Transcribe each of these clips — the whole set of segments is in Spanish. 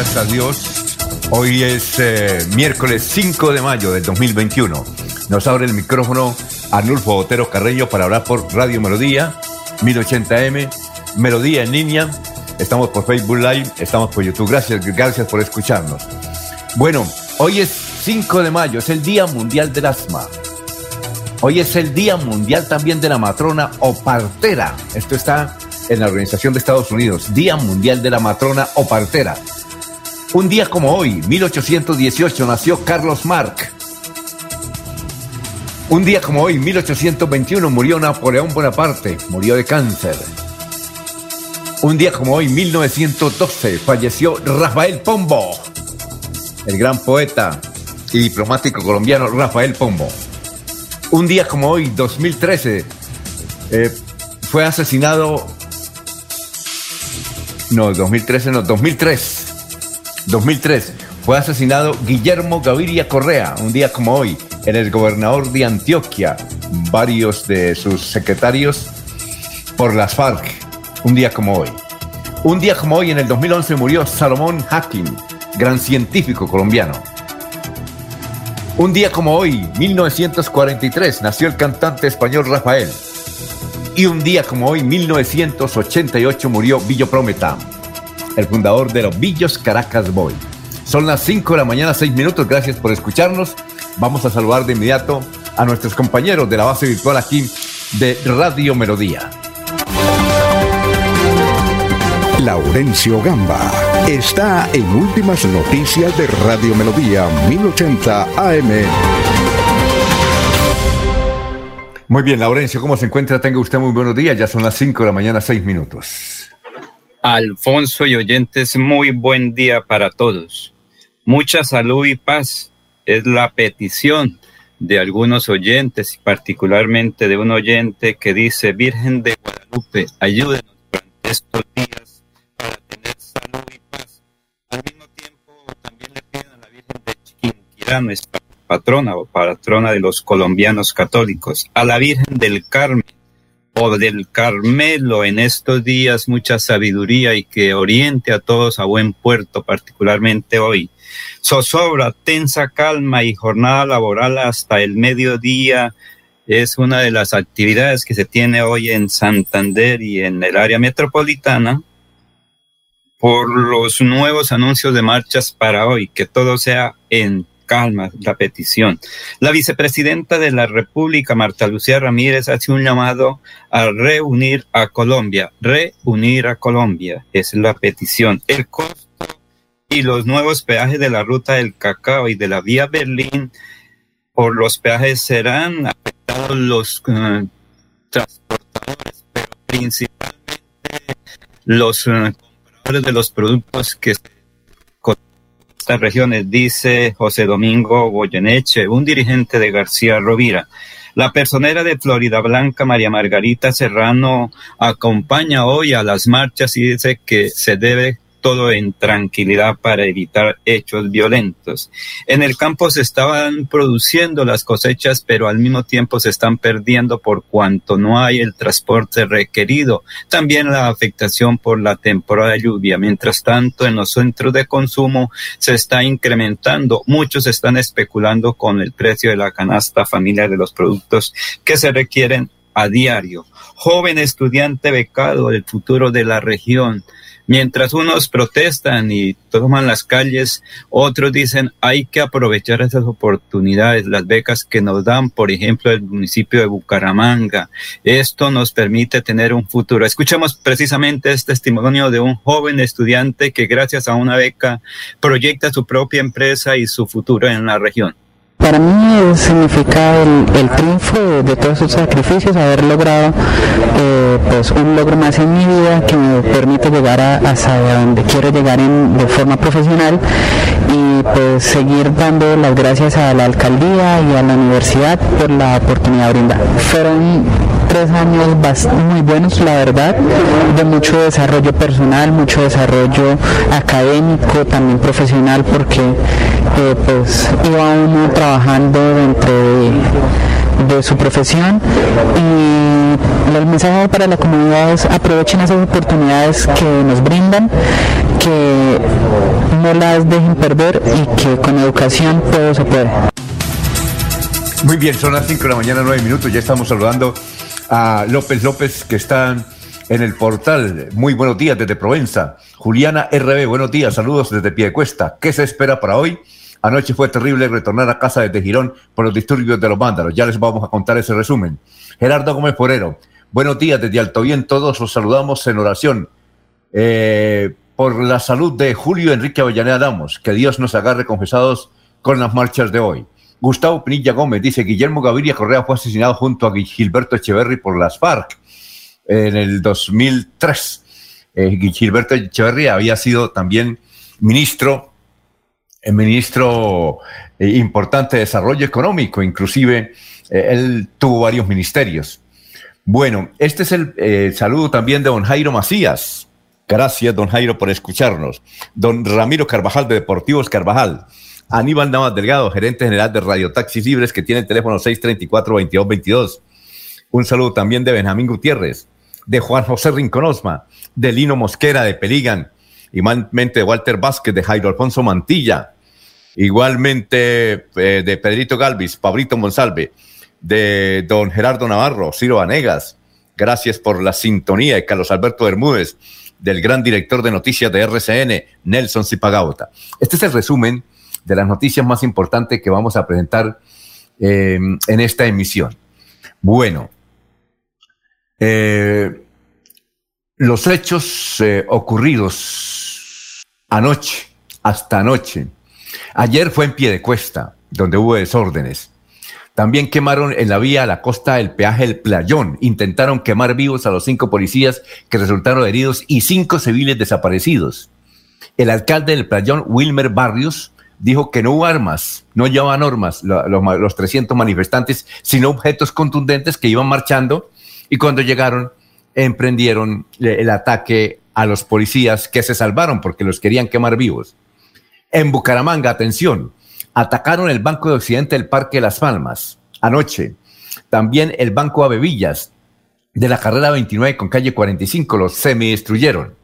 Gracias a Dios. Hoy es eh, miércoles 5 de mayo del 2021. Nos abre el micrófono Arnulfo Otero Carreño para hablar por Radio Melodía, 1080M, Melodía en línea. Estamos por Facebook Live, estamos por YouTube. Gracias, gracias por escucharnos. Bueno, hoy es 5 de mayo, es el Día Mundial del Asma. Hoy es el Día Mundial también de la Matrona o Partera. Esto está en la Organización de Estados Unidos, Día Mundial de la Matrona o Partera. Un día como hoy, 1818, nació Carlos Marc. Un día como hoy, 1821, murió Napoleón Bonaparte, murió de cáncer. Un día como hoy, 1912, falleció Rafael Pombo, el gran poeta y diplomático colombiano Rafael Pombo. Un día como hoy, 2013, eh, fue asesinado... No, 2013 no, 2003 2003 fue asesinado Guillermo Gaviria Correa, un día como hoy, el exgobernador de Antioquia, varios de sus secretarios por las FARC, un día como hoy. Un día como hoy, en el 2011, murió Salomón Hakim, gran científico colombiano. Un día como hoy, 1943, nació el cantante español Rafael. Y un día como hoy, 1988, murió Villo Prometa el fundador de los Villos Caracas Boy. Son las 5 de la mañana, 6 minutos. Gracias por escucharnos. Vamos a saludar de inmediato a nuestros compañeros de la base virtual aquí de Radio Melodía. Laurencio Gamba está en Últimas Noticias de Radio Melodía 1080 AM. Muy bien, Laurencio, ¿cómo se encuentra? Tenga usted muy buenos días. Ya son las 5 de la mañana, 6 minutos. Alfonso y oyentes, muy buen día para todos. Mucha salud y paz es la petición de algunos oyentes, particularmente de un oyente que dice, Virgen de Guadalupe, ayúdenos durante estos días para tener salud y paz. Al mismo tiempo, también le piden a la Virgen de Chiquinquirá, nuestra patrona o patrona de los colombianos católicos, a la Virgen del Carmen, o del Carmelo en estos días mucha sabiduría y que oriente a todos a buen puerto, particularmente hoy. Zozobra, tensa calma y jornada laboral hasta el mediodía es una de las actividades que se tiene hoy en Santander y en el área metropolitana por los nuevos anuncios de marchas para hoy, que todo sea en calma la petición. La vicepresidenta de la República, Marta Lucía Ramírez, hace un llamado a reunir a Colombia, reunir a Colombia, es la petición. El costo y los nuevos peajes de la ruta del cacao y de la vía Berlín, por los peajes serán afectados los uh, transportadores, pero principalmente los uh, compradores de los productos que se regiones, dice José Domingo Goyeneche, un dirigente de García Rovira. La personera de Florida Blanca, María Margarita Serrano, acompaña hoy a las marchas y dice que se debe todo en tranquilidad para evitar hechos violentos. En el campo se estaban produciendo las cosechas, pero al mismo tiempo se están perdiendo por cuanto no hay el transporte requerido. También la afectación por la temporada de lluvia. Mientras tanto, en los centros de consumo se está incrementando. Muchos están especulando con el precio de la canasta familiar de los productos que se requieren a diario. Joven estudiante becado, el futuro de la región Mientras unos protestan y toman las calles, otros dicen hay que aprovechar esas oportunidades, las becas que nos dan, por ejemplo, el municipio de Bucaramanga. Esto nos permite tener un futuro. Escuchamos precisamente este testimonio de un joven estudiante que gracias a una beca proyecta su propia empresa y su futuro en la región. Para mí significa el, triunfo de, todos esos sacrificios, haber logrado eh, pues un logro más en mi vida que me permite llegar a, hasta donde quiero llegar de forma profesional y pues seguir dando las gracias a la alcaldía y a la universidad por la oportunidad brindada. Fueron tres años muy buenos, la verdad, de mucho desarrollo personal, mucho desarrollo académico, también profesional, porque eh, pues iba uno trabajando dentro de, su profesión y el mensaje para la comunidad es aprovechen esas oportunidades que nos brindan, que no las dejen perder y que con educación todo se puede. Muy bien, son las 5 de la mañana, 9 minutos, ya estamos saludando a López López que están en el portal. Muy buenos días desde Provenza. Juliana RB, buenos días, saludos desde Piedecuesta. ¿Qué se espera para hoy? Anoche fue terrible retornar a casa desde Girón por los disturbios de los vándalos. Ya les vamos a contar ese resumen. Gerardo Gómez Porero, buenos días desde Alto Bien. Todos los saludamos en oración. Eh, por la salud de Julio Enrique Avellaneda Damos, que Dios nos agarre confesados con las marchas de hoy. Gustavo Pinilla Gómez dice, Guillermo Gaviria Correa fue asesinado junto a Gilberto Echeverry por las FARC en el 2003. Eh, Gilberto Echeverry había sido también ministro el ministro eh, importante de Desarrollo Económico, inclusive eh, él tuvo varios ministerios. Bueno, este es el eh, saludo también de don Jairo Macías. Gracias, don Jairo, por escucharnos. Don Ramiro Carvajal de Deportivos Carvajal. Aníbal Navas Delgado, gerente general de Radio Taxis Libres, que tiene el teléfono 634-2222. Un saludo también de Benjamín Gutiérrez, de Juan José Rinconosma, de Lino Mosquera de Peligan, igualmente de Walter Vázquez, de Jairo Alfonso Mantilla, igualmente eh, de Pedrito Galvis, Pablito Monsalve, de don Gerardo Navarro, Ciro Vanegas, gracias por la sintonía de Carlos Alberto Bermúdez, del gran director de noticias de RCN, Nelson Zipagauta. Este es el resumen de las noticias más importantes que vamos a presentar em, en esta emisión. Bueno, eh, los hechos eh, ocurridos anoche, hasta anoche. Ayer fue en pie de cuesta, donde hubo desórdenes. También quemaron en la vía a la costa el peaje El Playón. Intentaron quemar vivos a los cinco policías que resultaron heridos y cinco civiles desaparecidos. El alcalde del Playón, Wilmer Barrios, dijo que no hubo armas, no llevaban armas los, los 300 manifestantes, sino objetos contundentes que iban marchando y cuando llegaron emprendieron el ataque a los policías que se salvaron porque los querían quemar vivos. En Bucaramanga, atención, atacaron el Banco de Occidente del Parque Las Palmas anoche. También el Banco Avevillas de la carrera 29 con calle 45 los semi-destruyeron.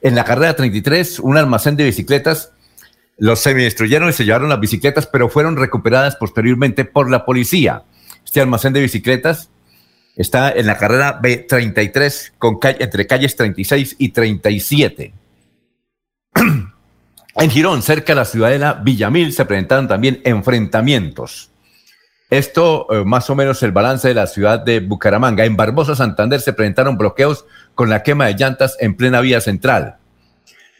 En la carrera 33, un almacén de bicicletas, los semi-destruyeron y se llevaron las bicicletas, pero fueron recuperadas posteriormente por la policía. Este almacén de bicicletas Está en la carrera B33 con entre calles 36 y 37. en Girón, cerca de la ciudadela Villamil, se presentaron también enfrentamientos. Esto eh, más o menos el balance de la ciudad de Bucaramanga. En Barbosa, Santander, se presentaron bloqueos con la quema de llantas en plena vía central.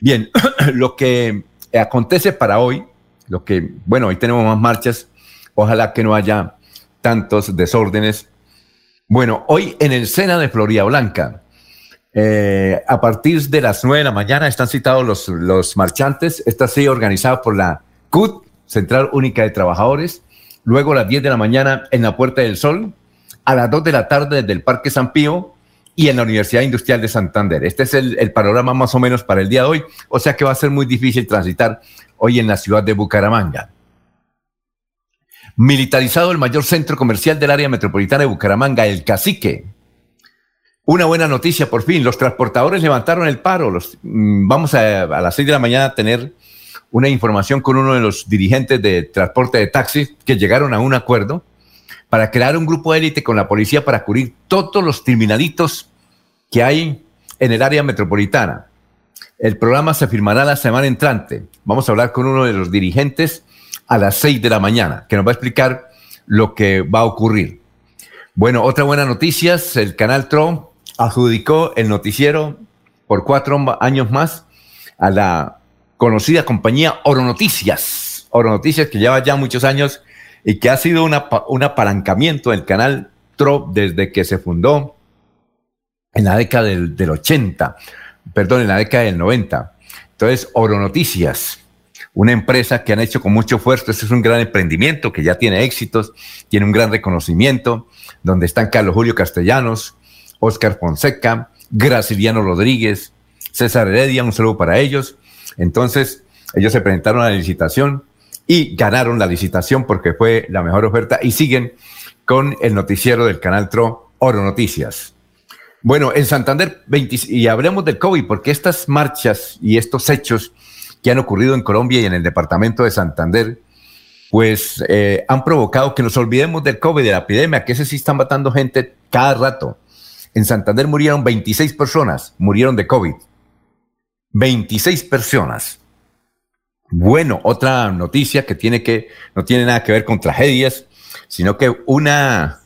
Bien, lo que acontece para hoy, lo que, bueno, hoy tenemos más marchas, ojalá que no haya tantos desórdenes bueno, hoy en el Sena de Florida Blanca, eh, a partir de las 9 de la mañana están citados los, los marchantes. Esta sido organizada por la CUT, Central Única de Trabajadores. Luego a las 10 de la mañana en la Puerta del Sol. A las 2 de la tarde desde el Parque San Pío y en la Universidad Industrial de Santander. Este es el, panorama más o menos para el día de hoy. O sea que va a ser muy difícil transitar hoy en la ciudad de Bucaramanga. Militarizado el mayor centro comercial del área metropolitana de Bucaramanga, el Cacique. Una buena noticia por fin, los transportadores levantaron el paro. Los, mm, vamos a, a las seis de la mañana a tener una información con uno de los dirigentes de transporte de taxis que llegaron a un acuerdo para crear un grupo élite con la policía para cubrir todos los criminalitos que hay en el área metropolitana. El programa se firmará la semana entrante. Vamos a hablar con uno de los dirigentes a las seis de la mañana, que nos va a explicar lo que va a ocurrir. Bueno, otra buena noticia, el canal TRO adjudicó el noticiero por cuatro años más a la conocida compañía Oro Noticias. Oro Noticias que lleva ya muchos años y que ha sido un apalancamiento del canal TRO desde que se fundó en la década del, del 80, perdón, en la década del 90. Entonces, Oro Noticias, una empresa que han hecho con mucho esfuerzo, este es un gran emprendimiento que ya tiene éxitos, tiene un gran reconocimiento, donde están Carlos Julio Castellanos, Oscar Fonseca, Graciliano Rodríguez, César Heredia, un saludo para ellos. Entonces, ellos se presentaron a la licitación y ganaron la licitación porque fue la mejor oferta y siguen con el noticiero del canal TRO, Oro Noticias. Bueno, en Santander, y hablemos del COVID, porque estas marchas y estos hechos que han ocurrido en Colombia y en el departamento de Santander, pues eh, han provocado que nos olvidemos del COVID, de la epidemia, que ese sí están matando gente cada rato. En Santander murieron 26 personas, murieron de COVID. 26 personas. Bueno, otra noticia que tiene que, no tiene nada que ver con tragedias, sino que una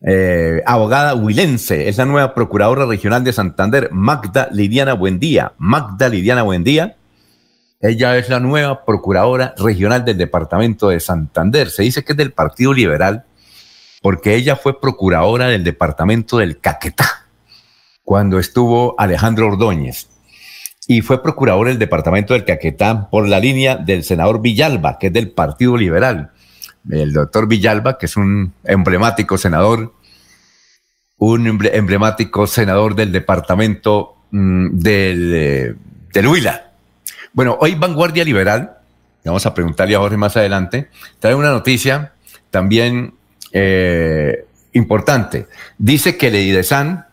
eh, abogada huilense, es la nueva procuradora regional de Santander, Magda Lidiana Buendía. Magda Lidiana Buendía, ella es la nueva procuradora regional del departamento de Santander. Se dice que es del Partido Liberal, porque ella fue procuradora del departamento del Caquetá, cuando estuvo Alejandro Ordóñez. Y fue procuradora del departamento del Caquetá por la línea del senador Villalba, que es del Partido Liberal. El doctor Villalba, que es un emblemático senador, un emblemático senador del departamento mm, del, eh, del Huila. Bueno, hoy Vanguardia Liberal, vamos a preguntarle a Jorge más adelante, trae una noticia también eh, importante. Dice que el IDESAN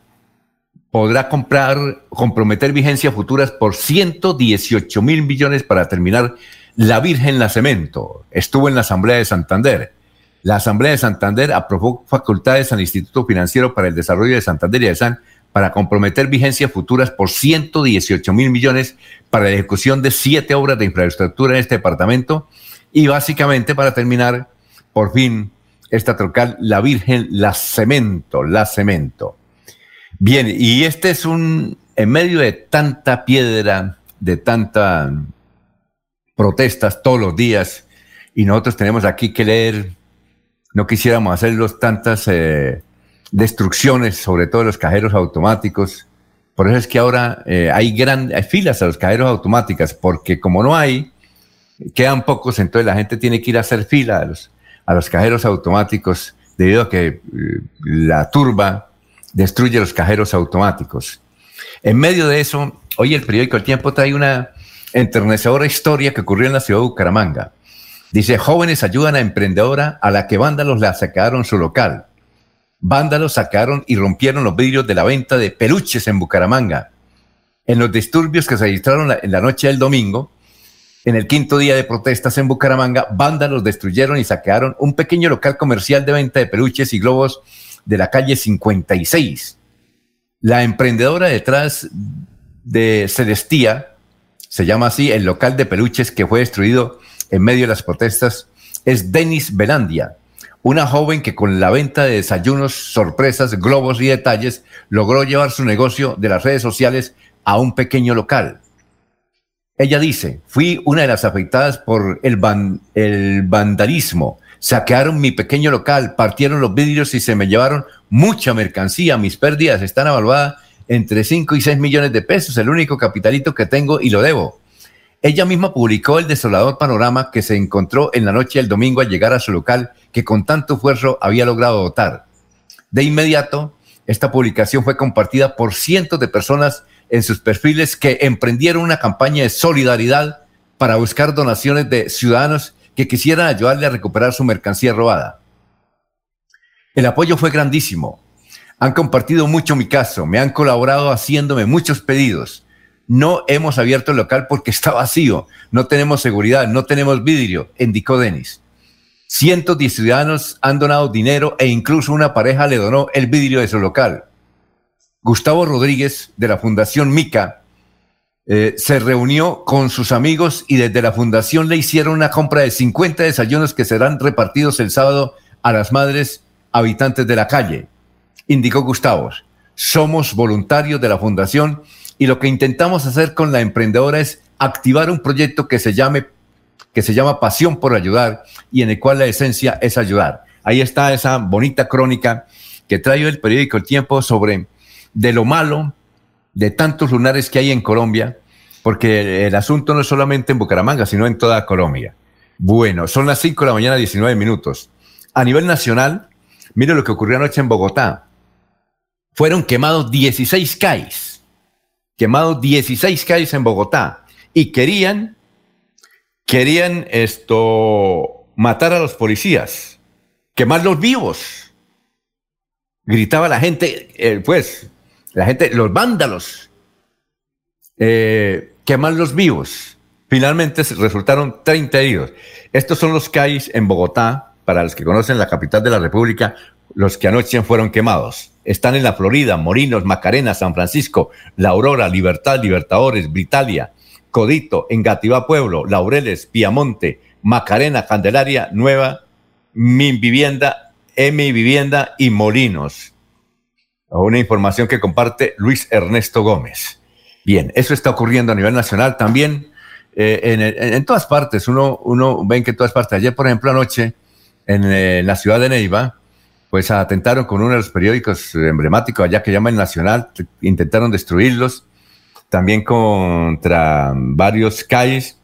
podrá comprar, comprometer vigencias futuras por 118 mil millones para terminar la Virgen La Cemento. Estuvo en la Asamblea de Santander. La Asamblea de Santander aprobó facultades al Instituto Financiero para el Desarrollo de Santander y de San para comprometer vigencias futuras por 118 mil millones para la ejecución de siete obras de infraestructura en este departamento y básicamente para terminar, por fin, esta trocal, la Virgen La Cemento, La Cemento. Bien, y este es un, en medio de tanta piedra, de tantas protestas todos los días, y nosotros tenemos aquí que leer, no quisiéramos hacerlos tantas eh, destrucciones, sobre todo los cajeros automáticos. Por eso es que ahora eh, hay, gran, hay filas a los cajeros automáticos, porque como no hay, quedan pocos, entonces la gente tiene que ir a hacer fila a los, a los cajeros automáticos debido a que eh, la turba destruye los cajeros automáticos. En medio de eso, hoy el periódico El Tiempo trae una enternecedora historia que ocurrió en la ciudad de Bucaramanga. Dice, jóvenes ayudan a emprendedora a la que vándalos la sacaron su local. Vándalos sacaron y rompieron los vidrios de la venta de peluches en Bucaramanga. En los disturbios que se registraron en la noche del domingo, en el quinto día de protestas en Bucaramanga, vándalos destruyeron y saquearon un pequeño local comercial de venta de peluches y globos de la calle 56. La emprendedora detrás de Celestía, se llama así, el local de peluches que fue destruido en medio de las protestas, es Denis Belandia, una joven que con la venta de desayunos, sorpresas, globos y detalles logró llevar su negocio de las redes sociales a un pequeño local. Ella dice, fui una de las afectadas por el, el vandalismo. Saquearon mi pequeño local, partieron los vidrios y se me llevaron mucha mercancía. Mis pérdidas están evaluadas entre 5 y 6 millones de pesos, el único capitalito que tengo y lo debo. Ella misma publicó el desolador panorama que se encontró en la noche del domingo al llegar a su local que con tanto esfuerzo había logrado dotar. De inmediato, esta publicación fue compartida por cientos de personas en sus perfiles que emprendieron una campaña de solidaridad para buscar donaciones de ciudadanos que quisieran ayudarle a recuperar su mercancía robada. El apoyo fue grandísimo. Han compartido mucho mi caso, me han colaborado haciéndome muchos pedidos. No hemos abierto el local porque está vacío, no tenemos seguridad, no tenemos vidrio, indicó Denis. Cientos de ciudadanos han donado dinero e incluso una pareja le donó el vidrio de su local. Gustavo Rodríguez, de la Fundación Mica, eh, se reunió con sus amigos y desde la fundación le hicieron una compra de 50 desayunos que serán repartidos el sábado a las madres habitantes de la calle. Indicó Gustavo, somos voluntarios de la fundación y lo que intentamos hacer con la emprendedora es activar un proyecto que se llame que se llama Pasión por Ayudar y en el cual la esencia es ayudar. Ahí está esa bonita crónica que trae el periódico El Tiempo sobre de lo malo de tantos lunares que hay en Colombia, porque el asunto no es solamente en Bucaramanga, sino en toda Colombia. Bueno, son las 5 de la mañana, 19 minutos. A nivel nacional, mire lo que ocurrió anoche en Bogotá. Fueron quemados 16 CAIs. Quemados 16 CAIs en Bogotá. Y querían, querían esto, matar a los policías, quemarlos vivos. Gritaba la gente, eh, pues, la gente, los vándalos, eh, quemarlos vivos. Finalmente resultaron 30 heridos. Estos son los CAIs en Bogotá, para los que conocen la capital de la República, los que anoche fueron quemados. Están en la Florida, Morinos, Macarena, San Francisco, La Aurora, Libertad, Libertadores, Britalia, Codito, Engativá Pueblo, Laureles, Piamonte, Macarena, Candelaria, Nueva, Mi Vivienda, Mi Vivienda y Molinos. Una información que comparte Luis Ernesto Gómez. Bien, eso está ocurriendo a nivel nacional también. Eh, en, todas partes, uno, uno ven que en todas partes. Ayer, por ejemplo, anoche, en, eh, la ciudad de Neiva, pues atentaron con uno de los periódicos emblemáticos allá que llama El Nacional, intentaron destruirlos, también contra varios calles,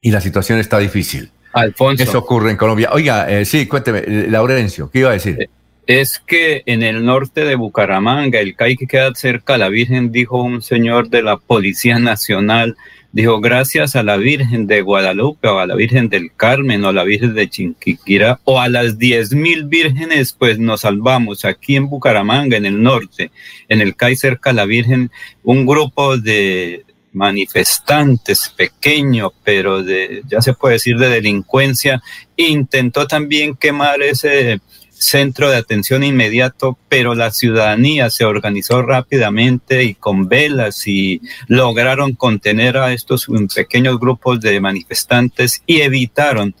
y la situación está difícil. Alfonso. Eso ocurre en Colombia. Oiga, eh, sí, cuénteme, Laurencio, ¿qué iba a decir? Es que en el norte de Bucaramanga, el CAI que queda cerca a la Virgen, dijo un señor de la Policía Nacional, dijo, gracias a la Virgen de Guadalupe o a la Virgen del Carmen o a la Virgen de Chinquiquira o a las diez mil vírgenes, pues nos salvamos aquí en Bucaramanga, en el norte, en el CAI cerca a la Virgen, un grupo de manifestantes pequeño, pero de, ya se puede decir de delincuencia, intentó también quemar ese centro de atención inmediato, pero la ciudadanía se organizó rápidamente y con velas y lograron contener a estos pequeños grupos de manifestantes y evitaron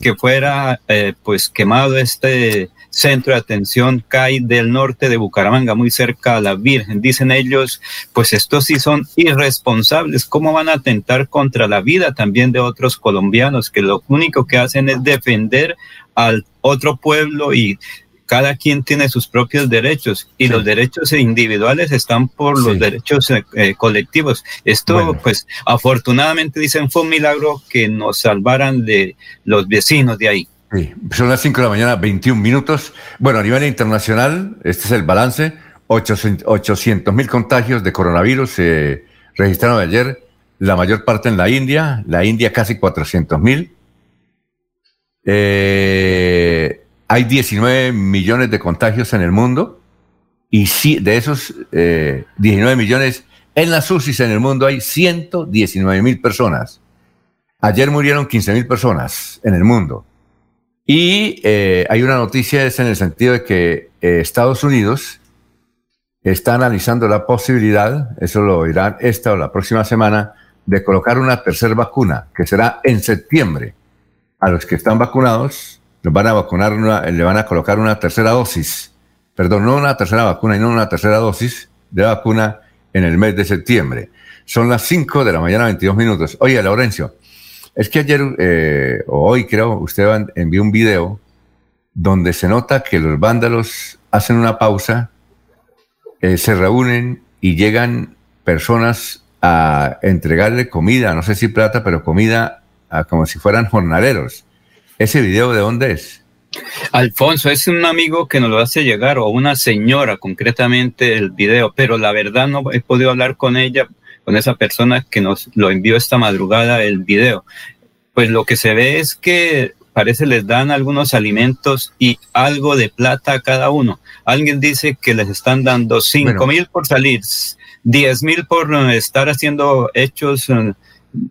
que fuera eh, pues quemado este centro de atención CAI del norte de Bucaramanga, muy cerca a la Virgen. Dicen ellos, pues estos sí son irresponsables. ¿Cómo van a atentar contra la vida también de otros colombianos que lo único que hacen es defender al otro pueblo y cada quien tiene sus propios derechos y los derechos individuales están por los derechos eh, eh, colectivos. Esto, pues, afortunadamente dicen fue un milagro que nos salvaran de los vecinos de ahí. Sí. Son las 5 de la mañana, 21 minutos. Bueno, a nivel internacional, este es el balance. 800 mil contagios de coronavirus se registraron ayer, la mayor parte en la India, la India casi 400 mil. Eh, hay 19 millones de contagios en el mundo y de esos 19 eh, millones en las UCIs en el mundo hay 119 mil personas. Ayer murieron 15 mil personas en el mundo. Y eh, hay una noticia es en el sentido de que Estados Unidos está analizando la posibilidad, eso lo dirán esta o la próxima semana, de colocar una tercera vacuna, que será en septiembre a los que están vacunados, los van a vacunar, le van a colocar una tercera dosis, perdón, no una tercera vacuna, y no una tercera dosis de vacuna en el mes de septiembre. Son las 5 de la mañana, 22 minutos. Oye, Laurencio, es que ayer eh, o hoy creo, usted envió un video donde se nota que los vándalos hacen una pausa, eh, se reúnen y llegan personas a entregarle comida, no sé si plata, pero comida como si fueran jornaleros. ¿Ese video de dónde es? Alfonso, es un amigo que nos lo hace llegar, o una señora concretamente el video, pero la verdad no he podido hablar con ella, con esa persona que nos lo envió esta madrugada el video. Pues lo que se ve es que parece les dan algunos alimentos y algo de plata a cada uno. Alguien dice que les están dando cinco mil por salir, diez mil por estar haciendo hechos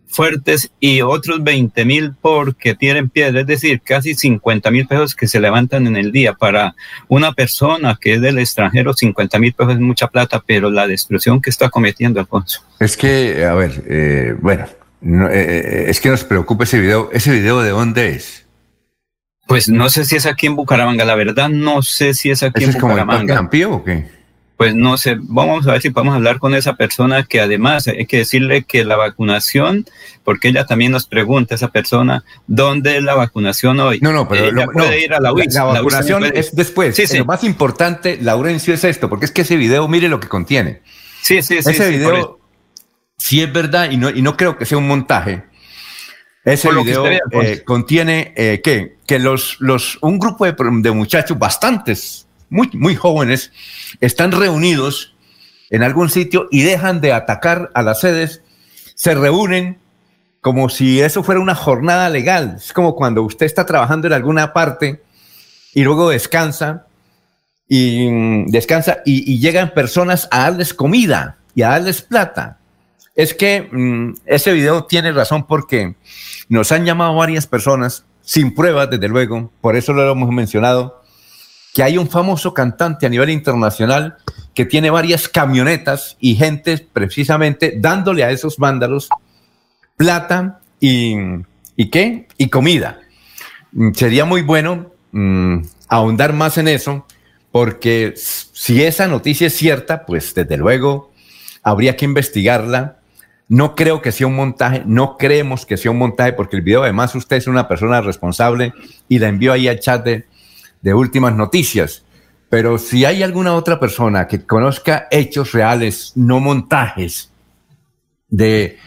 fuertes y otros 20 mil porque tienen piedra, es decir, casi 50 mil pesos que se levantan en el día. Para una persona que es del extranjero, 50 mil pesos es mucha plata, pero la destrucción que está cometiendo Alfonso. Es que, a ver, eh, bueno, eh, eh, es que nos preocupa ese video. ¿Ese video de dónde es? Pues no sé si es aquí en Bucaramanga, la verdad no sé si es aquí en es Bucaramanga. Como el o qué? Pues no sé, vamos a ver si podemos hablar con esa persona que además hay que decirle que la vacunación, porque ella también nos pregunta, esa persona, ¿dónde es la vacunación hoy? No, no, pero ella puede ir a la UIS. La, vacunación es después. Sí, sí. Lo más importante, Laurencio, es esto, porque es que ese video, mire lo que contiene. Sí, sí, sí. Ese video, sí es verdad, y no, y no creo que sea un montaje ese video eh, contiene eh, que los, los, un grupo de, de, muchachos, bastantes, muy, jóvenes, están reunidos en algún sitio y dejan de atacar a las sedes, se reúnen como si eso fuera una jornada legal. Es como cuando usted está trabajando en alguna parte y luego descansa y mm, descansa y, y llegan personas a darles comida y a darles plata. Es que mm, ese video tiene razón porque nos han llamado varias personas, sin pruebas, desde luego, por eso lo hemos mencionado, que hay un famoso cantante a nivel internacional que tiene varias camionetas y gente precisamente dándole a esos vándalos plata y, ¿y qué? Y comida. Mm, sería muy bueno mm, ahondar más en eso, porque si esa noticia es cierta, pues desde luego habría que investigarla no creo que sea un montaje, no creemos que sea un montaje, porque el video, además, usted es una persona responsable y la envió ahí al chat de, últimas noticias. Pero si hay alguna otra persona que conozca hechos reales, no montajes, de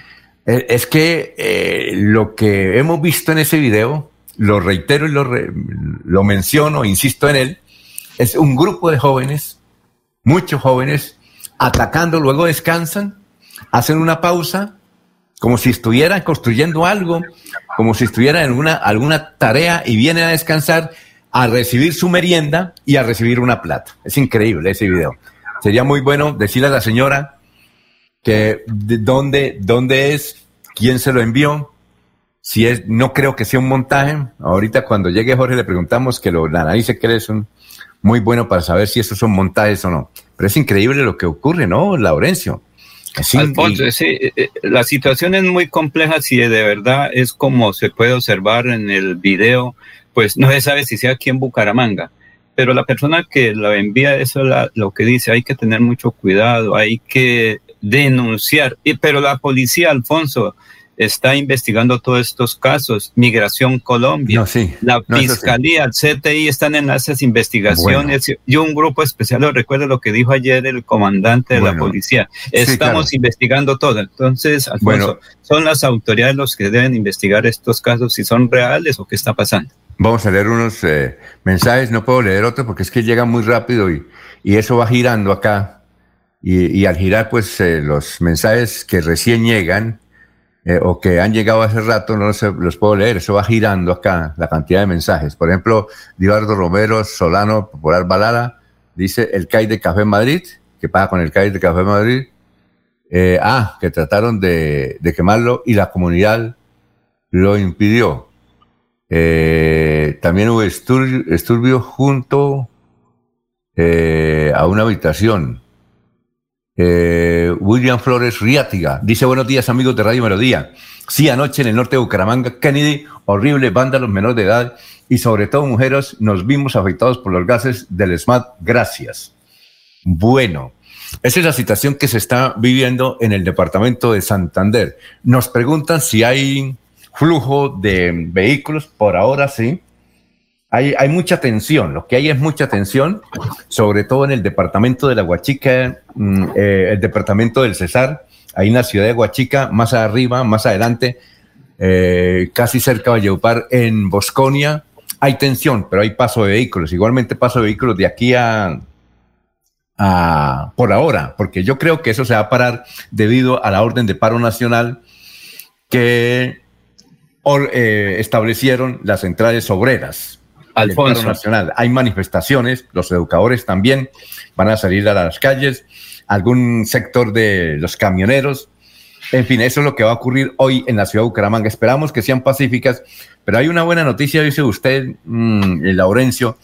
eh, es que eh, lo que hemos visto en ese video, lo reitero y lo, lo menciono, insisto en él, es un grupo de jóvenes, muchos jóvenes, atacando, luego descansan hacen una pausa como si estuvieran construyendo algo, como si estuvieran en una, alguna tarea y vienen a descansar, a recibir su merienda y a recibir una plata. Es increíble ese video. Sería muy bueno decirle a la señora que de dónde, dónde es, quién se lo envió, si es, no creo que sea un montaje. Ahorita cuando llegue Jorge le preguntamos que lo analice, que es un muy bueno para saber si esos son montajes o no. Pero es increíble lo que ocurre, ¿no, Laurencio? Alfonso, eh, eh, la situación es muy compleja si de verdad es como se puede observar en el video, pues no se sabe si sea aquí en Bucaramanga, pero la persona que lo envía eso es lo que dice, hay que tener mucho cuidado, hay que denunciar, y, pero la policía, Alfonso, está investigando todos estos casos. Migración Colombia, la Fiscalía, el CTI están en esas investigaciones y un grupo especial, recuerdo lo que dijo ayer el comandante de la policía. Estamos investigando todo. Entonces, Alfonso, son las autoridades los que deben investigar estos casos si son reales o qué está pasando. Vamos a leer unos eh, mensajes, no puedo leer otros porque es que llega muy rápido y, y eso va girando acá. Y, al girar, pues eh, los mensajes que recién llegan, eh, o que han llegado hace rato, no los, los, puedo leer, eso va girando acá la cantidad de mensajes. Por ejemplo, Divardo Romero Solano, Popular Balada, dice el CAI de Café Madrid, ¿qué pasa con el CAI de Café Madrid? Eh, ah, que trataron de, de, quemarlo y la comunidad lo impidió. Eh, también hubo esturbio, junto a una habitación. Eh, William Flores Riátiga dice buenos días amigos de Radio Melodía. Sí, anoche en el norte de Bucaramanga, Kennedy, horrible vándalos menores de edad y sobre todo mujeres nos vimos afectados por los gases del SMAT. Gracias. Bueno, esa es la situación que se está viviendo en el departamento de Santander. Nos preguntan si hay flujo de vehículos. Por ahora sí hay, mucha tensión, lo que hay es mucha tensión, sobre todo en el departamento de la Huachica, mm, eh, el departamento del Cesar, ahí en la ciudad de Huachica, más arriba, más adelante, eh, casi cerca de Valleupar, en Bosconia, hay tensión, pero hay paso de vehículos, igualmente paso de vehículos de aquí a, a por ahora, porque yo creo que eso se va a parar debido a la orden de paro nacional que eh, establecieron las centrales obreras Alfonso. Nacional. Hay manifestaciones, los educadores también van a salir a las calles, algún sector de los camioneros En fin, eso es lo que va a ocurrir hoy en la ciudad de Bucaramanga. Esperamos que sean pacíficas, pero hay una buena noticia, dice usted, mmm, Laurencio,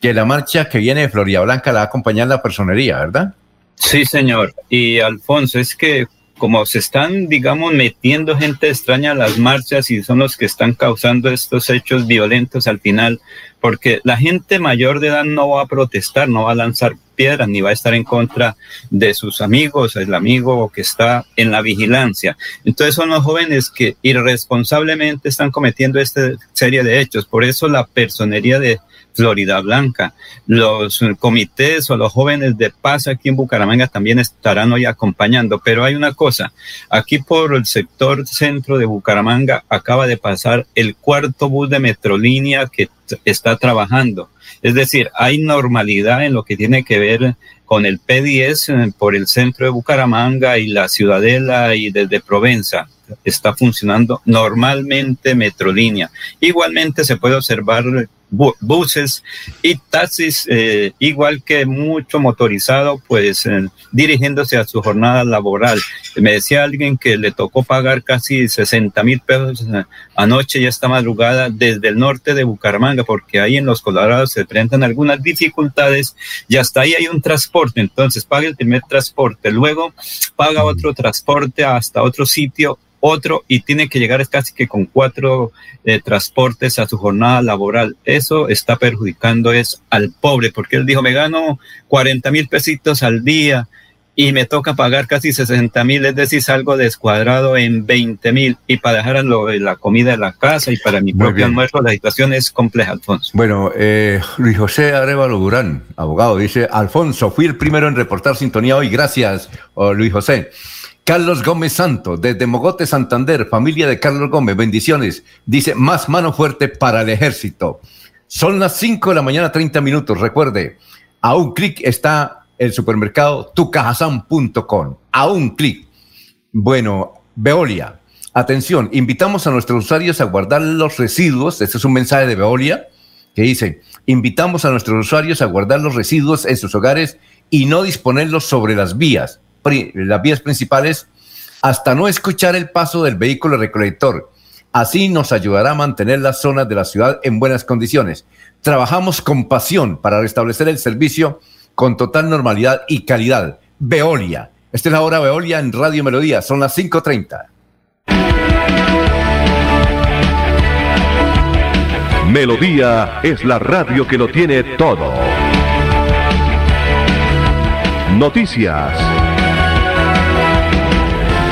que la marcha que viene de Florida Blanca la va a acompañar la personería, ¿verdad? Sí, señor. Y Alfonso, es que como se están, digamos, metiendo gente extraña a las marchas y son los que están causando estos hechos violentos al final, porque la gente mayor de edad no va a protestar, no va a lanzar piedras ni va a estar en contra de sus amigos, el amigo que está en la vigilancia. Entonces son los jóvenes que irresponsablemente están cometiendo esta serie de hechos. Por eso la personería de Florida Blanca. Los comités o los jóvenes de paz aquí en Bucaramanga también estarán hoy acompañando. Pero hay una cosa, aquí por el sector centro de Bucaramanga acaba de pasar el cuarto bus de Metrolínea que está trabajando. Es decir, hay normalidad en lo que tiene que ver con el P10 eh, por el centro de Bucaramanga y la Ciudadela y desde Provenza está funcionando normalmente Metrolínea. Igualmente se puede observar buses y taxis, eh, igual que mucho motorizado, pues eh, dirigiéndose a su jornada laboral. Me decía alguien que le tocó pagar casi 60 mil pesos eh, anoche y esta madrugada desde el norte de Bucaramanga, porque ahí en los Colorados se presentan algunas dificultades y hasta ahí hay un transporte. Entonces paga el primer transporte, luego paga otro transporte hasta otro sitio otro y tiene que llegar casi que con cuatro eh, transportes a su jornada laboral. Eso está perjudicando es al pobre, porque él dijo, me gano 40 mil pesitos al día y me toca pagar casi 60 mil, es decir, salgo descuadrado en 20 mil y para dejar lo, la comida de la casa y para mi propio almuerzo, la situación es compleja, Alfonso. Bueno, eh, Luis José Arevalo Durán, abogado, dice, Alfonso, fui el primero en reportar sintonía hoy, gracias, oh, Luis José. Carlos Gómez Santo, desde Mogote, Santander, familia de Carlos Gómez, bendiciones. Dice, más mano fuerte para el ejército. Son las 5 de la mañana, 30 minutos. Recuerde, a un clic está el supermercado tucajasan.com. A un clic. Bueno, Veolia, atención, invitamos a nuestros usuarios a guardar los residuos. Este es un mensaje de Veolia que dice, invitamos a nuestros usuarios a guardar los residuos en sus hogares y no disponerlos sobre las vías las vías principales hasta no escuchar el paso del vehículo recolector. Así nos ayudará a mantener las zonas de la ciudad en buenas condiciones. Trabajamos con pasión para restablecer el servicio con total normalidad y calidad. Veolia. Esta es la hora Veolia en Radio Melodía. Son las 5.30. Melodía es la radio que lo tiene todo. Noticias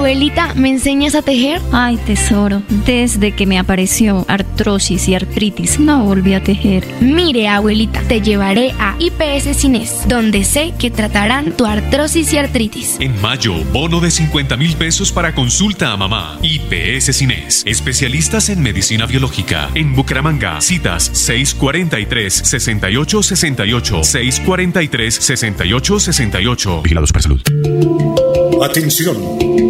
Abuelita, ¿me enseñas a tejer? Ay, tesoro, desde que me apareció artrosis y artritis, no volví a tejer. Mire, abuelita, te llevaré a IPS Cines, donde sé que tratarán tu artrosis y artritis. En mayo, bono de 50 mil pesos para consulta a mamá. IPS Cines, especialistas en medicina biológica. En Bucaramanga, citas 643-6868, 643-6868. Vigilados para salud. Atención.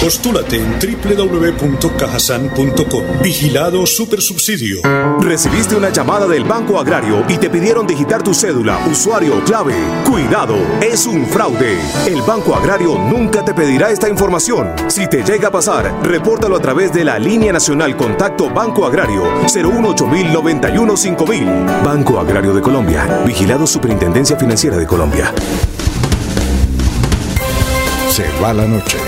Postúlate en www.cajasan.com. Vigilado Supersubsidio. Recibiste una llamada del Banco Agrario y te pidieron digitar tu cédula, usuario o clave. Cuidado, es un fraude. El Banco Agrario nunca te pedirá esta información. Si te llega a pasar, repórtalo a través de la línea nacional Contacto Banco Agrario 018 5000 Banco Agrario de Colombia. Vigilado Superintendencia Financiera de Colombia. Se va la noche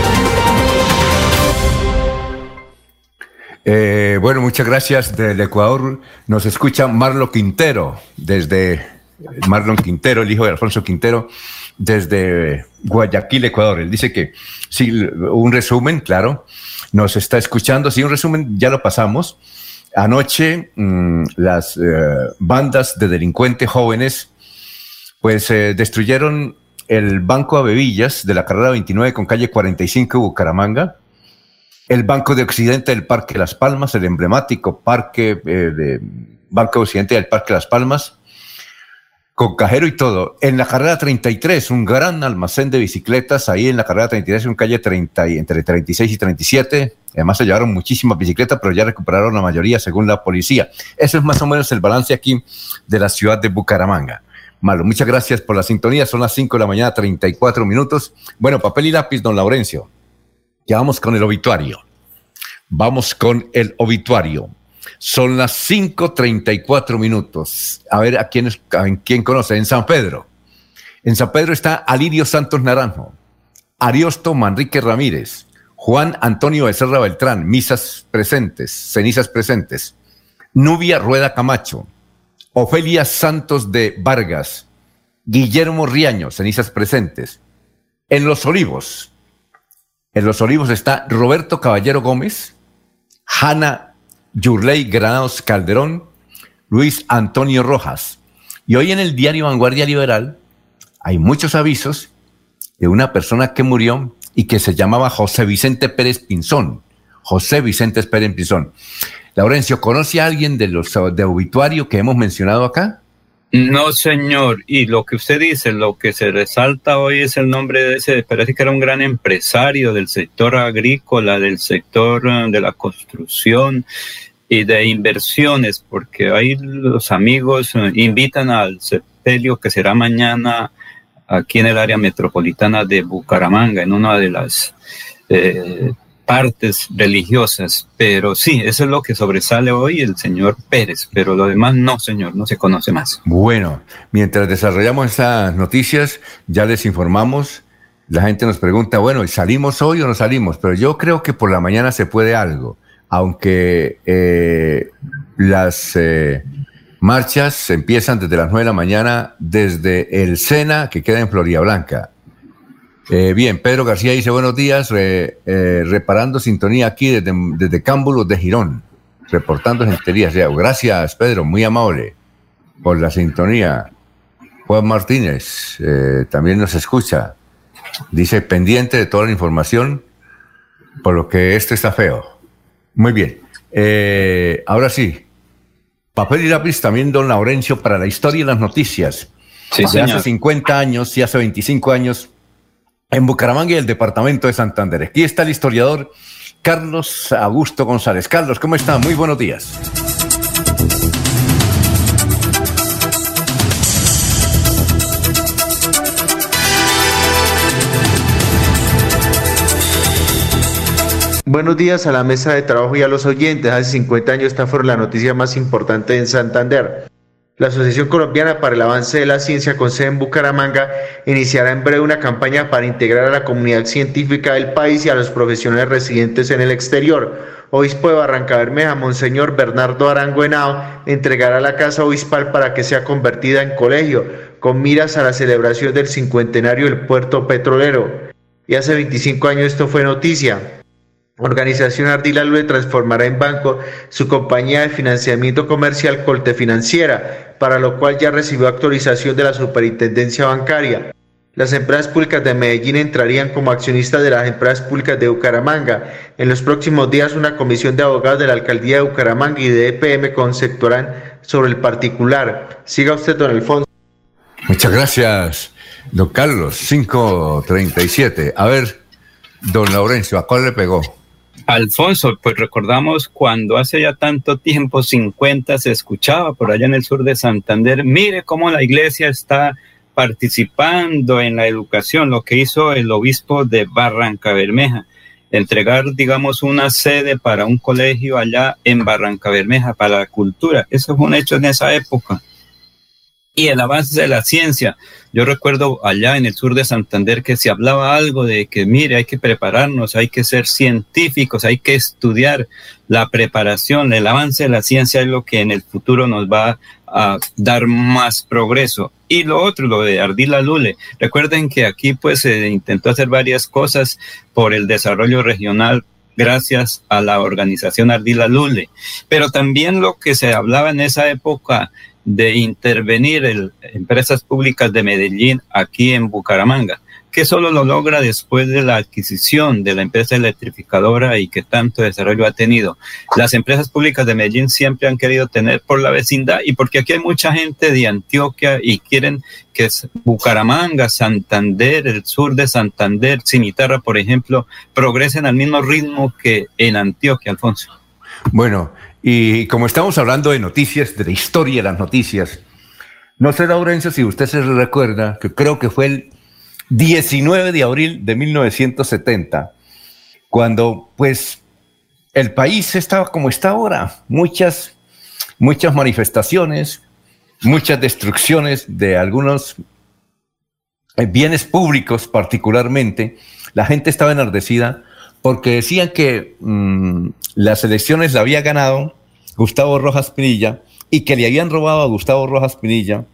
Eh, bueno, muchas gracias del Ecuador. Nos escucha Marlon Quintero, desde Marlon Quintero, el hijo de Alfonso Quintero, desde Guayaquil, Ecuador. Él dice que, sí, un resumen, claro, nos está escuchando. Sí, un resumen, ya lo pasamos. Anoche, mm, las eh, bandas de delincuentes jóvenes, pues eh, destruyeron el Banco Avevillas de la carrera 29 con calle 45 Bucaramanga el Banco de Occidente del Parque Las Palmas, el emblemático Parque eh, de Banco de Occidente del Parque Las Palmas, con cajero y todo. En la carrera 33, un gran almacén de bicicletas, ahí en la carrera 33, en calle 30, entre 36 y 37. Además se llevaron muchísimas bicicletas, pero ya recuperaron la mayoría según la policía. Eso es más o menos el balance aquí de la ciudad de Bucaramanga. Malo, muchas gracias por la sintonía. Son las 5 de la mañana, 34 minutos. Bueno, papel y lápiz, don Laurencio. Ya vamos con el obituario. Vamos con el obituario. Son las 5.34 minutos. A ver, ¿a quién, quién conoce? En San Pedro. En San Pedro está Alirio Santos Naranjo, Ariosto Manrique Ramírez, Juan Antonio Becerra Beltrán, misas presentes, cenizas presentes, Nubia Rueda Camacho, Ofelia Santos de Vargas, Guillermo Riaño, cenizas presentes. En Los Olivos, en Los Olivos está Roberto Caballero Gómez, Hanna Yurley Granados Calderón, Luis Antonio Rojas. Y hoy en el diario Vanguardia Liberal hay muchos avisos de una persona que murió y que se llamaba José Vicente Pérez Pinzón. José Vicente Pérez Pinzón. Laurencio, ¿conoce a alguien de los de obituario que hemos mencionado acá? No, señor. Y lo que usted dice, lo que se resalta hoy es el nombre de ese, parece que era un gran empresario del sector agrícola, del sector eh, de la construcción y de inversiones, porque ahí los amigos eh, invitan al sepelio que será mañana aquí en el área metropolitana de Bucaramanga, en una de las eh, partes religiosas, pero sí, eso es lo que sobresale hoy el señor Pérez, pero lo demás no, señor, no se conoce más. Bueno, mientras desarrollamos estas noticias, ya les informamos, la gente nos pregunta, bueno, ¿salimos hoy o no salimos? Pero yo creo que por la mañana se puede algo, aunque eh, las eh, marchas empiezan desde las 9 de la mañana desde el Sena, que queda en Florida Blanca. Eh, bien, Pedro García dice buenos días, eh, reparando sintonía aquí desde, desde Cámbulos de Girón, reportando genterías. Gracias, Pedro, muy amable por la sintonía. Juan Martínez eh, también nos escucha. Dice, pendiente de toda la información, por lo que esto está feo. Muy bien. ahora sí, papel y lápiz también, don Laurencio, para la historia y las noticias. Sí, de hace 50 años y hace 25 años en Bucaramanga y el departamento de Santander. Aquí está el historiador Carlos Augusto González. Carlos, ¿cómo está? Muy buenos días. Buenos días a la mesa de trabajo y a los oyentes. Hace 50 años esta fue la noticia más importante en Santander. La Asociación Colombiana para el Avance de la Ciencia con sede en Bucaramanga iniciará en breve una campaña para integrar a la comunidad científica del país y a los profesionales residentes en el exterior. Obispo de Barranca Bermeja, Monseñor Bernardo Arango Henao, entregará la casa obispal para que sea convertida en colegio, con miras a la celebración del cincuentenario del puerto petrolero. Y hace 25 años esto fue noticia. Organización Ardila Lue transformará en banco su compañía de financiamiento comercial Colte Financiera, para lo cual ya recibió actualización de la Superintendencia Bancaria. Las empresas públicas de Medellín entrarían como accionistas de las empresas públicas de Bucaramanga. En los próximos días, una comisión de abogados de la alcaldía de Bucaramanga y de EPM conceptuarán sobre el particular. Siga usted, don Alfonso. Muchas gracias, don Carlos. 537. A ver, don Laurencio, ¿a cuál le pegó? Alfonso, pues recordamos cuando hace ya tanto tiempo, 50, se escuchaba por allá en el sur de Santander, mire cómo la iglesia está participando en la educación, lo que hizo el obispo de Barranca Bermeja, entregar, digamos, una sede para un colegio allá en Barranca Bermeja, para la cultura. Eso fue un hecho en esa época. Y el avance de la ciencia. Yo recuerdo allá en el sur de Santander que se hablaba algo de que, mire, hay que prepararnos, hay que ser científicos, hay que estudiar la preparación, el avance de la ciencia es lo que en el futuro nos va a dar más progreso. Y lo otro, lo de Ardila Lule. Recuerden que aquí pues se intentó hacer varias cosas por el desarrollo regional gracias a la organización Ardila Lule. Pero también lo que se hablaba en esa época de intervenir en empresas públicas de Medellín aquí en Bucaramanga, que solo lo logra después de la adquisición de la empresa electrificadora y que tanto desarrollo ha tenido. Las empresas públicas de Medellín siempre han querido tener por la vecindad y porque aquí hay mucha gente de Antioquia y quieren que Bucaramanga, Santander, el sur de Santander, Cimitarra, por ejemplo, progresen al mismo ritmo que en Antioquia, Alfonso. Bueno, y como estamos hablando de noticias, de la historia las noticias, no sé, Laurencio, si usted se recuerda, que creo que fue el 19 de abril de 1970, cuando pues el país estaba como está ahora, muchas, muchas manifestaciones, muchas destrucciones de algunos eh, bienes públicos particularmente, la gente estaba enardecida porque decían que mm, las elecciones la había ganado Gustavo Rojas Pinilla y que le habían robado a Gustavo Rojas Pinilla,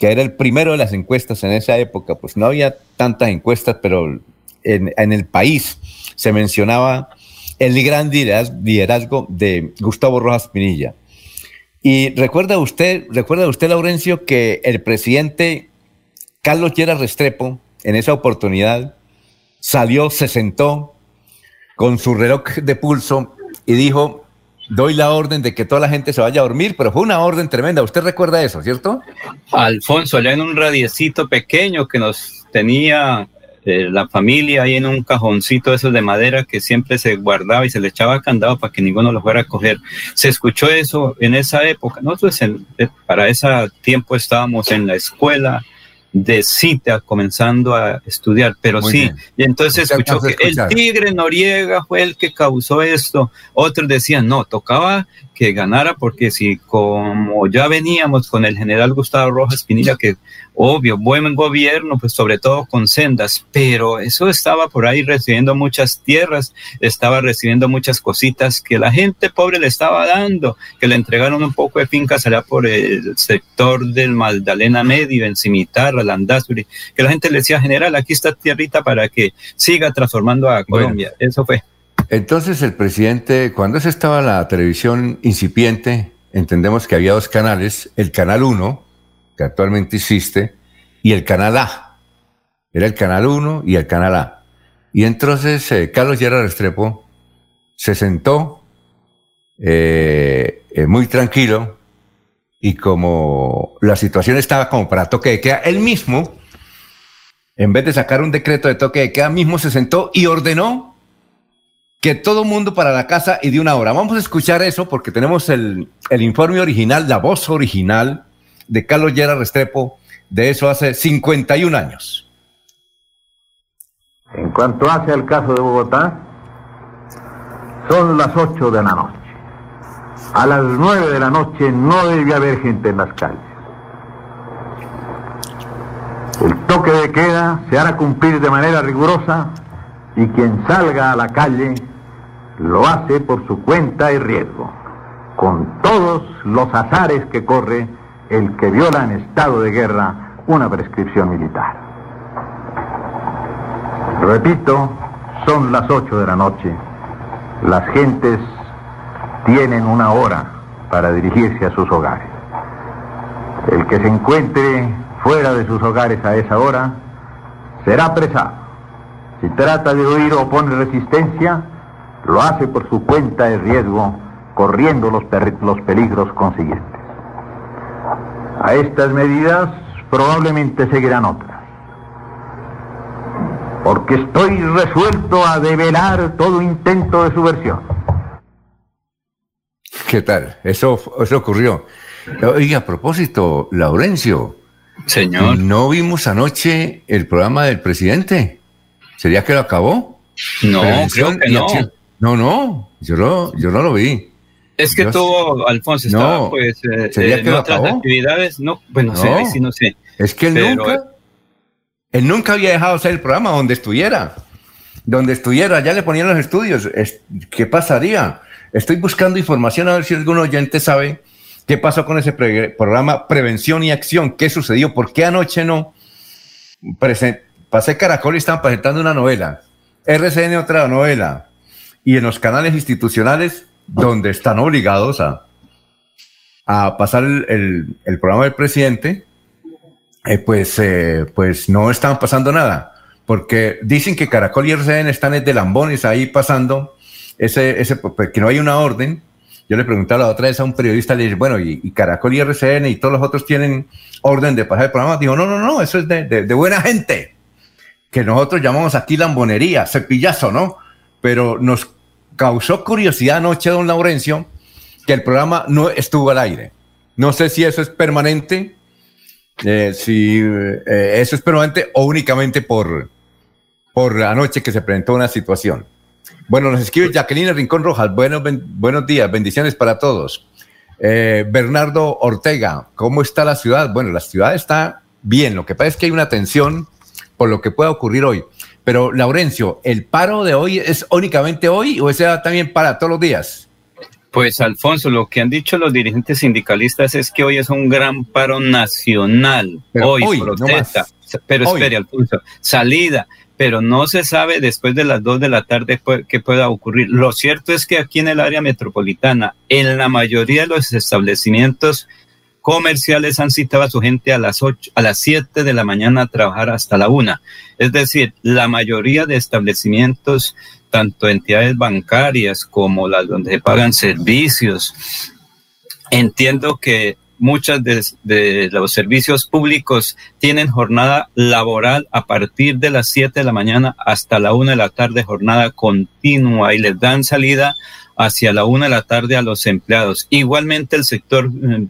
que era el primero de las encuestas en esa época, pues no había tantas encuestas, pero en, el país se mencionaba el gran liderazgo de Gustavo Rojas Pinilla. Y recuerda usted, recuerda usted, Laurencio, que el presidente Carlos Llera Restrepo, en esa oportunidad, salió, se sentó con su reloj de pulso y dijo, doy la orden de que toda la gente se vaya a dormir, pero fue una orden tremenda. ¿Usted recuerda eso, cierto? Alfonso, allá en un radiecito pequeño que nos tenía eh, la familia ahí en un cajoncito esos de madera que siempre se guardaba y se le echaba candado para que ninguno lo fuera a coger. Se escuchó eso en esa época. Nosotros eh, para ese tiempo estábamos en la escuela, de cita comenzando a estudiar, pero sí, y entonces escuchó que el tigre Noriega fue el que causó esto. Otros decían, no, tocaba que ganara porque si como ya veníamos con el general Gustavo Rojas Pinilla, que obvio, buen gobierno, pues sobre todo con sendas, pero eso estaba por ahí recibiendo muchas tierras, estaba recibiendo muchas cositas que la gente pobre le estaba dando, que le entregaron un poco de fincas allá por el sector del Magdalena Medio, en Cimitarra, Landazuri, que la gente le decía, general, aquí está tierrita para que siga transformando a Colombia. Eso fue. Entonces el presidente, cuando se estaba la televisión incipiente, entendemos que había dos canales, el canal 1, que actualmente existe, y el canal A. Era el canal 1 y el canal A. Y entonces eh, Carlos Gerard Restrepo se sentó eh, eh, muy tranquilo y como la situación estaba como para toque de queda, él mismo, en vez de sacar un decreto de toque de queda, mismo se sentó y ordenó que todo mundo para la casa y de una hora. Vamos a escuchar eso porque tenemos el, el informe original, la voz original de Carlos Llera Restrepo, de eso hace 51 años. En cuanto hace el caso de Bogotá, son las 8 de la noche. A las 9 de la noche no debe haber gente en las calles. El toque de queda se hará cumplir de manera rigurosa y quien salga a la calle lo hace por su cuenta y riesgo, con todos los azares que corre el que viola en estado de guerra una prescripción militar. Repito, son las 8 de la noche. Las gentes tienen una hora para dirigirse a sus hogares. El que se encuentre fuera de sus hogares a esa hora será apresado. Si trata de huir o pone resistencia, lo hace por su cuenta de riesgo, corriendo los, los peligros consiguientes. A estas medidas probablemente seguirán otras. Porque estoy resuelto a develar todo intento de subversión. ¿Qué tal? Eso, eso ocurrió. Oiga, a propósito, Laurencio. Señor. ¿No vimos anoche el programa del presidente? ¿Sería que lo acabó? No, creo que no. No, no, yo no, yo no lo vi. Es que tuvo, Alfonso, estaba pues eh, en otras actividades, no, bueno, sé, sí, no sé. Es que él nunca, él nunca había dejado hacer el programa donde estuviera, donde estuviera, ya le ponían los estudios, ¿qué pasaría? Estoy buscando información a ver si algún oyente sabe qué pasó con ese programa Prevención y Acción, qué sucedió, por qué anoche no pasé Caracol y estaban presentando una novela, RCN otra novela, y en los canales institucionales donde están obligados a, pasar el, programa del presidente, eh, pues, eh, pues no estaban pasando nada, porque dicen que Caracol y RCN están de lambones ahí pasando, ese, ese, pues, que no hay una orden. Yo le preguntaba la otra vez a un periodista, le dije, bueno, y, Caracol y RCN y todos los otros tienen orden de pasar el programa. Dijo, no, no, no, eso es de, de buena gente, que nosotros llamamos aquí lambonería, cepillazo, ¿no? Pero nos causó curiosidad anoche, don Laurencio, que el programa no estuvo al aire. No sé si eso es permanente, eh, si eh, eso es permanente o únicamente por, por anoche que se presentó una situación. Bueno, nos escribe Jacqueline Rincón Rojas. Buenos, buenos días, bendiciones para todos. Eh, Bernardo Ortega, ¿cómo está la ciudad? Bueno, la ciudad está bien. Lo que pasa es que hay una tensión por lo que pueda ocurrir hoy. Pero, Laurencio, ¿el paro de hoy es únicamente hoy o sea también para todos los días? Pues, Alfonso, lo que han dicho los dirigentes sindicalistas es que hoy es un gran paro nacional. hoy, protesta. pero espere, Alfonso, salida pero no se sabe después de las dos de la tarde qué pueda ocurrir. Lo cierto es que aquí en el área metropolitana, en la mayoría de los establecimientos comerciales han citado a su gente a las ocho, a las 7 de la mañana a trabajar hasta la una. Es decir, la mayoría de establecimientos, tanto entidades bancarias como las donde se pagan servicios, entiendo que muchas de, de, los servicios públicos tienen jornada laboral a partir de las 7 de la mañana hasta la una de la tarde, jornada continua y les dan salida hacia la una de la tarde a los empleados. Igualmente el sector mm,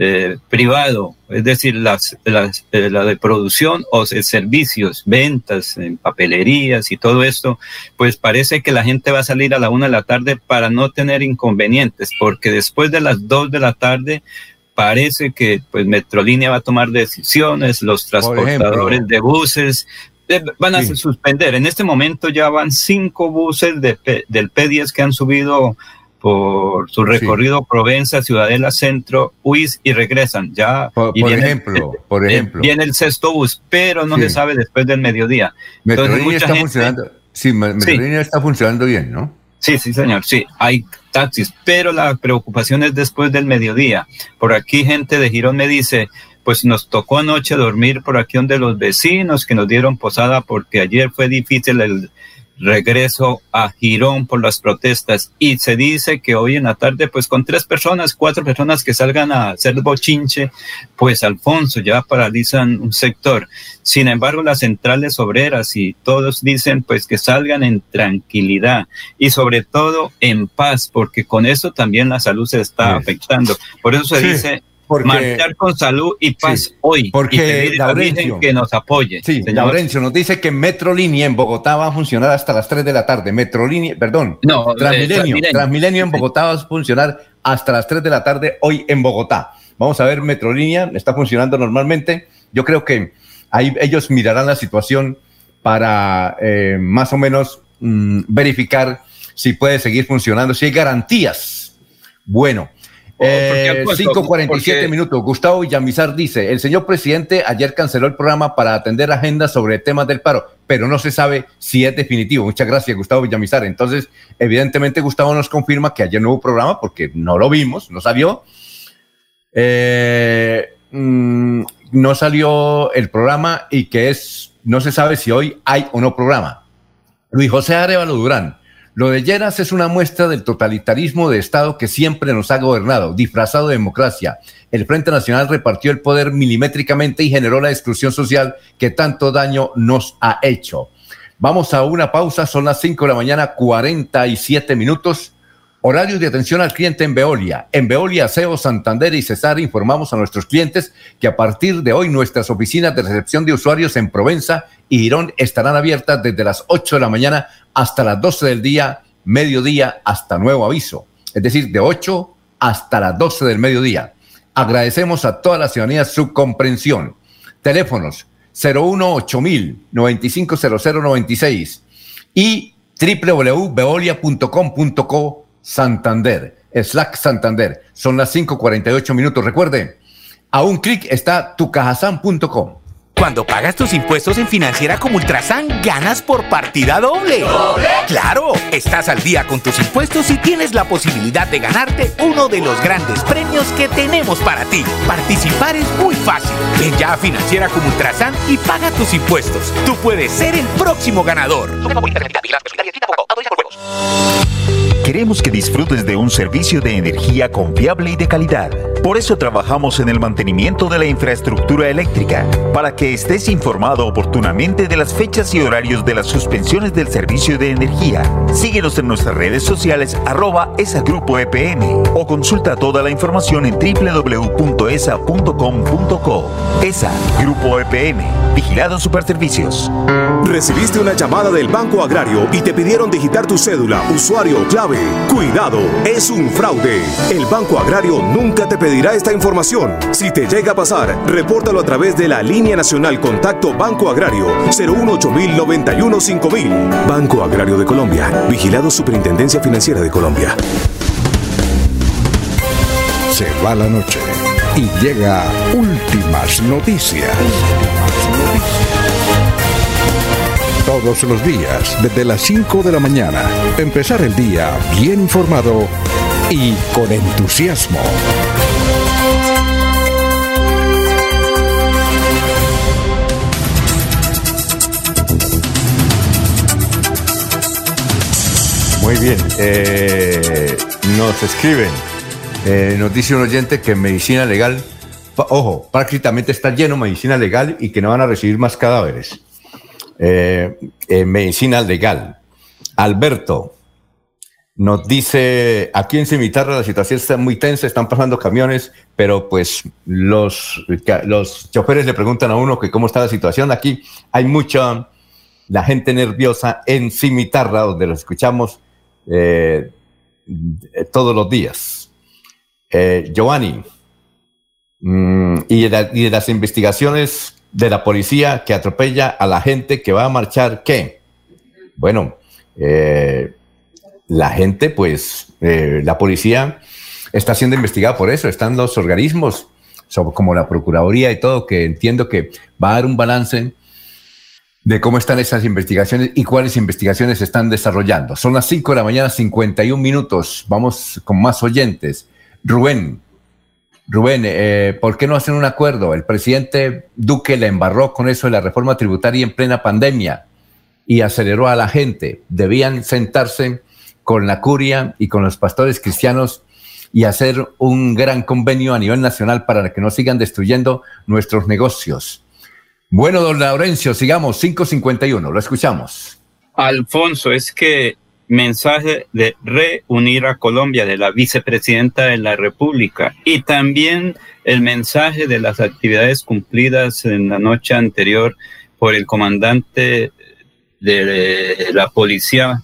eh, privado, es decir, las, las eh, la de producción o servicios, ventas, en papelerías y todo esto, pues parece que la gente va a salir a la una de la tarde para no tener inconvenientes, porque después de las dos de la tarde parece que pues Metrolínea va a tomar decisiones, los transportadores de buses eh, van a suspender. En este momento ya van cinco buses de, del P10 que han subido por su recorrido Provenza, Ciudadela, Centro, UIS y regresan. Ya, por, ejemplo, por ejemplo. Viene el sexto bus, pero no se sabe después del mediodía. Metrolínea está funcionando. Sí, Metrolínea está funcionando bien, ¿no? Sí, sí, señor. Sí, hay taxis, pero la preocupación es después del mediodía. Por aquí gente de Girón me dice, pues nos tocó anoche dormir por aquí donde los vecinos que nos dieron posada porque ayer fue difícil el, regreso a Girón por las protestas y se dice que hoy en la tarde pues con tres personas, cuatro personas que salgan a hacer bochinche, pues Alfonso ya paralizan un sector. Sin embargo, las centrales obreras y todos dicen pues que salgan en tranquilidad y sobre todo en paz, porque con eso también la salud se está afectando. Por eso se dice porque, marchar con salud y paz hoy. Porque Laurencio, que nos apoye. Sí, Laurencio nos dice que Metrolínea en Bogotá va a funcionar hasta las 3 de la tarde. Metrolínea, perdón. No, Transmilenio. Transmilenio, en Bogotá va a funcionar hasta las 3 de la tarde hoy en Bogotá. Vamos a ver, Metrolínea está funcionando normalmente. Yo creo que ahí ellos mirarán la situación para eh, más o menos mm, verificar si puede seguir funcionando, si hay garantías. Bueno, 5.47 eh, minutos. Gustavo Villamizar dice, el señor presidente ayer canceló el programa para atender agendas sobre temas del paro, pero no se sabe si es definitivo. Muchas gracias, Gustavo Villamizar. Entonces, evidentemente, Gustavo nos confirma que ayer no hubo programa porque no lo vimos, no salió. Eh, mm, no salió el programa y que es, no se sabe si hoy hay o no programa. Luis José Arevalo Durán, lo de Lleras es una muestra del totalitarismo de Estado que siempre nos ha gobernado, disfrazado de democracia. El Frente Nacional repartió el poder milimétricamente y generó la exclusión social que tanto daño nos ha hecho. Vamos a una pausa, son las 5 de la mañana, 47 minutos. Horarios de atención al cliente en Veolia. En Veolia, SEO, Santander y Cesar informamos a nuestros clientes que a partir de hoy nuestras oficinas de recepción de usuarios en Provenza y Girón estarán abiertas desde las 8 de la mañana hasta las 12 del día, mediodía, hasta nuevo aviso. es decir, de 8 hasta las 12 del mediodía. Agradecemos a toda la ciudadanía su comprensión. Teléfonos 018000 950096 y www.veolia.com.co Santander, Slack Santander. Son las 5:48 minutos. Recuerde, a un clic está tucajasan.com. Cuando pagas tus impuestos en Financiera como Ultrasan, ganas por partida doble. ¿Doble? ¡Claro! Estás al día con tus impuestos y tienes la posibilidad de ganarte uno de los grandes premios que tenemos para ti. Participar es muy fácil. Ven ya a Financiera como Ultrasan y paga tus impuestos. Tú puedes ser el próximo ganador. Queremos que disfrutes de un servicio de energía confiable y de calidad. Por eso trabajamos en el mantenimiento de la infraestructura eléctrica, para que estés informado oportunamente de las fechas y horarios de las suspensiones del servicio de energía. Síguenos en nuestras redes sociales arroba esa grupo EPN o consulta toda la información en www.esa.com.co. ESA Grupo EPN, Vigilado Superservicios. Recibiste una llamada del Banco Agrario y te pidieron digitar tu cédula, usuario clave. Cuidado, es un fraude. El Banco Agrario nunca te pedirá esta información. Si te llega a pasar, repórtalo a través de la línea nacional Contacto Banco Agrario 018 5000 Banco Agrario de Colombia. Vigilado Superintendencia Financiera de Colombia. Se va la noche y llega últimas noticias. Todos los días, desde las 5 de la mañana, empezar el día bien informado y con entusiasmo. Muy bien, eh, nos escriben, eh, nos dice un oyente que medicina legal, ojo, prácticamente está lleno de medicina legal y que no van a recibir más cadáveres. Eh, eh, medicina legal. Alberto nos dice, aquí en Cimitarra la situación está muy tensa, están pasando camiones, pero pues los, los choferes le preguntan a uno que cómo está la situación. Aquí hay mucha, la gente nerviosa en Cimitarra, donde lo escuchamos eh, todos los días. Eh, Giovanni, mm, y, de las investigaciones de la policía que atropella a la gente que va a marchar, ¿qué? Bueno, eh, la gente, pues, la policía está siendo investigada por eso, están los organismos, como la Procuraduría y todo, que entiendo que va a dar un balance de cómo están esas investigaciones y cuáles investigaciones se están desarrollando. Son las 5 de la mañana, 51 minutos. Vamos con más oyentes. Rubén, Rubén, eh, ¿por qué no hacen un acuerdo? El presidente Duque le embarró con eso de la reforma tributaria en plena pandemia y aceleró a la gente. Debían sentarse con la curia y con los pastores cristianos y hacer un gran convenio a nivel nacional para que no sigan destruyendo nuestros negocios. Bueno, don Laurencio, sigamos, 551, lo escuchamos. Alfonso, es que mensaje de reunir a Colombia de la vicepresidenta de la República y también el mensaje de las actividades cumplidas en la noche anterior por el comandante de la policía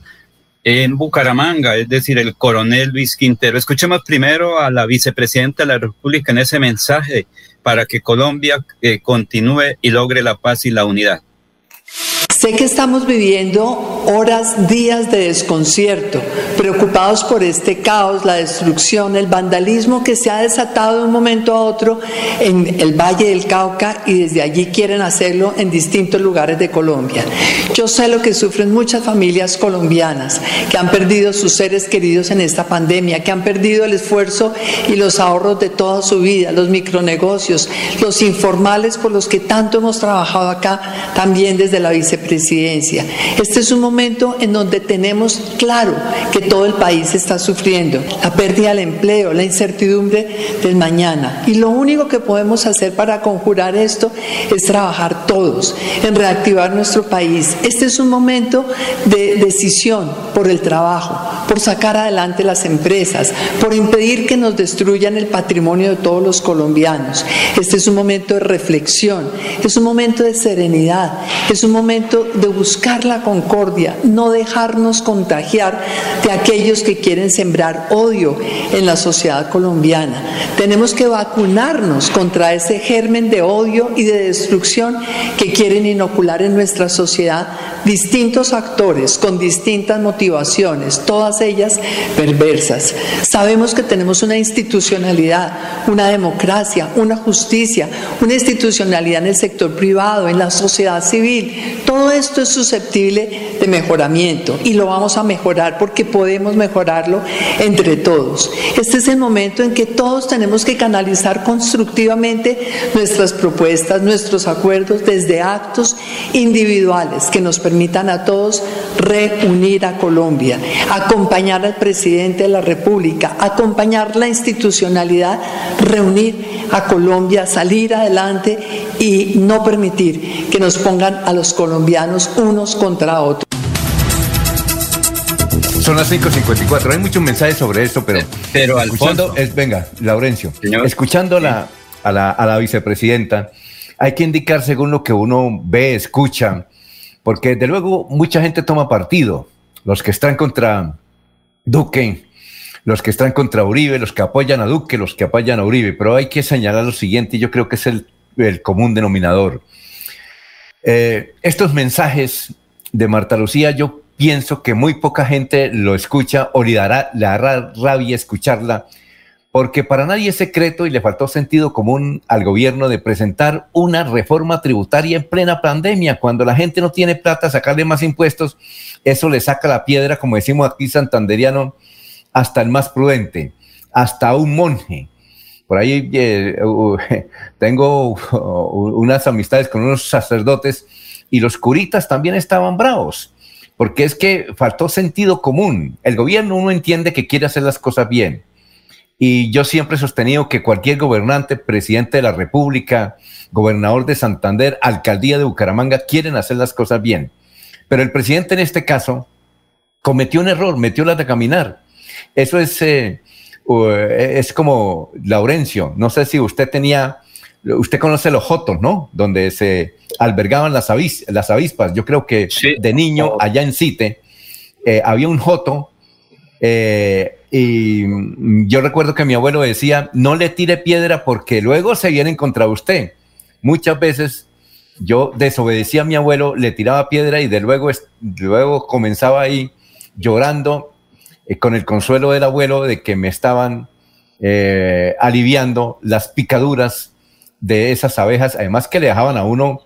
en Bucaramanga, es decir, el coronel Luis Quintero. Escuchemos primero a la vicepresidenta de la República en ese mensaje para que Colombia eh, continúe y logre la paz y la unidad. Sé que estamos viviendo horas, días de desconcierto, preocupados por este caos, la destrucción, el vandalismo que se ha desatado de un momento a otro en el Valle del Cauca y desde allí quieren hacerlo en distintos lugares de Colombia. Yo sé lo que sufren muchas familias colombianas que han perdido sus seres queridos en esta pandemia, que han perdido el esfuerzo y los ahorros de toda su vida, los micronegocios, los informales por los que tanto hemos trabajado acá también desde la vicepresidencia. Este es un momento en donde tenemos claro que todo el país está sufriendo la pérdida del empleo, la incertidumbre del mañana. Y lo único que podemos hacer para conjurar esto es trabajar todos en reactivar nuestro país. Este es un momento de decisión por el trabajo, por sacar adelante las empresas, por impedir que nos destruyan el patrimonio de todos los colombianos. Este es un momento de reflexión, es un momento de serenidad, es un momento de buscar la concordia, no dejarnos contagiar de aquellos que quieren sembrar odio en la sociedad colombiana. Tenemos que vacunarnos contra ese germen de odio y de destrucción que quieren inocular en nuestra sociedad distintos actores con distintas motivaciones, todas ellas perversas. Sabemos que tenemos una institucionalidad, una democracia, una justicia, una institucionalidad en el sector privado, en la sociedad civil. Todo esto es susceptible de mejoramiento y lo vamos a mejorar porque podemos mejorarlo entre todos. Este es el momento en que todos tenemos que canalizar constructivamente nuestras propuestas, nuestros acuerdos desde actos individuales que nos permitan a todos reunir a Colombia, acompañar al presidente de la República, acompañar la institucionalidad, reunir a Colombia, salir adelante y no permitir que nos pongan a los colombianos unos contra otros. Son las 5.54. Hay muchos mensajes sobre esto, pero. Pero escuchando, es, venga, Laurencio. Escuchando la, a, la, a la vicepresidenta, hay que indicar según lo que uno ve, escucha, porque desde luego mucha gente toma partido. Los que están contra Duque, los que están contra Uribe, los que apoyan a Duque, los que apoyan a Uribe, pero hay que señalar lo siguiente, y yo creo que es el, el común denominador. Eh, estos mensajes de Marta Lucía, yo pienso que muy poca gente lo escucha o le dará, le dará rabia escucharla, porque para nadie es secreto y le faltó sentido común al gobierno de presentar una reforma tributaria en plena pandemia, cuando la gente no tiene plata, sacarle más impuestos, eso le saca la piedra, como decimos aquí santanderiano, hasta el más prudente, hasta un monje. Por ahí eh, tengo unas amistades con unos sacerdotes y los curitas también estaban bravos porque es que faltó sentido común. El gobierno uno entiende que quiere hacer las cosas bien. Y yo siempre he sostenido que cualquier gobernante, presidente de la República, gobernador de Santander, alcaldía de Bucaramanga, quieren hacer las cosas bien. Pero el presidente en este caso cometió un error, metió la de caminar. Eso es, eh, es como Laurencio. No sé si usted tenía Usted conoce los jotos, ¿no? Donde se albergaban las, las avispas. Yo creo que de niño, oh. allá en Cite, eh, había un joto. Eh, y yo recuerdo que mi abuelo decía, no le tire piedra porque luego se vienen contra usted. Muchas veces yo desobedecía a mi abuelo, le tiraba piedra y de luego, luego comenzaba ahí llorando eh, con el consuelo del abuelo de que me estaban aliviando las picaduras de esas abejas, además que le dejaban a uno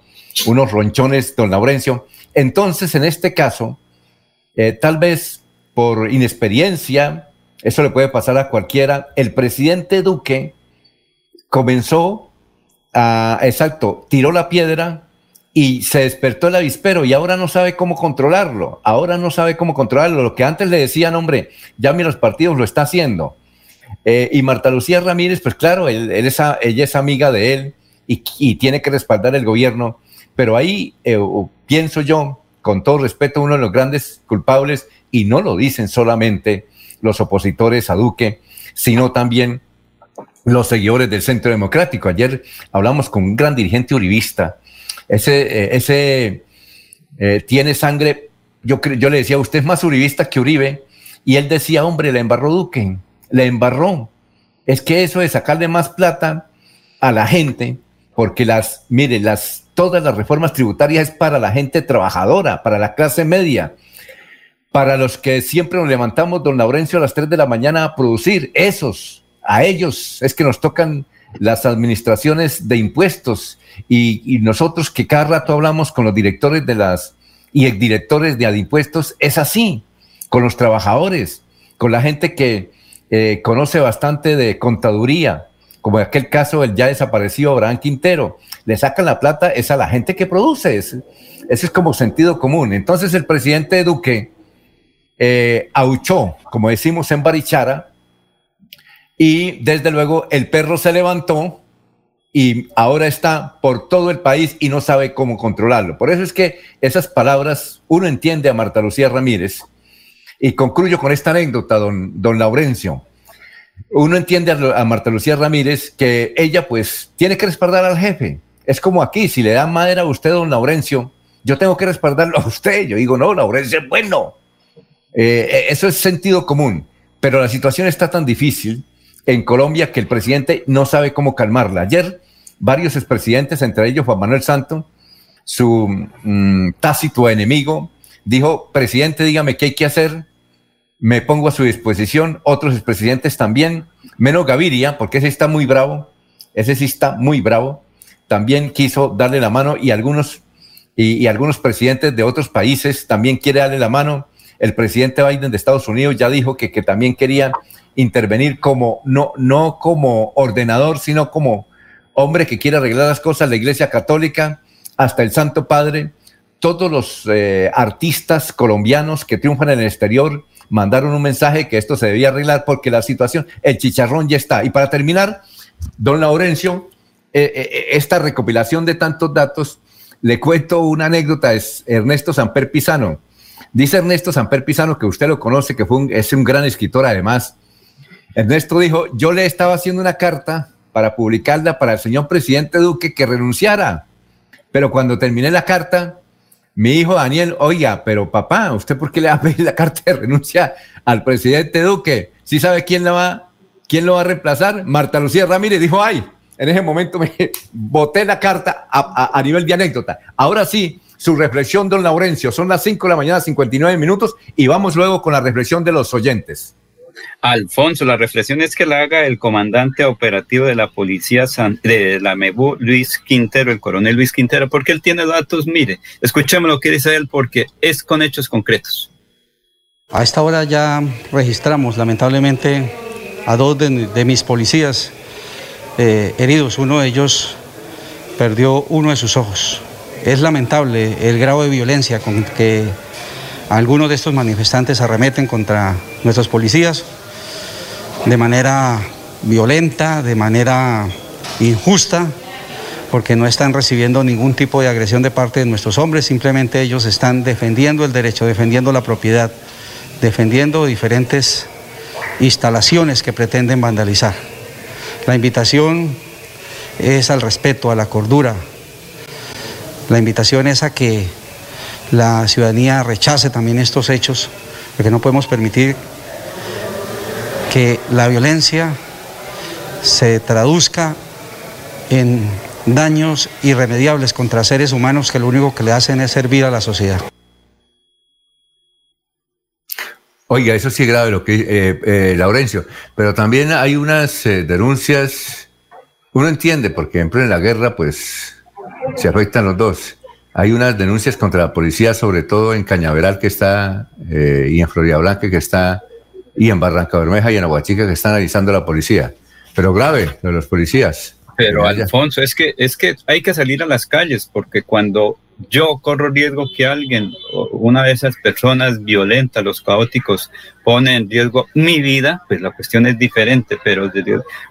unos ronchones, don Laurencio. Entonces, en este caso, eh, tal vez por inexperiencia, eso le puede pasar a cualquiera, el presidente Duque comenzó a, exacto, tiró la piedra y se despertó el avispero y ahora no sabe cómo controlarlo, ahora no sabe cómo controlarlo. Lo que antes le decían, hombre, ya los partidos lo está haciendo. Eh, y Marta Lucía Ramírez, pues claro, él, ella es amiga de él y, tiene que respaldar el gobierno, pero ahí eh, pienso yo, con todo respeto, uno de los grandes culpables, y no lo dicen solamente los opositores a Duque, sino también los seguidores del Centro Democrático. Ayer hablamos con un gran dirigente uribista, ese, eh, ese tiene sangre, yo, yo le decía, usted es más uribista que Uribe, y él decía, hombre, le embarró Duque le embarró. Es que eso de sacarle más plata a la gente, porque las, mire, las, todas las reformas tributarias es para la gente trabajadora, para la clase media, para los que siempre nos levantamos, don Laurencio, a las 3 de la mañana a producir, esos, a ellos es que nos tocan las administraciones de impuestos y, nosotros que cada rato hablamos con los directores de las y exdirectores de impuestos, es así, con los trabajadores, con la gente que, eh, conoce bastante de contaduría, como en aquel caso el ya desaparecido Abraham Quintero. Le sacan la plata, es a la gente que produce. Ese es como sentido común. Entonces el presidente Duque eh, auchó, como decimos en Barichara, y desde luego el perro se levantó y ahora está por todo el país y no sabe cómo controlarlo. Por eso es que esas palabras uno entiende a Marta Lucía Ramírez y concluyo con esta anécdota, don, don Laurencio. Uno entiende a, Marta Lucía Ramírez que ella pues tiene que respaldar al jefe. Es como aquí, si le dan madera a usted, don Laurencio, yo tengo que respaldarlo a usted. Yo digo, no, Laurencio es bueno. Eh, eso es sentido común, pero la situación está tan difícil en Colombia que el presidente no sabe cómo calmarla. Ayer varios expresidentes, entre ellos Juan Manuel Santo, su mm, tácito enemigo, dijo, presidente, dígame qué hay que hacer, me pongo a su disposición, otros expresidentes también, menos Gaviria, porque ese está muy bravo, ese sí está muy bravo, también quiso darle la mano y algunos, y, algunos presidentes de otros países también quiere darle la mano. El presidente Biden de Estados Unidos ya dijo que, que también quería intervenir como, no, no como ordenador, sino como hombre que quiere arreglar las cosas, la Iglesia Católica, hasta el Santo Padre, todos los eh, artistas colombianos que triunfan en el exterior mandaron un mensaje que esto se debía arreglar porque la situación, el chicharrón ya está. Y para terminar, don Laurencio, eh, eh, esta recopilación de tantos datos, le cuento una anécdota, es Ernesto Samper Pisano. Dice Ernesto Samper Pisano, que usted lo conoce, que fue es un gran escritor además. Ernesto dijo, yo le estaba haciendo una carta para publicarla para el señor presidente Duque que renunciara. Pero cuando terminé la carta, mi hijo Daniel, oiga, pero papá, ¿usted por qué le va a pedir la carta de renuncia al presidente Duque? ¿Sí sabe quién, la va, quién lo va a reemplazar? Marta Lucía Ramírez dijo, ay, en ese momento me boté la carta a, a nivel de anécdota. Ahora sí, su reflexión, don Laurencio, son las 5 de la mañana, 59 minutos, y vamos luego con la reflexión de los oyentes. Alfonso, la reflexión es que la haga el comandante operativo de la policía de la MEBU, Luis Quintero, el coronel Luis Quintero, porque él tiene datos, mire, escuchemos lo que dice él porque es con hechos concretos. A esta hora ya registramos lamentablemente a dos de, mis policías eh, heridos, uno de ellos perdió uno de sus ojos. Es lamentable el grado de violencia con que algunos de estos manifestantes arremeten contra nuestros policías de manera violenta, de manera injusta, porque no están recibiendo ningún tipo de agresión de parte de nuestros hombres, simplemente ellos están defendiendo el derecho, defendiendo la propiedad, defendiendo diferentes instalaciones que pretenden vandalizar. La invitación es al respeto, a la cordura. La invitación es a que la ciudadanía rechace también estos hechos, porque no podemos permitir que la violencia se traduzca en daños irremediables contra seres humanos que lo único que le hacen es servir a la sociedad. Oiga, eso sí es grave lo que eh, eh, Laurencio, pero también hay unas eh, denuncias, uno entiende, porque en la guerra pues se afectan los dos. Hay unas denuncias contra la policía, sobre todo en Cañaveral que está, y en Florida Blanca que está y en Barranca Bermeja y en Aguachica que están analizando la policía. Pero grave de los policías. Pero Alfonso, es que, es que hay que salir a las calles porque cuando yo corro riesgo que alguien, una de esas personas violentas, los caóticos, pone en riesgo mi vida, pues la cuestión es diferente, pero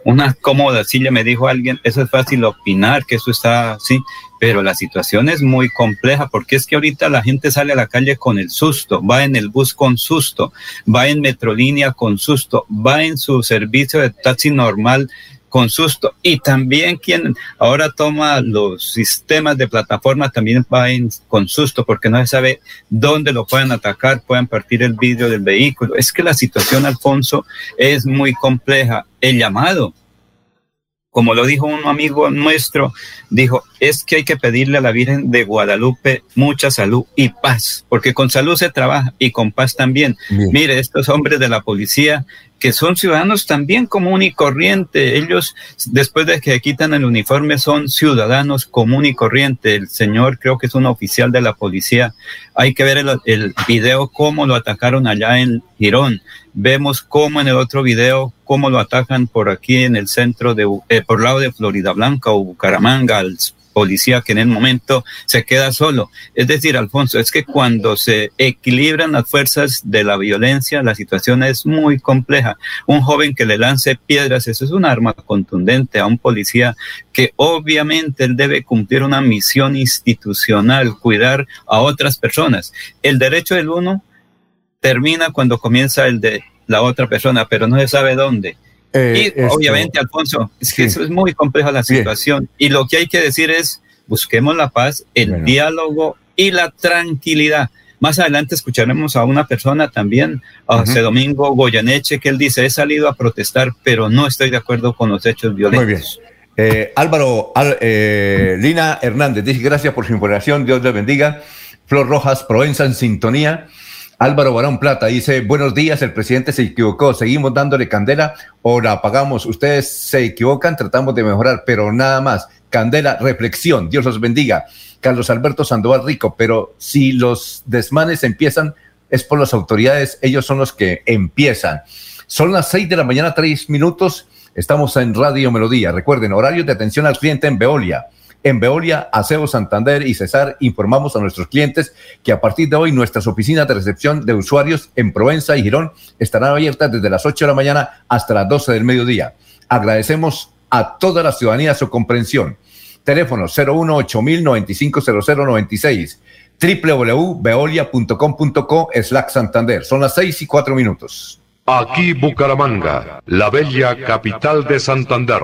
una cómoda silla me dijo alguien, eso es fácil opinar, que eso está así, pero la situación es muy compleja porque es que ahorita la gente sale a la calle con el susto, va en el bus con susto, va en Metrolínea con susto, va en su servicio de taxi normal con susto. Y también quien ahora toma los sistemas de plataforma también va en, con susto porque no se sabe dónde lo pueden atacar, pueden partir el vidrio del vehículo. Es que la situación, Alfonso, es muy compleja. El llamado como lo dijo un amigo nuestro, dijo, es que hay que pedirle a la Virgen de Guadalupe mucha salud y paz, porque con salud se trabaja y con paz también. Mire, estos hombres de la policía que son ciudadanos también común y corriente. Ellos, después de que quitan el uniforme, son ciudadanos común y corriente. El señor creo que es un oficial de la policía. Hay que ver el, video cómo lo atacaron allá en Girón. Vemos cómo en el otro video, cómo lo atacan por aquí en el centro de, eh, por lado de Florida Blanca o Bucaramanga, al policía que en el momento se queda solo. Es decir, Alfonso, es que cuando se equilibran las fuerzas de la violencia, la situación es muy compleja. Un joven que le lance piedras, eso es un arma contundente a un policía que obviamente él debe cumplir una misión institucional, cuidar a otras personas. El derecho del uno termina cuando comienza el de la otra persona, pero no se sabe dónde. Eh, y obviamente, Alfonso, es que eso es muy compleja la situación. Y lo que hay que decir es, busquemos la paz, el diálogo y la tranquilidad. Más adelante escucharemos a una persona también, a José Domingo Goyaneche, que él dice, he salido a protestar, pero no estoy de acuerdo con los hechos violentos. Muy bien. Eh, Álvaro, eh, Lina Hernández dice gracias por su información, Dios les bendiga. Flor Rojas, Provenza en sintonía. Álvaro Barón Plata dice, buenos días, el presidente se equivocó, seguimos dándole candela o la apagamos. Ustedes se equivocan, tratamos de mejorar, pero nada más. Candela, reflexión, Dios los bendiga. Carlos Alberto Sandoval Rico, pero si los desmanes empiezan, es por las autoridades, ellos son los que empiezan. Son las seis de la mañana, tres minutos, estamos en Radio Melodía. Recuerden, horarios de atención al cliente en Veolia en Veolia, Aseo Santander y Cesar informamos a nuestros clientes que a partir de hoy nuestras oficinas de recepción de usuarios en Provenza y Girón estarán abiertas desde las 8 de la mañana hasta las 12 del mediodía. Agradecemos a toda la ciudadanía su comprensión. Teléfono 018 www.veolia.com.co slash Santander. Son las 6 y 4 minutos. Aquí Bucaramanga, la bella capital de Santander.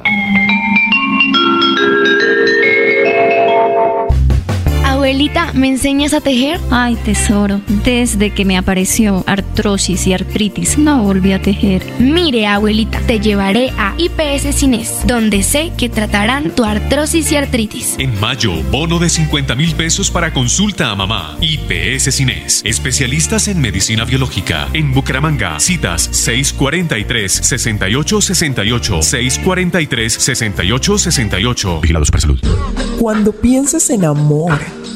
Abuelita, ¿me enseñas a tejer? Ay, tesoro, desde que me apareció artrosis y artritis, no volví a tejer. Mire, abuelita, te llevaré a IPS Cines, donde sé que tratarán tu artrosis y artritis. En mayo, bono de 50 mil pesos para consulta a mamá. IPS Cines, especialistas en medicina biológica. En Bucaramanga, citas 643-6868, 643-6868. Vigilados para salud. Cuando pienses en amor,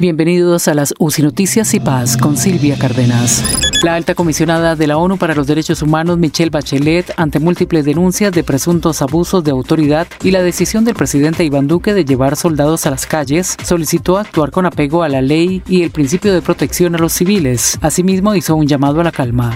Bienvenidos a las UCI Noticias y Paz con Silvia Cárdenas. La alta comisionada de la ONU para los Derechos Humanos, Michelle Bachelet, ante múltiples denuncias de presuntos abusos de autoridad y la decisión del presidente Iván Duque de llevar soldados a las calles, solicitó actuar con apego a la ley y el principio de protección a los civiles. Asimismo, hizo un llamado a la calma.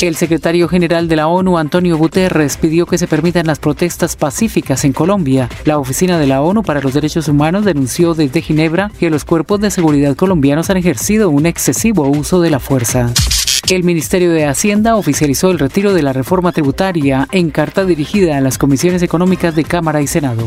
El secretario general de la ONU, Antonio Guterres, pidió que se permitan las protestas pacíficas en Colombia. La Oficina de la ONU para los Derechos Humanos denunció desde Ginebra que los cuerpos de seguridad colombianos han ejercido un excesivo uso de la fuerza. El Ministerio de Hacienda oficializó el retiro de la reforma tributaria en carta dirigida a las comisiones económicas de Cámara y Senado.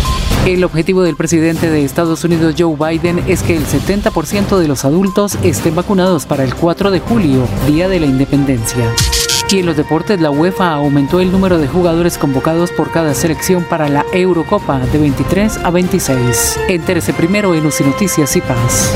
El objetivo del presidente de Estados Unidos, Joe Biden, es que el 70% de los adultos estén vacunados para el 4 de julio, Día de la Independencia. Y en los deportes, la UEFA aumentó el número de jugadores convocados por cada selección para la Eurocopa de 23 a 26. Entérese primero en UCI Noticias y Paz.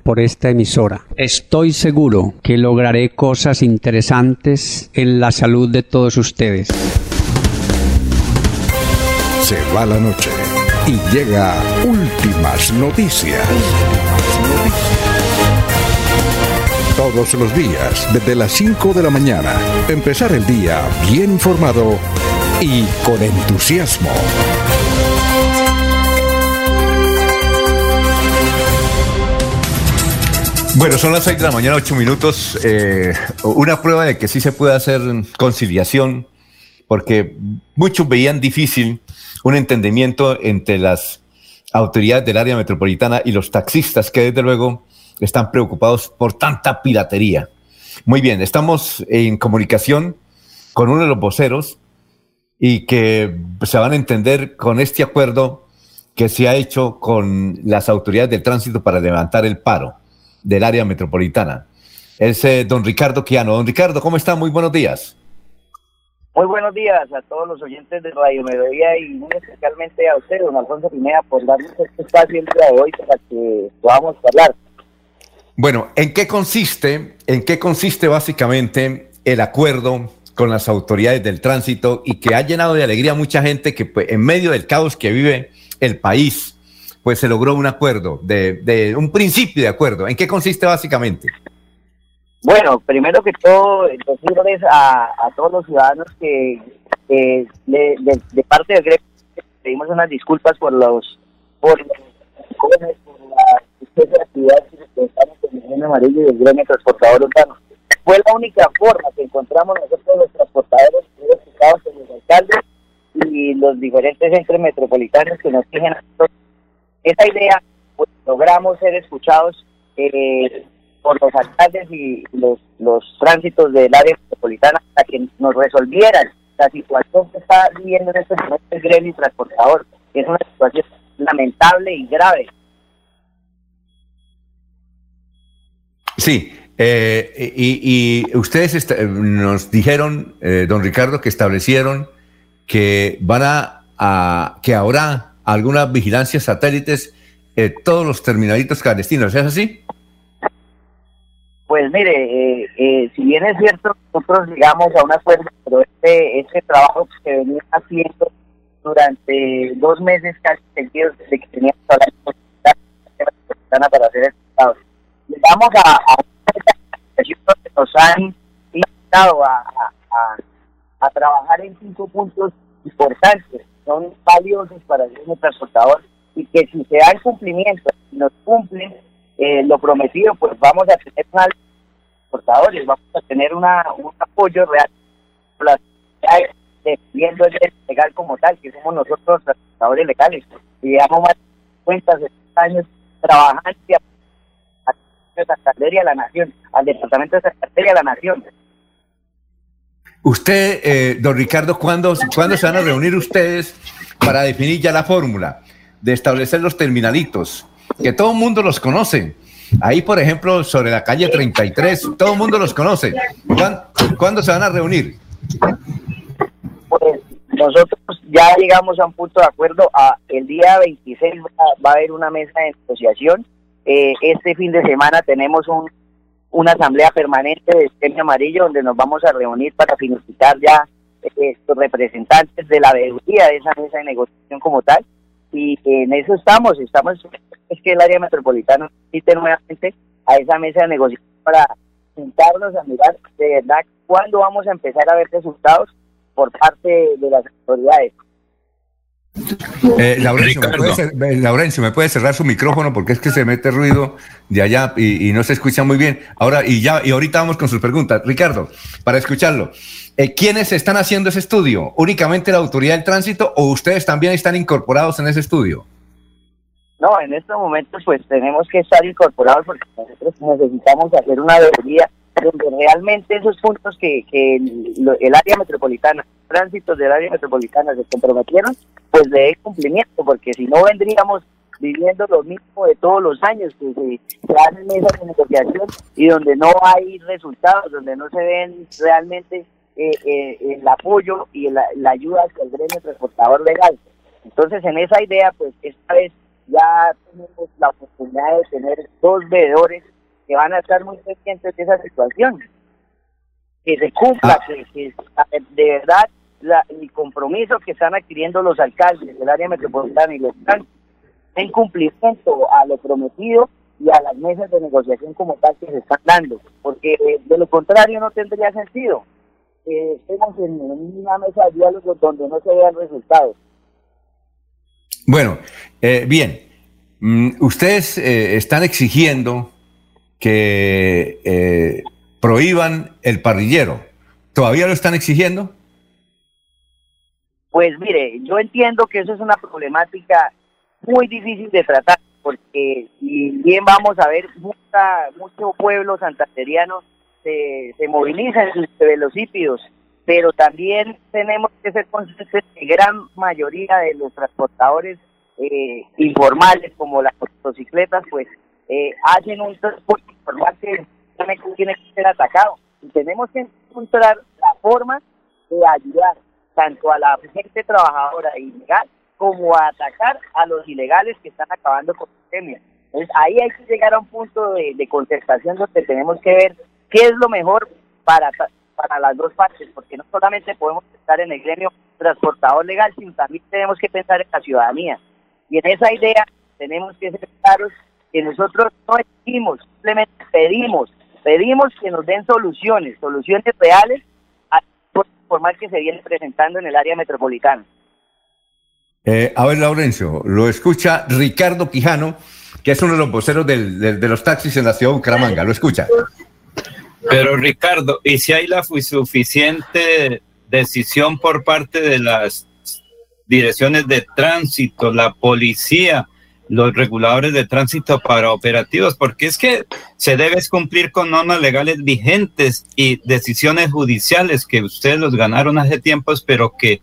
por esta emisora. Estoy seguro que lograré cosas interesantes en la salud de todos ustedes. se va la noche y llega últimas noticias. Todos los días, desde las 5 de la mañana, empezar el día bien informado y con entusiasmo. Bueno, son las 6 de la mañana, 8 minutos. Eh, una prueba de que sí se puede hacer conciliación, porque muchos veían difícil un entendimiento entre las autoridades del área metropolitana y los taxistas, que desde luego están preocupados por tanta piratería. Muy bien, estamos en comunicación con uno de los voceros y que se van a entender con este acuerdo que se ha hecho con las autoridades del tránsito para levantar el paro del área metropolitana. Es eh, don Ricardo Quiano. Don Ricardo, ¿cómo está? Muy buenos días. Muy buenos días a todos los oyentes de Radio Melodía y muy especialmente a usted, don Alfonso Pineda, por darnos este espacio el día de hoy para que podamos hablar. Bueno, ¿en qué consiste, en qué consiste básicamente el acuerdo con las autoridades del tránsito y que ha llenado de alegría a mucha gente que pues, en medio del caos que vive el país, pues se logró un acuerdo, de, un principio de acuerdo. ¿En qué consiste básicamente? Bueno, primero que todo, decirles a, todos los ciudadanos que de, parte del gremio pedimos unas disculpas por los por por la actividades que estamos en el amarillo y el gremio transportador urbano. Fue la única forma que encontramos nosotros los transportadores identificados en los alcaldes y los diferentes centros metropolitanos que nos nosotros esa idea, pues logramos ser escuchados eh, por los alcaldes y los, los tránsitos del área metropolitana para que nos resolvieran la situación que está viviendo en este momento el gremio transportador, es una situación lamentable y grave. Sí, eh, y, ustedes nos dijeron, eh, don Ricardo, que establecieron que van a que ahora algunas vigilancias satélites eh, todos los terminalitos clandestinos. ¿Es así? Pues mire, eh, eh, si bien es cierto, nosotros llegamos a un acuerdo, pero este, este trabajo que venía haciendo durante dos meses casi seguidos desde que teníamos la para hacer resultados. Llegamos a, a que nos han invitado a, a, a trabajar en cinco puntos importantes son valiosos para el transportador y que si se da el cumplimiento y nos cumplen eh, lo prometido, pues vamos a tener más transportadores, vamos a tener una, un apoyo real defendiendo el legal como tal, que somos nosotros los transportadores legales. Y llevamos más de cuentas de años trabajando a Santander y a la Nación, al Departamento de Santander y a la Nación. Usted, eh, don Ricardo, ¿cuándo, ¿cuándo se van a reunir ustedes para definir ya la fórmula de establecer los terminalitos? Que todo el mundo los conoce. Ahí, por ejemplo, sobre la calle 33, todo el mundo los conoce. ¿Cuándo, se van a reunir? Pues nosotros ya llegamos a un punto de acuerdo. El día 26 va, a haber una mesa de negociación. Eh, este fin de semana tenemos un una asamblea permanente de Gremio Amarillo donde nos vamos a reunir para finiquitar ya eh, los representantes de la veeduría de esa mesa de negociación como tal. Y en eso estamos, estamos, es que el área metropolitana invite nuevamente a esa mesa de negociación para sentarnos a mirar de verdad cuándo vamos a empezar a ver resultados por parte de las autoridades. Eh, Laurencio, ¿me puede, cerrar su micrófono porque es que se mete ruido de allá y, no se escucha muy bien. Ahora, y ya, y ahorita vamos con sus preguntas. Ricardo, para escucharlo, eh, ¿quiénes están haciendo ese estudio? ¿Únicamente la autoridad del tránsito o ustedes también están incorporados en ese estudio? No, en estos momentos pues tenemos que estar incorporados porque nosotros necesitamos hacer una debería donde realmente esos puntos que, que el, área metropolitana, tránsitos del área metropolitana se comprometieron, pues le dé cumplimiento, porque si no vendríamos viviendo lo mismo de todos los años, que se, hacen mesas de negociación y donde no hay resultados, donde no se ven realmente eh, eh, el apoyo y la, la ayuda hacia el gremio transportador legal. Entonces, en esa idea, pues esta vez ya tenemos la oportunidad de tener dos veedores que van a estar muy pendientes de esa situación. Que se cumpla, ah. que, de verdad la- el compromiso que están adquiriendo los alcaldes del área metropolitana y los están en cumplimiento a lo prometido y a las mesas de negociación como tal que se están dando, porque eh, de lo contrario no tendría sentido que estemos en, en una mesa de diálogo donde no se vean resultados. Bueno, eh, bien. Mm, ustedes eh, están exigiendo que eh, prohíban el parrillero. ¿Todavía lo están exigiendo? Pues mire, yo entiendo que eso es una problemática muy difícil de tratar, porque si bien vamos a ver mucha, mucho pueblo santanteriano se, se moviliza en sus velocípedos, pero también tenemos que ser conscientes que gran mayoría de los transportadores eh, informales, como las motocicletas, pues eh, hacen un transporte informal que tiene que ser atacado. Y tenemos que encontrar la forma de ayudar tanto a la gente trabajadora e ilegal como a atacar a los ilegales que están acabando con la pandemia. Entonces ahí hay que llegar a un punto de, de contestación donde tenemos que ver qué es lo mejor para, para las dos partes, porque no solamente podemos estar en el gremio transportador legal, sino también tenemos que pensar en la ciudadanía. Y en esa idea tenemos que ser claros que nosotros no exigimos, simplemente pedimos, pedimos que nos den soluciones, soluciones reales al formal que se viene presentando en el área metropolitana. Eh, a ver, Laurencio, lo escucha Ricardo Quijano, que es uno de los voceros del- del- de los taxis en la ciudad de Bucaramanga. Lo escucha. Pero Ricardo, ¿y si hay la suficiente decisión por parte de las direcciones de tránsito, la policía, los reguladores de tránsito para operativos? Porque es que se debe cumplir con normas legales vigentes y decisiones judiciales que ustedes los ganaron hace tiempos, pero que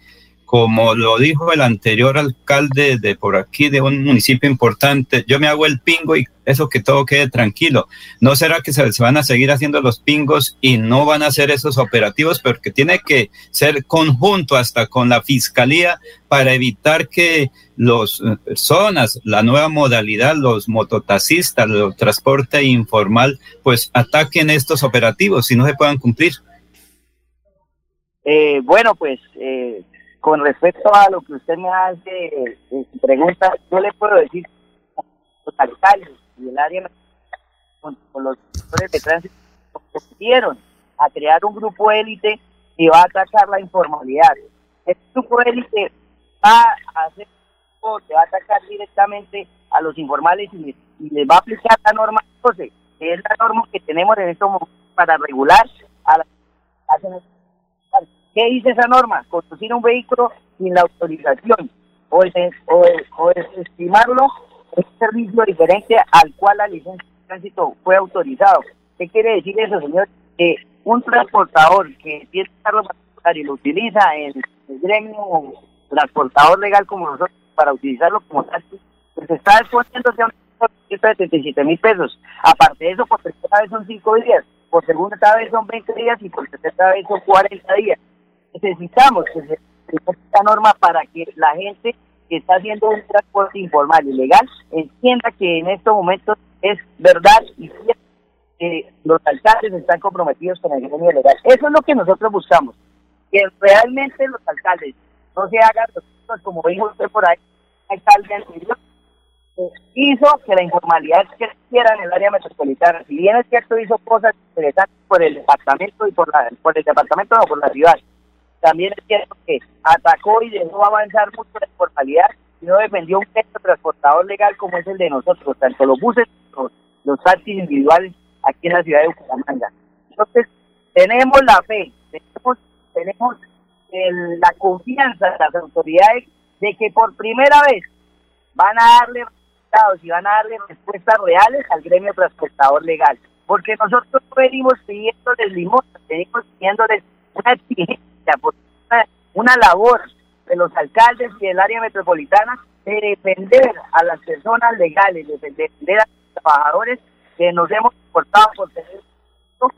como lo dijo el anterior alcalde de por aquí, de un municipio importante, yo me hago el pingo y eso que todo quede tranquilo. ¿No será que se, van a seguir haciendo los pingos y no van a hacer esos operativos? Porque tiene que ser conjunto hasta con la fiscalía para evitar que las personas, la nueva modalidad, los mototaxistas, el transporte informal, pues ataquen estos operativos y no se puedan cumplir. Eh, bueno, pues eh, con respecto a lo que usted me hace eh, eh, pregunta, yo le puedo decir los alcaldes y el área con, los sectores de tránsito decidieron a crear un grupo élite que va a atacar la informalidad. Este grupo élite va a hacer que va a atacar directamente a los informales y y les va a aplicar la norma 12, que es la norma que tenemos en estos momentos para regular a las ¿Qué dice esa norma? Conducir un vehículo sin la autorización o, des- o, o desestimarlo es un servicio diferente al cual la licencia de tránsito fue autorizado. ¿Qué quiere decir eso, señor? Que un transportador que tiene carro particular y lo utiliza en el gremio transportador legal como nosotros para utilizarlo como taxi, pues está exponiéndose a un de 77 mil pesos. Aparte de eso, por tercera vez son 5 días, por segunda vez son 20 días y por tercera vez son 40 días. Necesitamos que se esta norma para que la gente que está haciendo un transporte informal y legal entienda que en estos momentos es verdad y cierto que los alcaldes están comprometidos con el gremio legal. Eso es lo que nosotros buscamos, que realmente los alcaldes no se hagan los como dijo usted por ahí, eh, hizo que la informalidad creciera en el área metropolitana. Si bien es cierto, hizo cosas interesantes por el departamento y por, la, por el departamento, no por la ciudad. También es cierto que atacó y dejó avanzar mucho la informalidad y no defendió un texto transportador legal como es el de nosotros, tanto los buses como los taxis individuales aquí en la ciudad de Bucaramanga. Entonces, tenemos la fe, tenemos, tenemos el- la confianza de las autoridades de que por primera vez van a darle resultados y van a darle respuestas reales al gremio transportador legal. Porque nosotros no venimos pidiéndoles limosnas, venimos pidiéndoles una exigencia, una, una labor de los alcaldes y del área metropolitana de defender a las personas legales, de defender a los trabajadores que nos hemos portado por tener por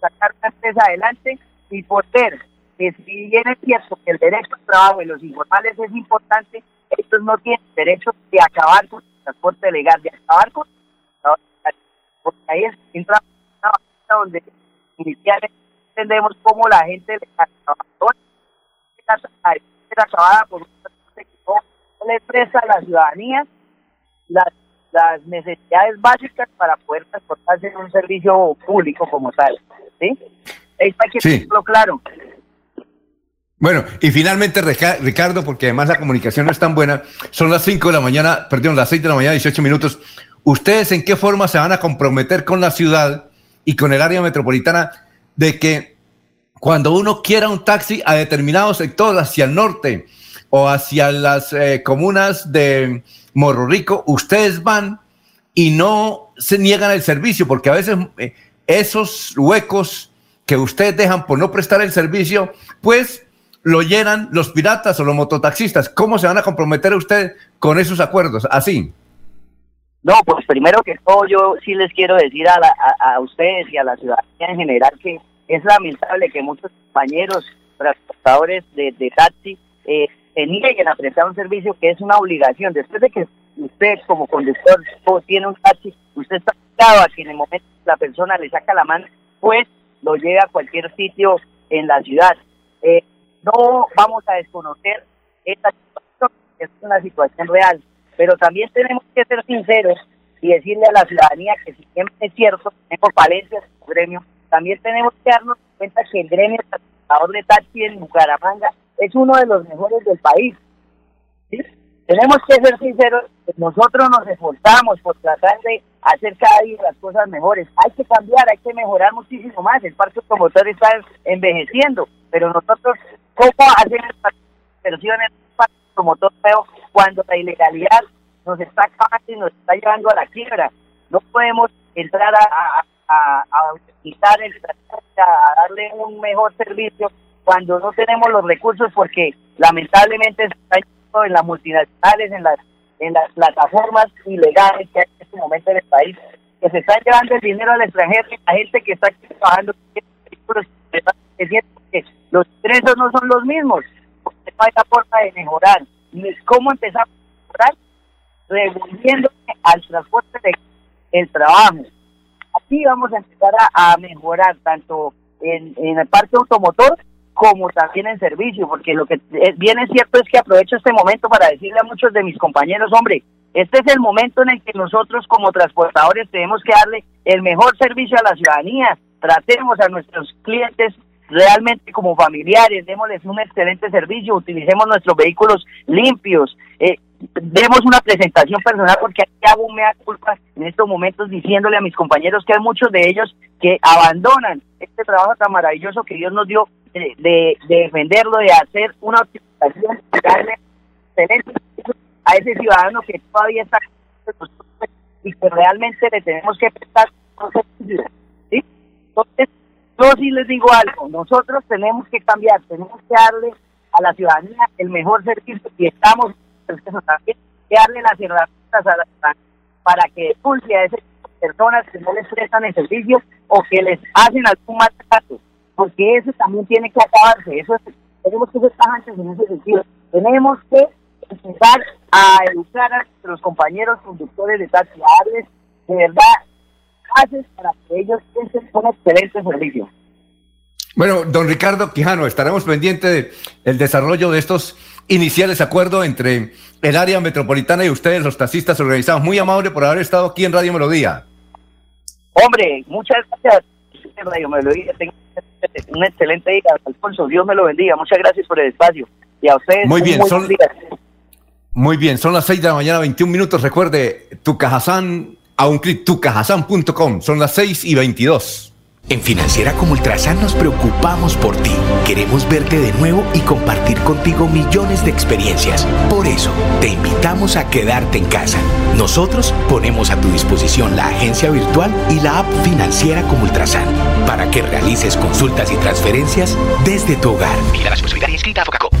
sacar la empresa adelante y por ser que si bien es cierto que el derecho al trabajo y los informales es importante, estos no tienen derecho de acabar con el transporte legal, de acabar con el transporte legal, porque ahí es entra una batalla donde inicialmente entendemos cómo la gente legal, trabajadora, es acabada por un que no le presta a la ciudadanía las, las necesidades básicas para poder transportarse en un servicio público como tal. ¿sí? Ahí hay que Sí. tenerlo claro. Bueno, y finalmente, Ricardo, porque además la comunicación no es tan buena, son las 5 de la mañana, perdón, las 6 de la mañana, 18 minutos. ¿Ustedes en qué forma se van a comprometer con la ciudad y con el área metropolitana de que cuando uno quiera un taxi a determinado sector, hacia el norte o hacia las eh, comunas de Morro Rico, ustedes van y no se niegan el servicio? Porque a veces eh, esos huecos que ustedes dejan por no prestar el servicio, pues lo llenan los piratas o los mototaxistas. ¿Cómo se van a comprometer ustedes con esos acuerdos? Así. No, pues primero que todo yo sí les quiero decir a, la- a, a ustedes y a la ciudadanía en general que es lamentable que muchos compañeros transportadores de, de taxi eh, se nieguen a prestar un servicio que es una obligación. Después de que usted como conductor tiene un taxi, usted está obligado a que en el momento la persona le saca la mano, pues lo lleve a cualquier sitio en la ciudad. Eh, no vamos a desconocer esta situación, es una situación real, pero también tenemos que ser sinceros y decirle a la ciudadanía que si bien es cierto, tenemos falencias en el gremio, también tenemos que darnos cuenta que el gremio transportador de taxi en Bucaramanga es uno de los mejores del país. Tenemos que ser sinceros, nosotros nos esforzamos por tratar de hacer cada día las cosas mejores. Hay que cambiar, hay que mejorar muchísimo más. El parque automotor está envejeciendo, pero nosotros, ¿cómo hacer estas inversiones parque automotor nuevo cuando la ilegalidad nos está acabando y nos está llevando a la quiebra? No podemos entrar a, a, a, quitar el a darle un mejor servicio cuando no tenemos los recursos porque lamentablemente se está yendo en las multinacionales, en las en las plataformas ilegales que hay en este momento en el país, que se están llevando el dinero al extranjero y la gente que está trabajando que los ingresos no son los mismos, porque no hay la forma de mejorar. ¿Cómo empezamos a mejorar? Revolviendo al transporte de el trabajo. Así vamos a empezar a, mejorar tanto en, en el parque automotor como también en servicio, porque lo que bien es cierto es que aprovecho este momento para decirle a muchos de mis compañeros, hombre, este es el momento en el que nosotros como transportadores tenemos que darle el mejor servicio a la ciudadanía, tratemos a nuestros clientes realmente como familiares, démosles un excelente servicio, utilicemos nuestros vehículos limpios, eh, demos una presentación personal porque aquí hago un mea culpa en estos momentos diciéndole a mis compañeros que hay muchos de ellos que abandonan este trabajo tan maravilloso que Dios nos dio de, de, de defenderlo, de hacer una optimización, darle excelente servicio a ese ciudadano que todavía está y que realmente le tenemos que prestar ¿sí? Entonces, yo sí les digo algo, nosotros tenemos que cambiar, tenemos que darle a la ciudadanía el mejor servicio y estamos también que darle las herramientas a la ciudadanía para que expulse a esas personas que no les prestan el servicio o que les hacen algún maltrato, porque eso también tiene que acabarse, eso es- tenemos que ser tajantes en ese sentido, tenemos que empezar a educar a nuestros compañeros conductores de taxi, de verdad clases para que ellos piensen un excelente servicio. Bueno, don Ricardo Quijano, estaremos pendientes del desarrollo de estos iniciales acuerdos entre el área metropolitana y ustedes, los taxistas organizados. Muy amable por haber estado aquí en Radio Melodía. Hombre, muchas gracias. Radio Melodía, tenga un excelente día, Alfonso. Dios me lo bendiga. Muchas gracias por el espacio. Y a ustedes, Muy bien, son- día. Muy bien, son las 6 de la mañana, 21 minutos. Recuerde, Tucajazán, a un clic, tucajazán.com. Son las 6 y 22. En Financiera como Ultrasan nos preocupamos por ti. Queremos verte de nuevo y compartir contigo millones de experiencias. Por eso, te invitamos a quedarte en casa. Nosotros ponemos a tu disposición la agencia virtual y la app Financiera como Ultrasan para que realices consultas y transferencias desde tu hogar. Mira la responsabilidad inscrita a Focacop.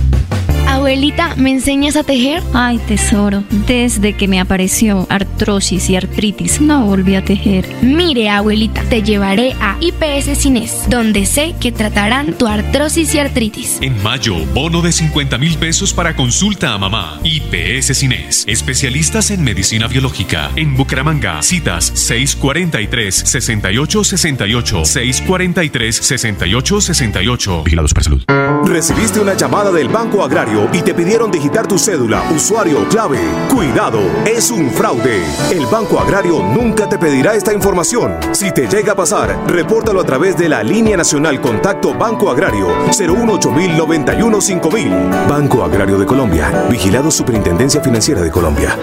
Abuelita, ¿me enseñas a tejer? Ay, tesoro, desde que me apareció artrosis y artritis, no volví a tejer. Mire, abuelita, te llevaré a IPS Cines, donde sé que tratarán tu artrosis y artritis. En mayo, bono de 50 mil pesos para consulta a mamá. IPS Cines, especialistas en medicina biológica. En Bucaramanga, citas 643-6868, 643-6868. Vigilados para salud. Recibiste una llamada del Banco Agrario y te pidieron digitar tu cédula, usuario, clave. Cuidado, es un fraude. El Banco Agrario nunca te pedirá esta información. Si te llega a pasar, repórtalo a través de la línea nacional Contacto Banco Agrario 018 91 5000. Banco Agrario de Colombia. Vigilado Superintendencia Financiera de Colombia.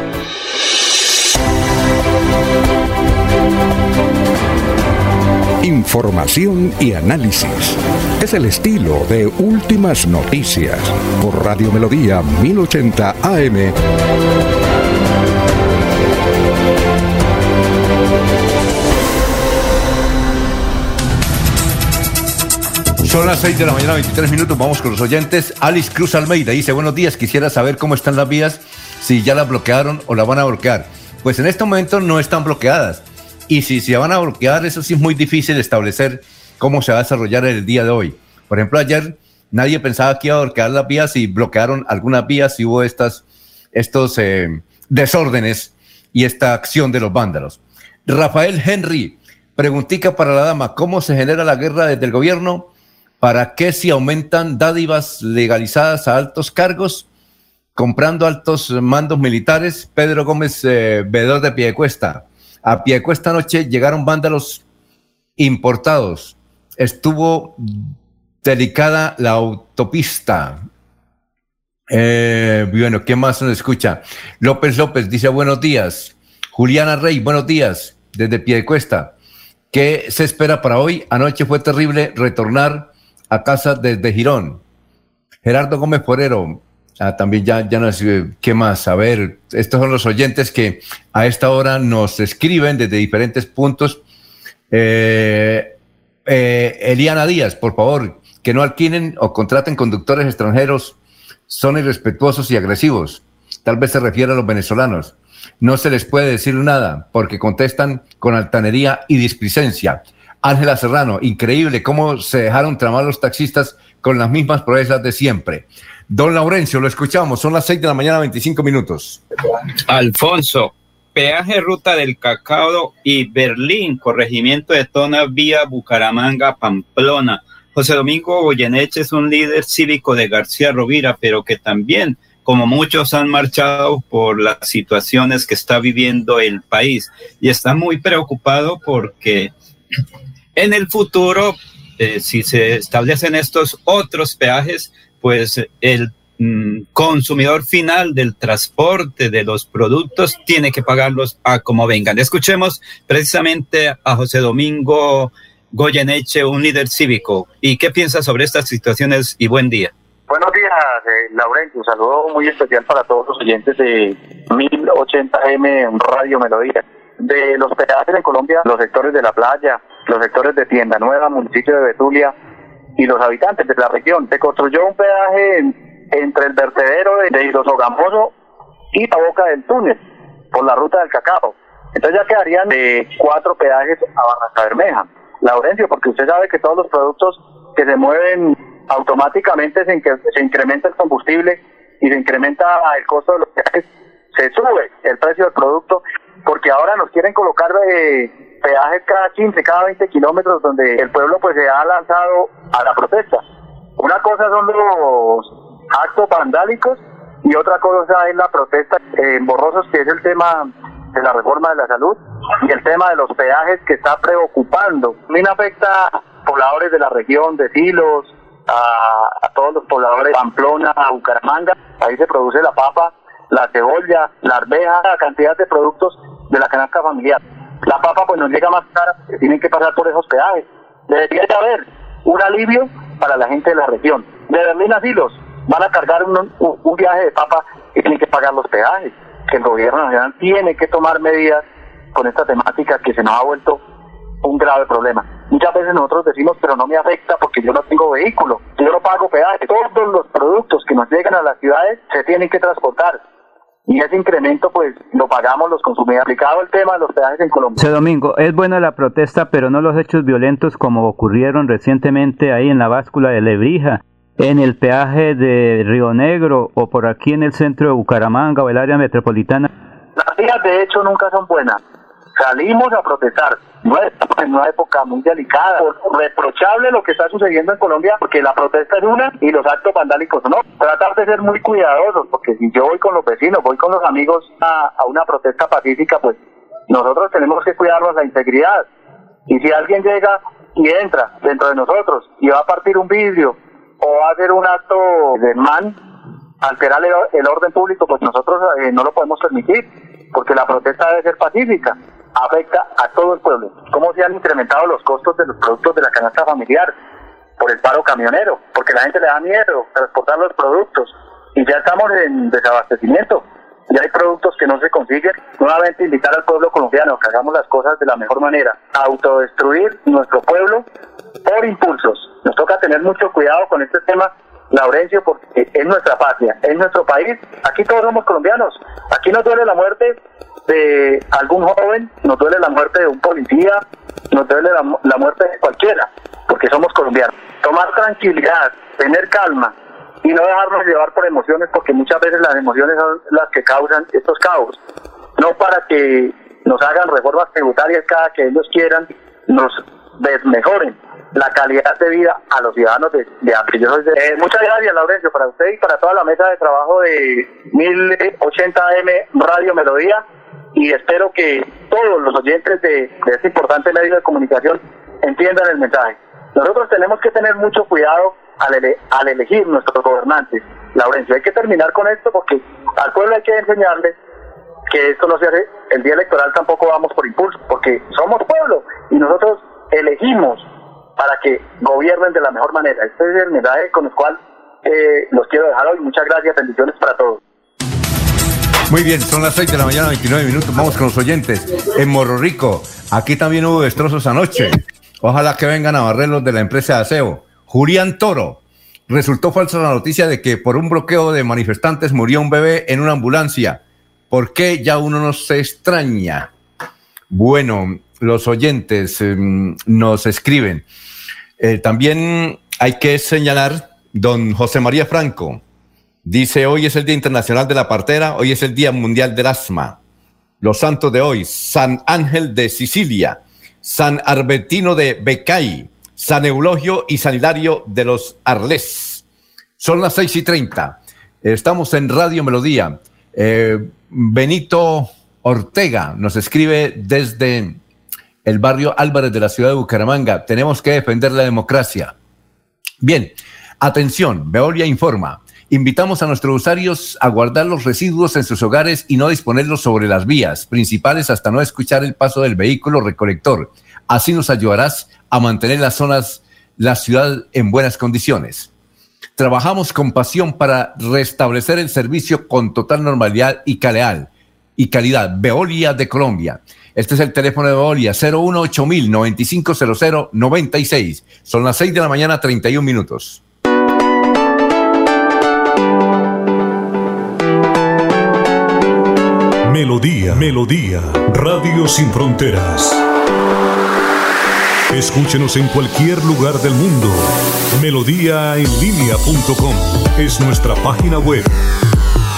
Información y análisis. Es el estilo de Últimas Noticias por Radio Melodía 1080 AM. Son las 6 de la mañana, 23 minutos. Vamos con los oyentes. Alice Cruz Almeida dice: Buenos días, quisiera saber cómo están las vías, si ya las bloquearon o las van a bloquear. Pues en este momento no están bloqueadas. Y si se van a bloquear, eso sí es muy difícil establecer cómo se va a desarrollar el día de hoy. Por ejemplo, ayer nadie pensaba que iba a bloquear las vías y bloquearon algunas vías y hubo estas, estos eh, desórdenes y esta acción de los vándalos. Rafael Henry, preguntica para la dama, ¿cómo se genera la guerra desde el gobierno? ¿Para qué si aumentan dádivas legalizadas a altos cargos? Comprando altos mandos militares, Pedro Gómez, eh, veedor de Piedecuesta. A Piedecuesta anoche llegaron vándalos importados. Estuvo delicada la autopista. Eh, bueno, ¿qué más nos escucha? López López dice buenos días. Juliana Rey, buenos días, desde Piedecuesta. ¿Qué se espera para hoy? Anoche fue terrible retornar a casa desde Girón. Gerardo Gómez Porero, también ya, ya nos, ¿qué más? A ver, estos son los oyentes que a esta hora nos escriben desde diferentes puntos. Eh, eh, Eliana Díaz, por favor, que no alquilen o contraten conductores extranjeros, son irrespetuosos y agresivos. Tal vez se refiere a los venezolanos. No se les puede decir nada porque contestan con altanería y displicencia. Ángela Serrano, increíble cómo se dejaron tramar los taxistas con las mismas proezas de siempre. Don Laurencio, lo escuchamos, son las 6 de la mañana, 25 minutos. Alfonso, peaje ruta del Cacao y Berlín, corregimiento de Tona vía Bucaramanga, Pamplona. José Domingo Goyeneche es un líder cívico de García Rovira, pero que también, como muchos, han marchado por las situaciones que está viviendo el país y está muy preocupado porque en el futuro, eh, si se establecen estos otros peajes, pues el mm, consumidor final del transporte de los productos tiene que pagarlos a como vengan. Escuchemos precisamente a José Domingo Goyeneche, un líder cívico. ¿Y qué piensa sobre estas situaciones? Y buen día. Buenos días, eh. Un saludo muy especial para todos los oyentes de 1080M Radio Melodía. De los peajes en Colombia, los sectores de la playa, los sectores de Tienda Nueva, municipio de Betulia y los habitantes de la región. Se construyó un peaje entre el vertedero de, Gamoso y la boca del túnel por la ruta del cacao. Entonces ya quedarían de cuatro peajes a Barranca Bermeja. Laurencio, porque usted sabe que todos los productos que se mueven automáticamente se, se incrementa el combustible y se incrementa el costo de los peajes, se sube el precio del producto, porque ahora nos quieren colocar de peajes cada 15, cada 20 kilómetros donde el pueblo pues se ha lanzado a la protesta. Una cosa son los actos vandálicos y otra cosa es la protesta en Borrosos, que es el tema de la reforma de la salud y el tema de los peajes que está preocupando. También afecta a pobladores de la región, de Silos, a, todos los pobladores de Pamplona, a Bucaramanga. Ahí se produce la papa, la cebolla, la arveja, la cantidad de productos de la canasta familiar. La papa pues nos llega más cara, tienen que pasar por esos peajes. Debería de haber un alivio para la gente de la región. De Berlín a Silos van a cargar un, un viaje de papa y tienen que pagar los peajes. Que el gobierno nacional tiene que tomar medidas con esta temática que se nos ha vuelto un grave problema. Muchas veces nosotros decimos, pero no me afecta porque yo no tengo vehículo, yo no pago peaje. Todos los productos que nos llegan a las ciudades se tienen que transportar. Y ese incremento, pues, lo pagamos los consumidores. Aplicado el tema de los peajes en Colombia. José Domingo, es buena la protesta, pero no los hechos violentos como ocurrieron recientemente ahí en la báscula de Lebrija, en el peaje de Río Negro o por aquí en el centro de Bucaramanga o el área metropolitana. Las vías, de hecho, nunca son buenas. Salimos a protestar. En una época muy delicada. Reprochable lo que está sucediendo en Colombia, porque la protesta es una y los actos vandálicos no. Tratar de ser muy cuidadosos, porque si yo voy con los vecinos, voy con los amigos a, a una protesta pacífica, pues nosotros tenemos que cuidarnos la integridad. Y si alguien llega y entra dentro de nosotros y va a partir un vidrio o va a hacer un acto de man, alterar el, el orden público, pues nosotros eh, no lo podemos permitir, porque la protesta debe ser pacífica, afecta a todo el pueblo. ¿Cómo se han incrementado los costos de los productos de la canasta familiar? Por el paro camionero, porque la gente le da miedo transportar los productos y ya estamos en desabastecimiento. Ya hay productos que no se consiguen. Nuevamente invitar al pueblo colombiano a que hagamos las cosas de la mejor manera. Autodestruir nuestro pueblo por impulsos. Nos toca tener mucho cuidado con este tema Laurencio, porque es nuestra patria, es nuestro país. Aquí todos somos colombianos. Aquí nos duele la muerte de algún joven, nos duele la muerte de un policía, nos duele la, muerte de cualquiera, porque somos colombianos. Tomar tranquilidad, tener calma y no dejarnos llevar por emociones, porque muchas veces las emociones son las que causan estos caos. No para que nos hagan reformas tributarias cada que ellos quieran, nos desmejoren la calidad de vida a los ciudadanos de, de eh, muchas gracias, Laurencio, para usted y para toda la mesa de trabajo de 1080M Radio Melodía. Y espero que todos los oyentes de, de este importante medio de comunicación entiendan el mensaje. Nosotros tenemos que tener mucho cuidado al, ele- al elegir nuestros gobernantes. Laurencio, hay que terminar con esto porque al pueblo hay que enseñarle que esto no se hace, el día electoral tampoco vamos por impulso, porque somos pueblo y nosotros elegimos para que gobiernen de la mejor manera. Este es el mensaje con el cual eh, los quiero dejar hoy. Muchas gracias, bendiciones para todos. Muy bien, son las 6 de la mañana, 29 minutos. Vamos con los oyentes. En Morro Rico, aquí también hubo destrozos anoche. Ojalá que vengan a barrerlos de la empresa de aseo. Julián Toro. Resultó falsa la noticia de que por un bloqueo de manifestantes murió un bebé en una ambulancia. ¿Por qué? Ya uno no se extraña. Bueno, los oyentes eh, nos escriben. Eh, también hay que señalar, don José María Franco, dice, hoy es el Día Internacional de la Partera, hoy es el Día Mundial del Asma. Los santos de hoy, San Ángel de Sicilia, San Arbetino de Becay, San Eulogio y San Hilario de los Arles. Son las seis y treinta. Estamos en Radio Melodía. Eh, Benito Ortega nos escribe desde el barrio Álvarez de la ciudad de Bucaramanga. Tenemos que defender la democracia. Bien, atención, Veolia informa. Invitamos a nuestros usuarios a guardar los residuos en sus hogares y no disponerlos sobre las vías principales hasta no escuchar el paso del vehículo recolector. Así nos ayudarás a mantener las zonas, la ciudad en buenas condiciones. Trabajamos con pasión para restablecer el servicio con total normalidad y. Y calidad. Veolia de Colombia. Este es el teléfono de Veolia, 018 9500 96. Son las 6 de la mañana, 31 minutos. Melodía, Melodía, Radio Sin Fronteras. Escúchenos en cualquier lugar del mundo. Melodíaenlínea.com es nuestra página web.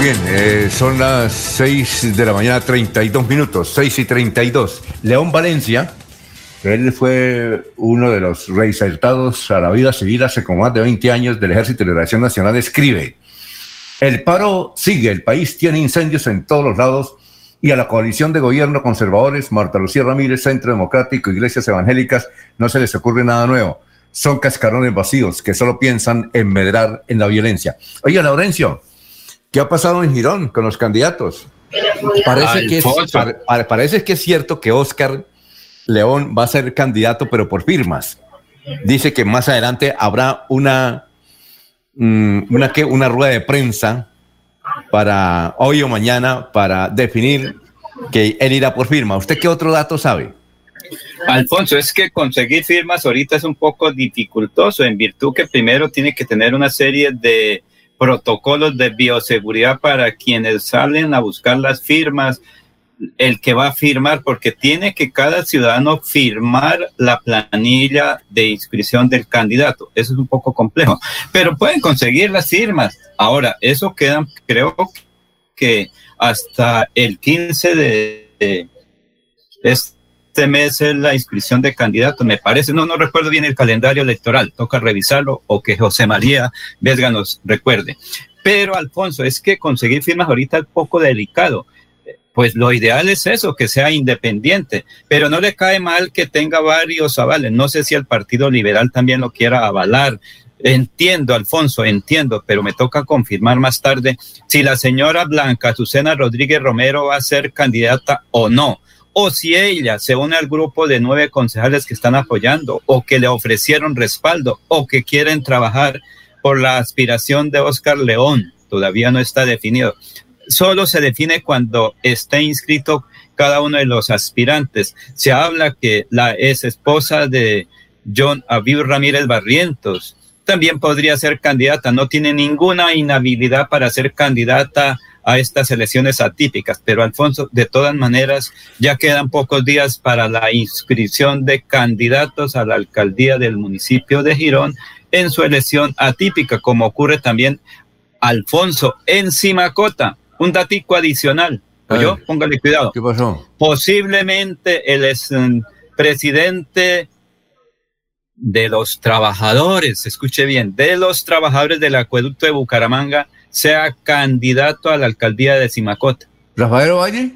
Bien, eh, son las 6 de la mañana, 32 minutos, 6 y 32. León Valencia, él fue uno de los reinsertados a la vida civil hace como más de 20 años del Ejército de Liberación Nacional, escribe, el paro sigue, el país tiene incendios en todos los lados y a la coalición de gobierno conservadores, Marta Lucía Ramírez, Centro Democrático, Iglesias Evangélicas, no se les ocurre nada nuevo. Son cascarones vacíos que solo piensan en medrar en la violencia. Oye, Laurencio, ¿Qué ha pasado en Girón con los candidatos? Parece, que es, parece que es cierto que Oscar León va a ser candidato, pero por firmas. Dice que más adelante habrá una, mm, una, una rueda de prensa para hoy o mañana para definir que él irá por firma. ¿Usted qué otro dato sabe? Alfonso, es que conseguir firmas ahorita es un poco dificultoso en virtud que primero tiene que tener una serie de protocolos de bioseguridad para quienes salen a buscar las firmas, el que va a firmar, porque tiene que cada ciudadano firmar la planilla de inscripción del candidato. Eso es un poco complejo, pero pueden conseguir las firmas. Ahora, eso queda, creo que hasta el 15 de, este mes es la inscripción de candidatos, me parece, no, no recuerdo bien el calendario electoral, toca revisarlo o que José María Vesga nos recuerde. Pero Alfonso, es que conseguir firmas ahorita es poco delicado. Pues lo ideal es eso, que sea independiente, pero no le cae mal que tenga varios avales. No sé si el Partido Liberal también lo quiera avalar. Entiendo, Alfonso, entiendo, pero me toca confirmar más tarde si la señora Blanca Azucena Rodríguez Romero va a ser candidata o no o si ella se une al grupo de nueve concejales que están apoyando o que le ofrecieron respaldo o que quieren trabajar por la aspiración de Oscar León, todavía no está definido. Solo se define cuando esté inscrito cada uno de los aspirantes. Se habla que la ex esposa de John Abiu Ramírez Barrientos también podría ser candidata, no tiene ninguna inhabilidad para ser candidata a estas elecciones atípicas. Pero Alfonso, de todas maneras, ya quedan pocos días para la inscripción de candidatos a la alcaldía del municipio de Girón en su elección atípica, como ocurre también Alfonso en Simacota. Un datico adicional. Yo, póngale cuidado. ¿Qué pasó? Posiblemente el mm, presidente de los trabajadores, escuche bien, de los trabajadores del acueducto de Bucaramanga, sea candidato a la alcaldía de Simacota. ¿Rafael Valle?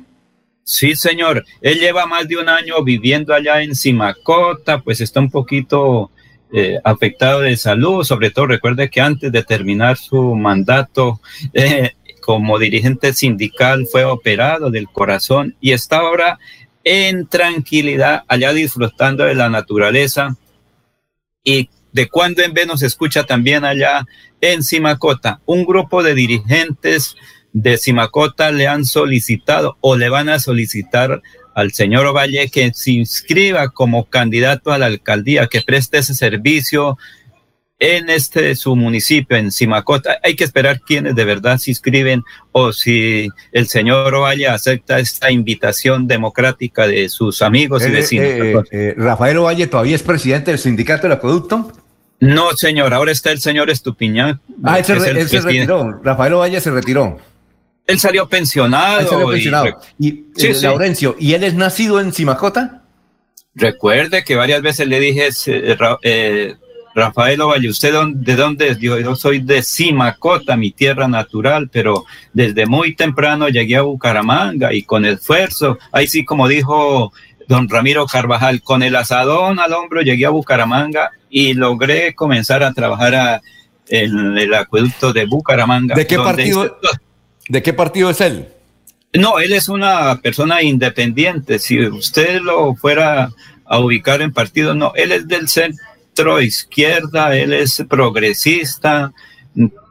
Sí, señor. Él lleva más de un año viviendo allá en Simacota, pues está un poquito eh, afectado de salud, sobre todo recuerde que antes de terminar su mandato eh, como dirigente sindical fue operado del corazón y está ahora en tranquilidad allá disfrutando de la naturaleza y de cuando en vez nos escucha también allá en Simacota. Un grupo de dirigentes de Simacota le han solicitado o le van a solicitar al señor Ovalle que se inscriba como candidato a la alcaldía, que preste ese servicio en este su municipio, en Simacota. Hay que esperar quienes de verdad se inscriben o si el señor Ovalle acepta esta invitación democrática de sus amigos y eh, vecinos. Eh, eh, Rafael Ovalle todavía es presidente del sindicato del acueducto. No, señor, ahora está el señor Estupiñán. Ah, él, se, retiró. Rafael Valle se retiró. Él salió pensionado. Él salió pensionado. Y, sí, eh, Laurencio, ¿y él es nacido en Simacota? Recuerde que varias veces le dije, eh, eh, Rafael Ovalle, ¿usted de dónde es? Yo, yo soy de Simacota, mi tierra natural, pero desde muy temprano llegué a Bucaramanga y con esfuerzo, ahí sí como dijo don Ramiro Carvajal, con el asadón al hombro llegué a Bucaramanga y logré comenzar a trabajar en el acueducto de Bucaramanga. ¿De qué partido? ¿De qué partido es él? No, él es una persona independiente. Si usted lo fuera a ubicar en partido, no, él es del centro izquierda, él es progresista,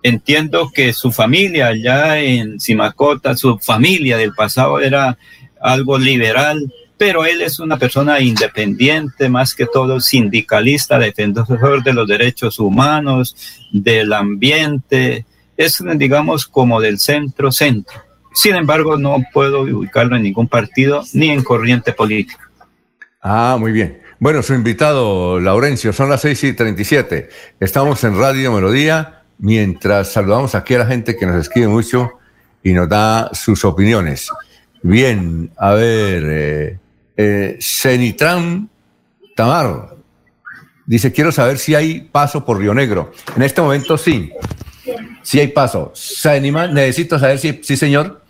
entiendo que su familia allá en Simacota, su familia del pasado era algo liberal, pero él es una persona independiente, más que todo sindicalista, defensor de los derechos humanos, del ambiente, es, digamos, como del centro-centro. Sin embargo, no puedo ubicarlo en ningún partido ni en corriente política. Ah, muy bien. Bueno, su invitado, Laurencio, son las 6 y 37. Estamos en Radio Melodía mientras saludamos aquí a la gente que nos escribe mucho y nos da sus opiniones. Bien, a ver, eh, eh, Cenitran Tamar dice, quiero saber si hay paso por Río Negro. En este momento sí, sí hay paso. Sanima, necesito saber si, sí señor.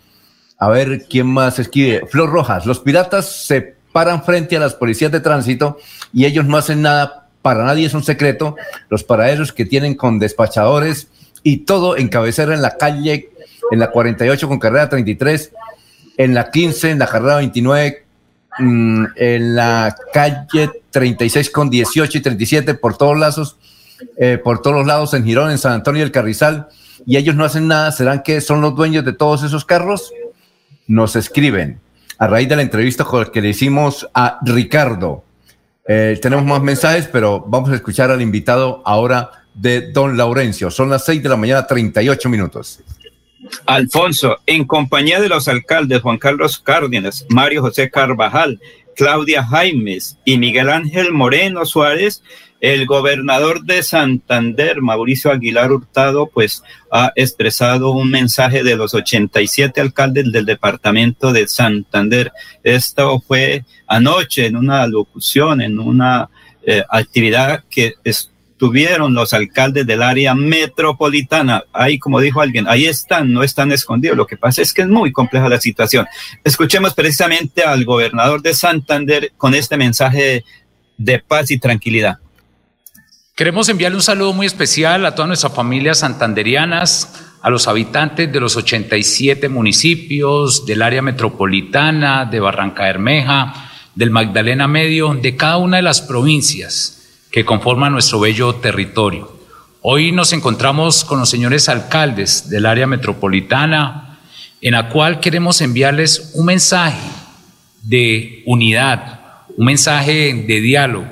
A ver, ¿quién más escribe? Flor Rojas, los piratas se paran frente a las policías de tránsito y ellos no hacen nada, para nadie es un secreto, los paraderos que tienen con despachadores y todo en cabecera en la calle, en la 48 con carrera 33, en la 15, en la carrera 29, mm, en la calle 36 con 18 y 37, por todos lados, eh, por todos los lados, en Girón, en San Antonio del Carrizal, y ellos no hacen nada, ¿serán que son los dueños de todos esos carros? Nos escriben a raíz de la entrevista que le hicimos a Ricardo. Eh, tenemos más mensajes, pero vamos a escuchar al invitado ahora de don Laurencio. Son las 6 de la mañana, 38 minutos. Alfonso, en compañía de los alcaldes Juan Carlos Cárdenas, Mario José Carvajal, Claudia Jaimes y Miguel Ángel Moreno Suárez, el gobernador de Santander, Mauricio Aguilar Hurtado, pues ha expresado un mensaje de los 87 alcaldes del departamento de Santander. Esto fue anoche en una locución, en una eh, actividad que es, tuvieron los alcaldes del área metropolitana. Ahí, como dijo alguien, ahí están, no están escondidos. Lo que pasa es que es muy compleja la situación. Escuchemos precisamente al gobernador de Santander con este mensaje de paz y tranquilidad. Queremos enviarle un saludo muy especial a todas nuestras familias santanderianas, a los habitantes de los 87 municipios del área metropolitana, de Barranca Bermeja, del Magdalena Medio, de cada una de las provincias que conforman nuestro bello territorio. Hoy nos encontramos con los señores alcaldes del área metropolitana, en la cual queremos enviarles un mensaje de unidad, un mensaje de diálogo,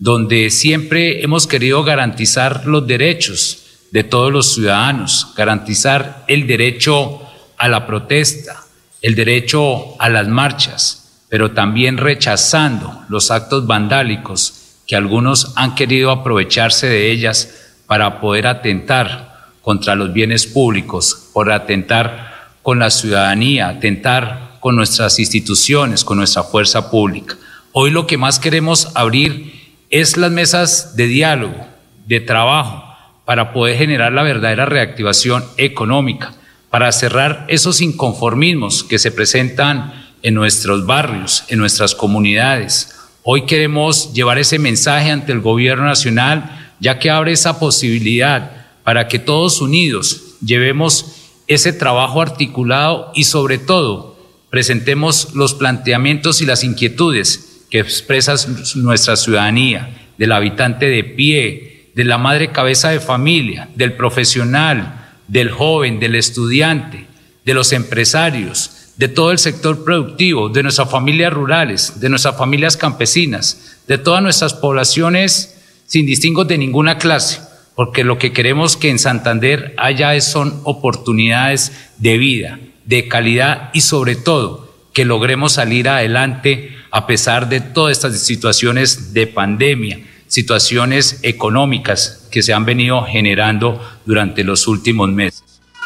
donde siempre hemos querido garantizar los derechos de todos los ciudadanos, garantizar el derecho a la protesta, el derecho a las marchas, pero también rechazando los actos vandálicos que algunos han querido aprovecharse de ellas para poder atentar contra los bienes públicos, por atentar con la ciudadanía, atentar con nuestras instituciones, con nuestra fuerza pública. Hoy lo que más queremos abrir es las mesas de diálogo, de trabajo, para poder generar la verdadera reactivación económica, para cerrar esos inconformismos que se presentan en nuestros barrios, en nuestras comunidades, Hoy queremos llevar ese mensaje ante el gobierno nacional, ya que abre esa posibilidad para que todos unidos llevemos ese trabajo articulado y sobre todo presentemos los planteamientos y las inquietudes que expresa nuestra ciudadanía, del habitante de pie, de la madre cabeza de familia, del profesional, del joven, del estudiante, de los empresarios, de todo el sector productivo, de nuestras familias rurales, de nuestras familias campesinas, de todas nuestras poblaciones sin distingo de ninguna clase, porque lo que queremos que en Santander haya son oportunidades de vida, de calidad y sobre todo que logremos salir adelante a pesar de todas estas situaciones de pandemia, situaciones económicas que se han venido generando durante los últimos meses.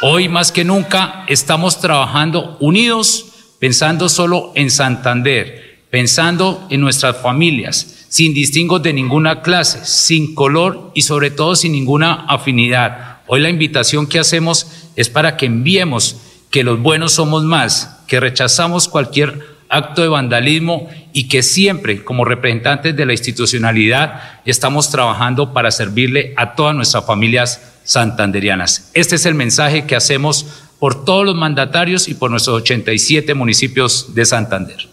Hoy más que nunca estamos trabajando unidos, pensando solo en Santander, pensando en nuestras familias, sin distingos de ninguna clase, sin color y sobre todo sin ninguna afinidad. Hoy la invitación que hacemos es para que enviemos que los buenos somos más, que rechazamos cualquier acto de vandalismo y que siempre, como representantes de la institucionalidad, estamos trabajando para servirle a todas nuestras familias santanderianas. Este es el mensaje que hacemos por todos los mandatarios y por nuestros 87 municipios de Santander.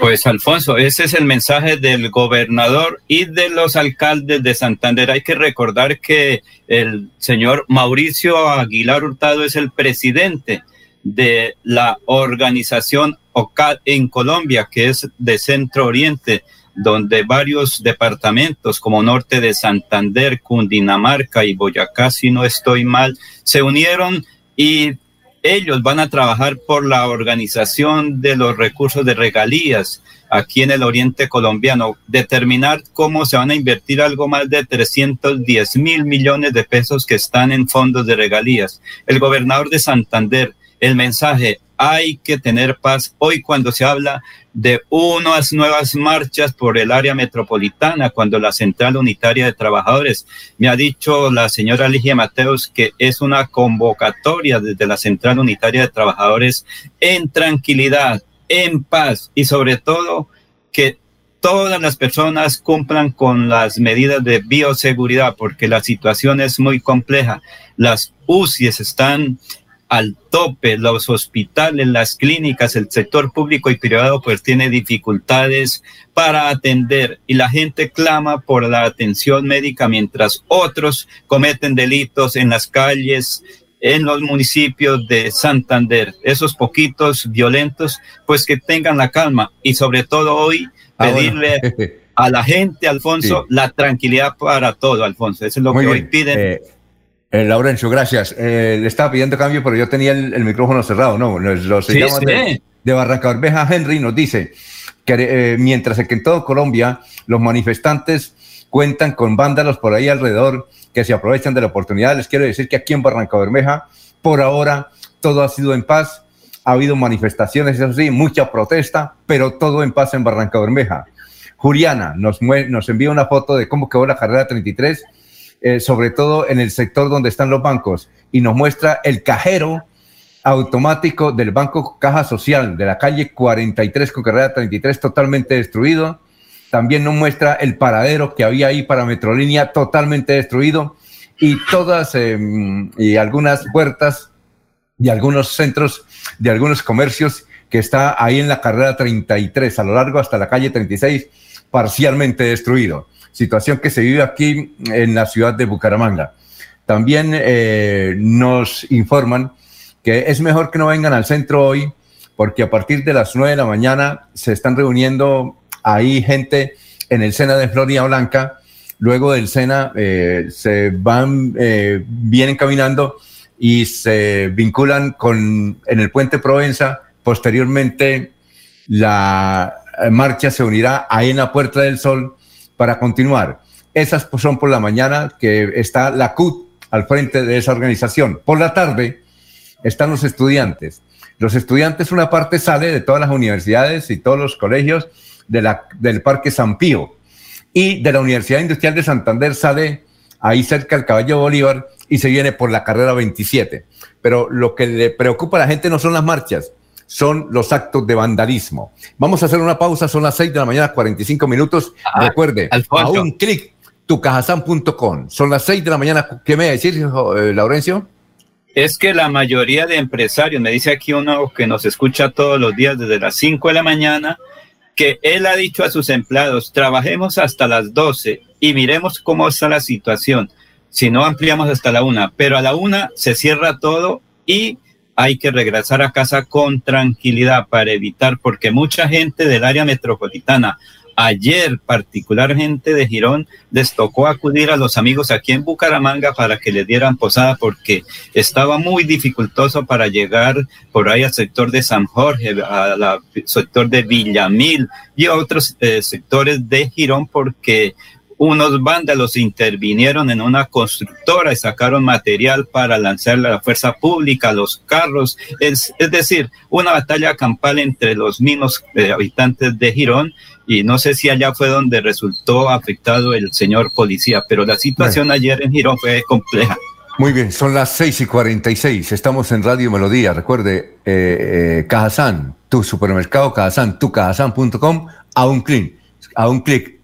Pues Alfonso, ese es el mensaje del gobernador y de los alcaldes de Santander. Hay que recordar que el señor Mauricio Aguilar Hurtado es el presidente de la organización OCAD en Colombia, que es de Centro Oriente, donde varios departamentos como Norte de Santander, Cundinamarca y Boyacá, si no estoy mal, se unieron y ellos van a trabajar por la organización de los recursos de regalías aquí en el oriente colombiano, determinar cómo se van a invertir algo más de 310 mil millones de pesos que están en fondos de regalías. El gobernador de Santander, el mensaje, hay que tener paz. Hoy cuando se habla de unas nuevas marchas por el área metropolitana, cuando la Central Unitaria de Trabajadores, me ha dicho la señora Ligia Mateos que es una convocatoria desde la Central Unitaria de Trabajadores en tranquilidad, en paz y sobre todo que todas las personas cumplan con las medidas de bioseguridad, porque la situación es muy compleja. Las UCIs están al tope, los hospitales, las clínicas, el sector público y privado pues tiene dificultades para atender y la gente clama por la atención médica mientras otros cometen delitos en las calles, en los municipios de Santander. Esos poquitos violentos pues que tengan la calma y sobre todo hoy ah, pedirle a la gente, Alfonso, la tranquilidad para todo, Alfonso. Eso es lo que hoy piden. Eh, eh, Laurencio, gracias. Eh, le estaba pidiendo cambio, pero yo tenía el, micrófono cerrado, ¿no? Lo seguimos de, de Barranca Henry nos dice que eh, mientras que en todo Colombia los manifestantes cuentan con vándalos por ahí alrededor que se aprovechan de la oportunidad, les quiero decir que aquí en Barranca Bermeja, por ahora, todo ha sido en paz. Ha habido manifestaciones, eso sí, mucha protesta, pero todo en paz en Barranca Bermeja. Juliana nos, nos envía una foto de cómo quedó la carrera 33 eh, sobre todo en el sector donde están los bancos, y nos muestra el cajero automático del Banco Caja Social de la calle 43 con carrera 33 totalmente destruido. También nos muestra el paradero que había ahí para Metrolínea totalmente destruido y todas em, y algunas puertas y algunos centros de algunos comercios que está ahí en la carrera 33 a lo largo hasta la calle 36 parcialmente destruido situación que se vive aquí en la ciudad de Bucaramanga. También eh, nos informan que es mejor que no vengan al centro hoy, porque a partir de las 9 de la mañana se están reuniendo ahí gente en el Sena de Florida Blanca. Luego del Sena eh, se van, eh, vienen caminando y se vinculan con en el puente Provenza. Posteriormente, la marcha se unirá ahí en la Puerta del Sol para continuar. Esas son por la mañana que está la CUT al frente de esa organización. Por la tarde están los estudiantes. Los estudiantes, una parte sale de todas las universidades y todos los colegios del Parque San Pío y de la Universidad Industrial de Santander sale ahí cerca del Caballo Bolívar y se viene por la carrera 27. Pero lo que le preocupa a la gente no son las marchas, son los actos de vandalismo. Vamos a hacer una pausa, son las 6 de la mañana, 45 minutos. Ah, Recuerde, a un clic, tucajasan.com. Son las 6 de la mañana. ¿Qué me va a decir, eh, Laurencio? Es que la mayoría de empresarios, me dice aquí uno que nos escucha todos los días desde las 5 de la mañana, que él ha dicho a sus empleados, trabajemos hasta las 12 y miremos cómo está la situación. Si no, ampliamos hasta la una, pero a la una se cierra todo y hay que regresar a casa con tranquilidad para evitar, porque mucha gente del área metropolitana, ayer particularmente de Girón, les tocó acudir a los amigos aquí en Bucaramanga para que les dieran posada porque estaba muy dificultoso para llegar por ahí al sector de San Jorge, al sector de Villamil y otros eh, sectores de Girón porque unos vándalos intervinieron en una constructora y sacaron material para lanzarle a la fuerza pública, los carros, es, es decir, una batalla campal entre los mismos eh, habitantes de Girón y no sé si allá fue donde resultó afectado el señor policía, pero la situación ayer en Girón fue compleja. Muy bien, son las seis y seis, estamos en Radio Melodía, recuerde, eh, eh Cajazán, tu supermercado Cajazán, tucajazán.com, a un clic, a un clic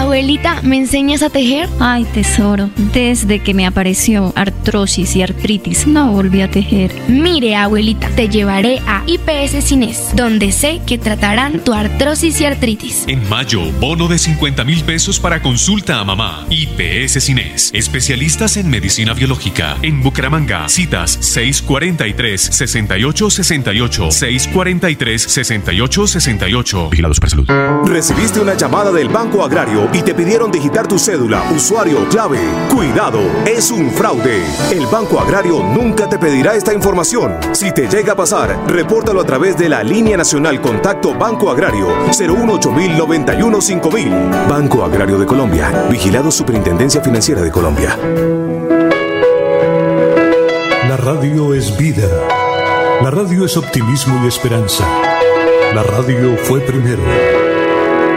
Abuelita, ¿me enseñas a tejer? Ay, tesoro, desde que me apareció artrosis y artritis, no volví a tejer. Mire, abuelita, te llevaré a IPS Cines, donde sé que tratarán tu artrosis y artritis. En mayo, bono de 50 mil pesos para consulta a mamá. IPS Cines, especialistas en medicina biológica. En Bucaramanga, citas 643-6868, 643-6868. Vigilados para salud. Recibiste una llamada del Banco Agrario y te pidieron digitar tu cédula, usuario, clave. Cuidado, es un fraude. El Banco Agrario nunca te pedirá esta información. Si te llega a pasar, repórtalo a través de la línea nacional Contacto Banco Agrario 018 91 5000. Banco Agrario de Colombia. Vigilado Superintendencia Financiera de Colombia. La radio es vida. La radio es optimismo y esperanza. La radio fue primero.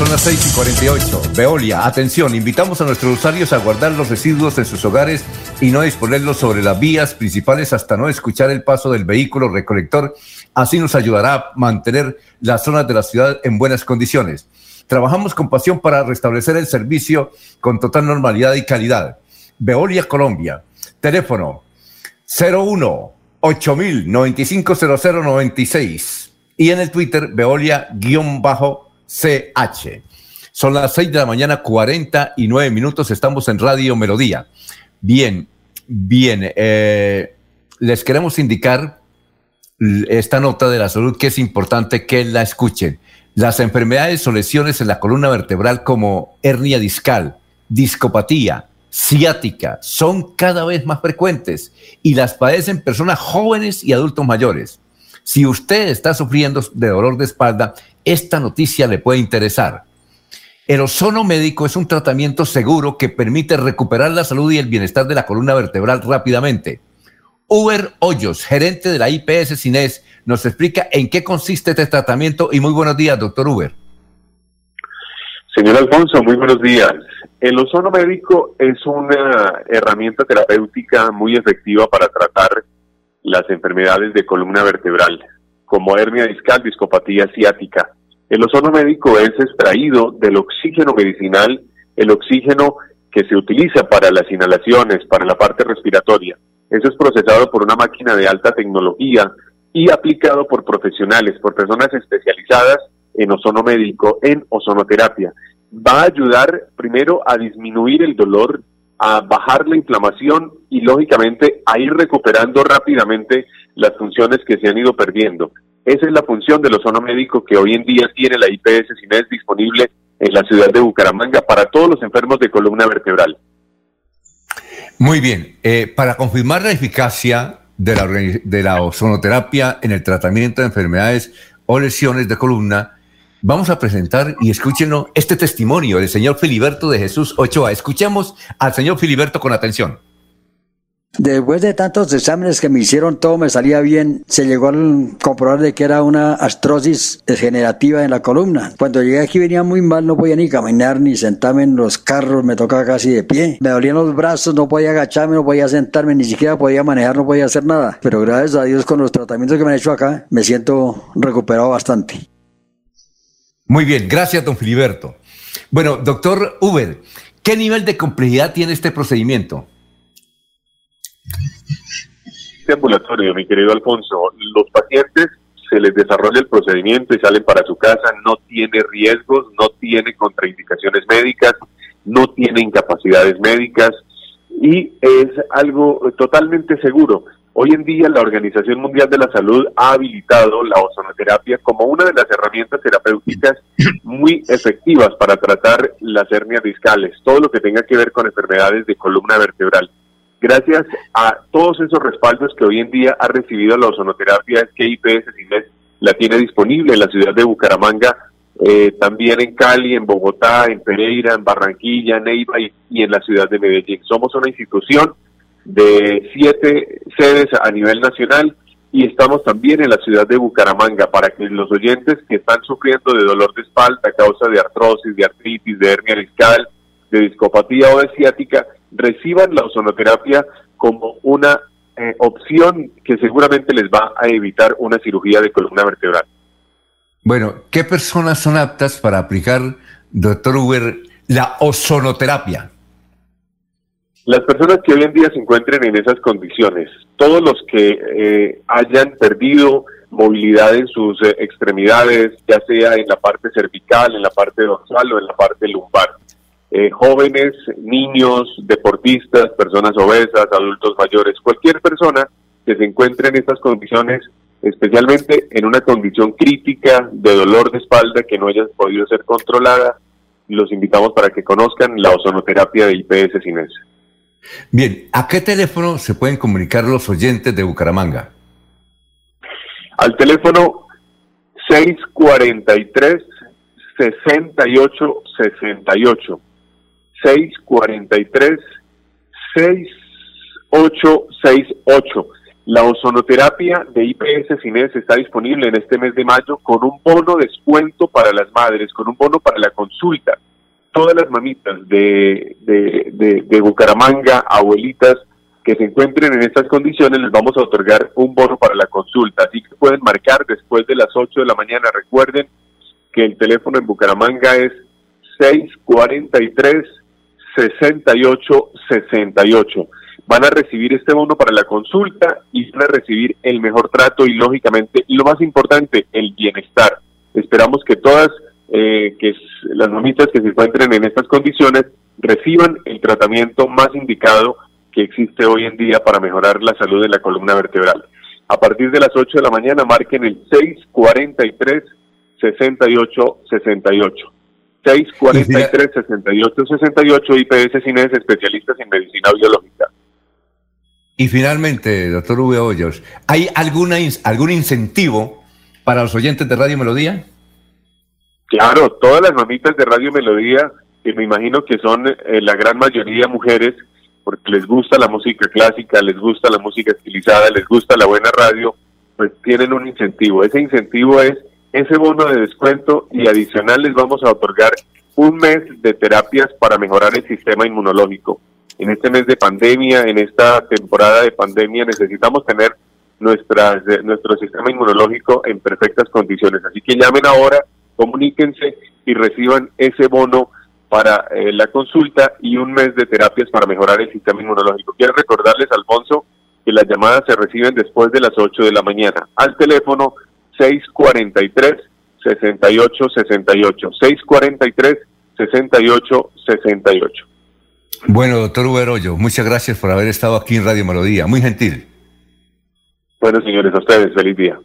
Son las 6 y 48. Veolia, atención, invitamos a nuestros usuarios a guardar los residuos en sus hogares y no disponerlos sobre las vías principales hasta no escuchar el paso del vehículo recolector. Así nos ayudará a mantener las zonas de la ciudad en buenas condiciones. Trabajamos con pasión para restablecer el servicio con total normalidad y calidad. Veolia Colombia. Teléfono 01 8000 950096 y en el Twitter Veolia-CH. Son las 6 de la mañana, 49 minutos. Estamos en Radio Melodía. Bien, bien. eh, les queremos indicar esta nota de la salud que es importante que la escuchen. Las enfermedades o lesiones en la columna vertebral como hernia discal, discopatía, ciática son cada vez más frecuentes y las padecen personas jóvenes y adultos mayores. Si usted está sufriendo de dolor de espalda, esta noticia le puede interesar. El ozono médico es un tratamiento seguro que permite recuperar la salud y el bienestar de la columna vertebral rápidamente. Uber Hoyos, gerente de la IPS Cines, nos explica en qué consiste este tratamiento y muy buenos días, doctor Uber. Señor Alfonso, muy buenos días. El ozono médico es una herramienta terapéutica muy efectiva para tratar las enfermedades de columna vertebral, como hernia discal, discopatía ciática. El ozono médico es extraído del oxígeno medicinal, el oxígeno que se utiliza para las inhalaciones, para la parte respiratoria. Eso es procesado por una máquina de alta tecnología y aplicado por profesionales, por personas especializadas en ozono médico, en ozonoterapia. Va a ayudar primero a disminuir el dolor, a bajar la inflamación y lógicamente a ir recuperando rápidamente las funciones que se han ido perdiendo. Esa es la función del ozono médico que hoy en día tiene la IPS Cines disponible en la ciudad de Bucaramanga para todos los enfermos de columna vertebral. Muy bien, eh, para confirmar la eficacia de la, de la ozonoterapia en el tratamiento de enfermedades o lesiones de columna, vamos a presentar y escúchenlo este testimonio del señor Filiberto de Jesús Ochoa. Escuchemos al señor Filiberto con atención. Después de tantos exámenes que me hicieron, todo me salía bien. Se llegó a comprobar de que era una astrosis degenerativa en la columna. Cuando llegué aquí venía muy mal, no podía ni caminar ni sentarme en los carros, me tocaba casi de pie. Me dolían los brazos, no podía agacharme, no podía sentarme, ni siquiera podía manejar, no podía hacer nada. Pero gracias a Dios con los tratamientos que me han hecho acá, me siento recuperado bastante. Muy bien, gracias, don Filiberto. Bueno, doctor Uber, ¿qué nivel de complejidad tiene este procedimiento? Este ambulatorio, mi querido Alfonso, los pacientes se les desarrolla el procedimiento y salen para su casa, no tiene riesgos, no tiene contraindicaciones médicas, no tiene incapacidades médicas y es algo totalmente seguro. Hoy en día la Organización Mundial de la Salud ha habilitado la ozonoterapia como una de las herramientas terapéuticas muy efectivas para tratar las hernias discales, todo lo que tenga que ver con enfermedades de columna vertebral. Gracias a todos esos respaldos que hoy en día ha recibido la ozonoterapia, es que IPS Cines la tiene disponible en la ciudad de Bucaramanga, eh, también en Cali, en Bogotá, en Pereira, en Barranquilla, Neiva y en la ciudad de Medellín. Somos una institución de siete sedes a nivel nacional y estamos también en la ciudad de Bucaramanga para que los oyentes que están sufriendo de dolor de espalda a causa de artrosis, de artritis, de hernia discal, de discopatía o de ciática, reciban la ozonoterapia como una eh, opción que seguramente les va a evitar una cirugía de columna vertebral. Bueno, ¿qué personas son aptas para aplicar, doctor Uber, la ozonoterapia? Las personas que hoy en día se encuentren en esas condiciones, todos los que eh, hayan perdido movilidad en sus eh, extremidades, ya sea en la parte cervical, en la parte dorsal o en la parte lumbar, eh, jóvenes, niños, deportistas, personas obesas, adultos mayores, cualquier persona que se encuentre en estas condiciones, especialmente en una condición crítica de dolor de espalda que no haya podido ser controlada, los invitamos para que conozcan la ozonoterapia de IPS Cines. Bien, ¿a qué teléfono se pueden comunicar los oyentes de Bucaramanga? Al teléfono 643 6868 643 6868 La ozonoterapia de IPS Cines está disponible en este mes de mayo con un bono descuento para las madres, con un bono para la consulta todas las mamitas de, de, Bucaramanga, abuelitas que se encuentren en estas condiciones, les vamos a otorgar un bono para la consulta. Así que pueden marcar después de las 8 de la mañana. Recuerden que el teléfono en Bucaramanga es 643 6868. Van a recibir este bono para la consulta y van a recibir el mejor trato y lógicamente, lo más importante, el bienestar. Esperamos que todas eh, que las mamitas que se encuentren en estas condiciones reciban el tratamiento más indicado que existe hoy en día para mejorar la salud de la columna vertebral. A partir de las 8 de la mañana marquen el 643 6868. 643 6868 IPS Cines especialistas en medicina biológica. Y finalmente, doctor V. Hoyos, ¿hay alguna, algún incentivo para los oyentes de Radio Melodía? Claro, todas las mamitas de Radio Melodía, que me imagino que son eh, la gran mayoría mujeres, porque les gusta la música clásica, les gusta la música estilizada, les gusta la buena radio, pues tienen un incentivo. Ese incentivo es ese bono de descuento y adicional les vamos a otorgar un mes de terapias para mejorar el sistema inmunológico. En este mes de pandemia, en esta temporada de pandemia, necesitamos tener nuestra, nuestro sistema inmunológico en perfectas condiciones. Así que llamen ahora comuníquense y reciban ese bono para eh, la consulta y un mes de terapias para mejorar el sistema inmunológico. Quiero recordarles, Alfonso, que las llamadas se reciben después de las 8 de la mañana al teléfono 643-6868. 643-6868. Bueno, doctor Uberollo, muchas gracias por haber estado aquí en Radio Melodía. Muy gentil. Bueno, señores, a ustedes, feliz día.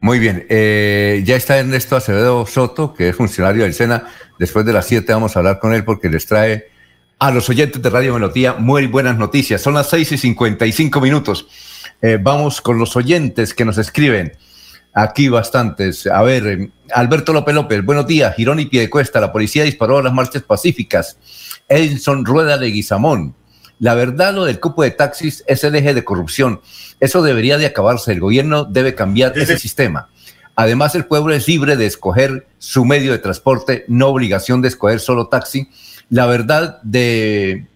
Muy bien, eh, ya está Ernesto Acevedo Soto, que es funcionario del SENA. Después de las 7 vamos a hablar con él porque les trae a los oyentes de Radio Melodía muy buenas noticias. Son las 6 y 55 minutos. Eh, vamos con los oyentes que nos escriben. Aquí bastantes. A ver, eh, Alberto López López, buenos días. Girón y Piedecuesta, la policía disparó a las marchas pacíficas. Edson Rueda de Guizamón. La verdad, lo del cupo de taxis es el eje de corrupción. Eso debería de acabarse. El gobierno debe cambiar ese sistema. Además, el pueblo es libre de escoger su medio de transporte, no obligación de escoger solo taxi. La verdad de,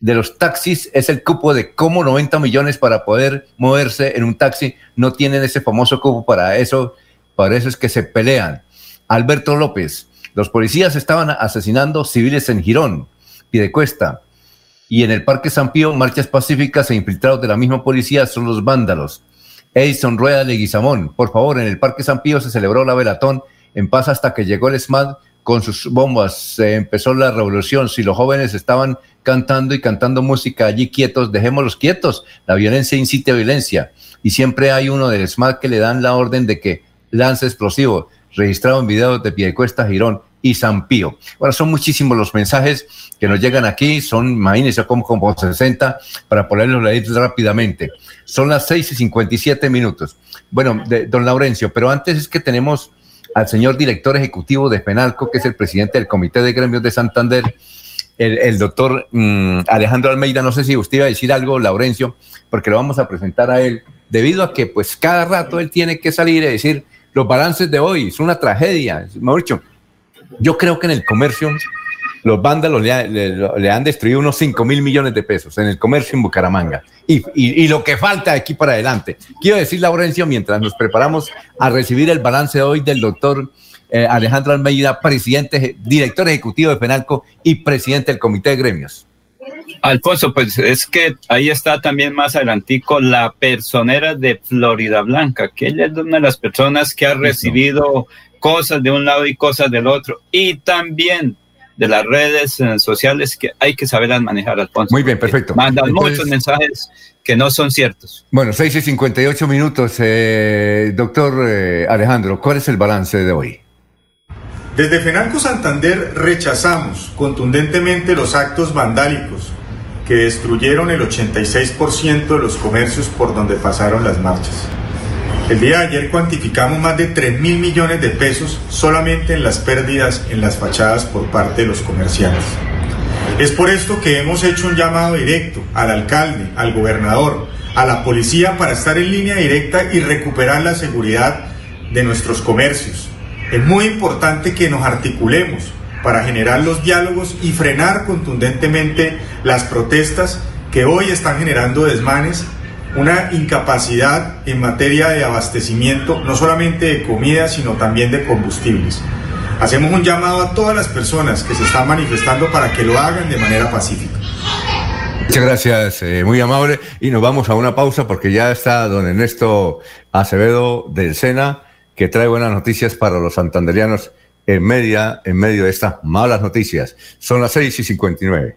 de los taxis es el cupo de cómo 90 millones para poder moverse en un taxi no tienen ese famoso cupo para eso. Para eso es que se pelean. Alberto López, los policías estaban asesinando civiles en Girón, Piedecuesta, y en el Parque San Pío, marchas pacíficas e infiltrados de la misma policía son los vándalos. Edison Rueda de Guizamón, por favor, en el Parque San Pío se celebró la velatón en paz hasta que llegó el SMAD con sus bombas. Se empezó la revolución. Si los jóvenes estaban cantando y cantando música allí quietos, dejémoslos quietos. La violencia incita a violencia. Y siempre hay uno del SMAT que le dan la orden de que lance explosivo, registrado en videos de Piedecuesta, Girón y San Pío. Bueno, son muchísimos los mensajes que nos llegan aquí, son, imagínense, como, como 60 para ponerlos leer rápidamente. Son las 6 y 57 minutos. Bueno, de, don Laurencio, pero antes es que tenemos al señor director ejecutivo de Penalco, que es el presidente del Comité de Gremios de Santander, el, doctor mm, Alejandro Almeida. No sé si usted iba a decir algo, Laurencio, porque lo vamos a presentar a él, debido a que pues cada rato él tiene que salir y decir los balances de hoy, es una tragedia. Mauricio, yo creo que en el comercio los vándalos le, han destruido unos 5 mil millones de pesos en el comercio en Bucaramanga. Y, lo que falta de aquí para adelante. Quiero decir, Laurencio, mientras nos preparamos a recibir el balance de hoy del doctor eh, Alejandro Almeida, presidente, director ejecutivo de Penalco y presidente del Comité de Gremios. Alfonso, pues es que ahí está también más adelantico la personera de Florida Blanca, que ella es una de las personas que ha recibido cosas de un lado y cosas del otro. Y también de las redes eh, sociales que hay que saberlas manejar, Alfonso. Muy bien, perfecto. Mandan muchos mensajes que no son ciertos. Bueno, 6 y 58 minutos. Eh, doctor eh, Alejandro, ¿cuál es el balance de hoy? Desde FENALCO Santander rechazamos contundentemente los actos vandálicos que destruyeron el 86% de los comercios por donde pasaron las marchas. El día de ayer cuantificamos más de 3 mil millones de pesos solamente en las pérdidas en las fachadas por parte de los comerciantes. Es por esto que hemos hecho un llamado directo al alcalde, al gobernador, a la policía para estar en línea directa y recuperar la seguridad de nuestros comercios. Es muy importante que nos articulemos para generar los diálogos y frenar contundentemente las protestas que hoy están generando desmanes una incapacidad en materia de abastecimiento, no solamente de comida, sino también de combustibles. Hacemos un llamado a todas las personas que se están manifestando para que lo hagan de manera pacífica. Muchas gracias, eh, muy amable. Y nos vamos a una pausa porque ya está don Ernesto Acevedo del Sena, que trae buenas noticias para los santanderianos en, media, en medio de estas malas noticias. Son las 6 y 59.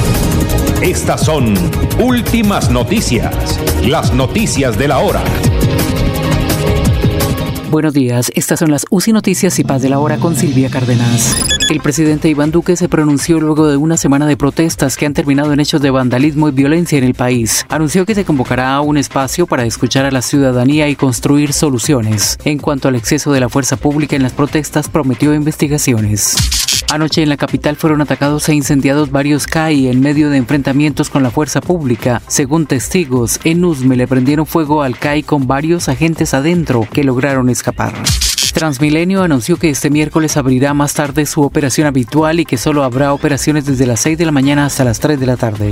Estas son últimas noticias, las noticias de la hora. Buenos días, estas son las UCI Noticias y Paz de la Hora con Silvia Cárdenas. El presidente Iván Duque se pronunció luego de una semana de protestas que han terminado en hechos de vandalismo y violencia en el país. Anunció que se convocará un espacio para escuchar a la ciudadanía y construir soluciones. En cuanto al exceso de la fuerza pública en las protestas, prometió investigaciones. Anoche en la capital fueron atacados e incendiados varios CAI en medio de enfrentamientos con la fuerza pública. Según testigos, en Usme le prendieron fuego al CAI con varios agentes adentro que lograron escapar. Transmilenio anunció que este miércoles abrirá más tarde su operación habitual y que solo habrá operaciones desde las 6 de la mañana hasta las 3 de la tarde.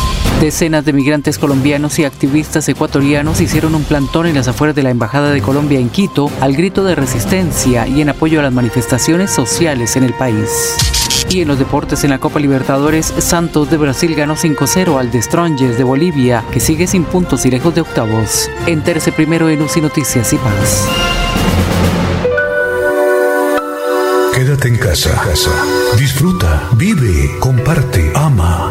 Decenas de migrantes colombianos y activistas ecuatorianos hicieron un plantón en las afueras de la Embajada de Colombia en Quito al grito de resistencia y en apoyo a las manifestaciones sociales en el país. Y en los deportes en la Copa Libertadores, Santos de Brasil ganó 5-0 al de Strongest de Bolivia, que sigue sin puntos y lejos de octavos. Entérese primero en UCI Noticias y Paz. Quédate en casa. Disfruta, vive, comparte, ama,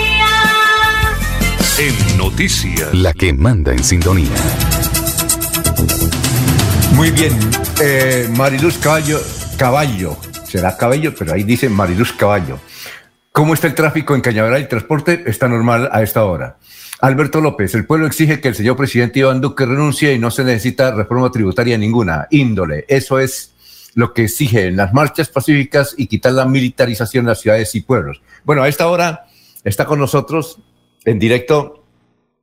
En noticias, la que manda en sintonía. Muy bien, eh, Mariluz Caballo, Caballo, será Caballo, pero ahí dice Mariluz Caballo. ¿Cómo está el tráfico en Cañaveral? El transporte está normal a esta hora. Alberto López, el pueblo exige que el señor presidente Iván Duque renuncie y no se necesita reforma tributaria ninguna. Índole, eso es lo que exige en las marchas pacíficas y quitar la militarización de las ciudades y pueblos. Bueno, a esta hora está con nosotros en directo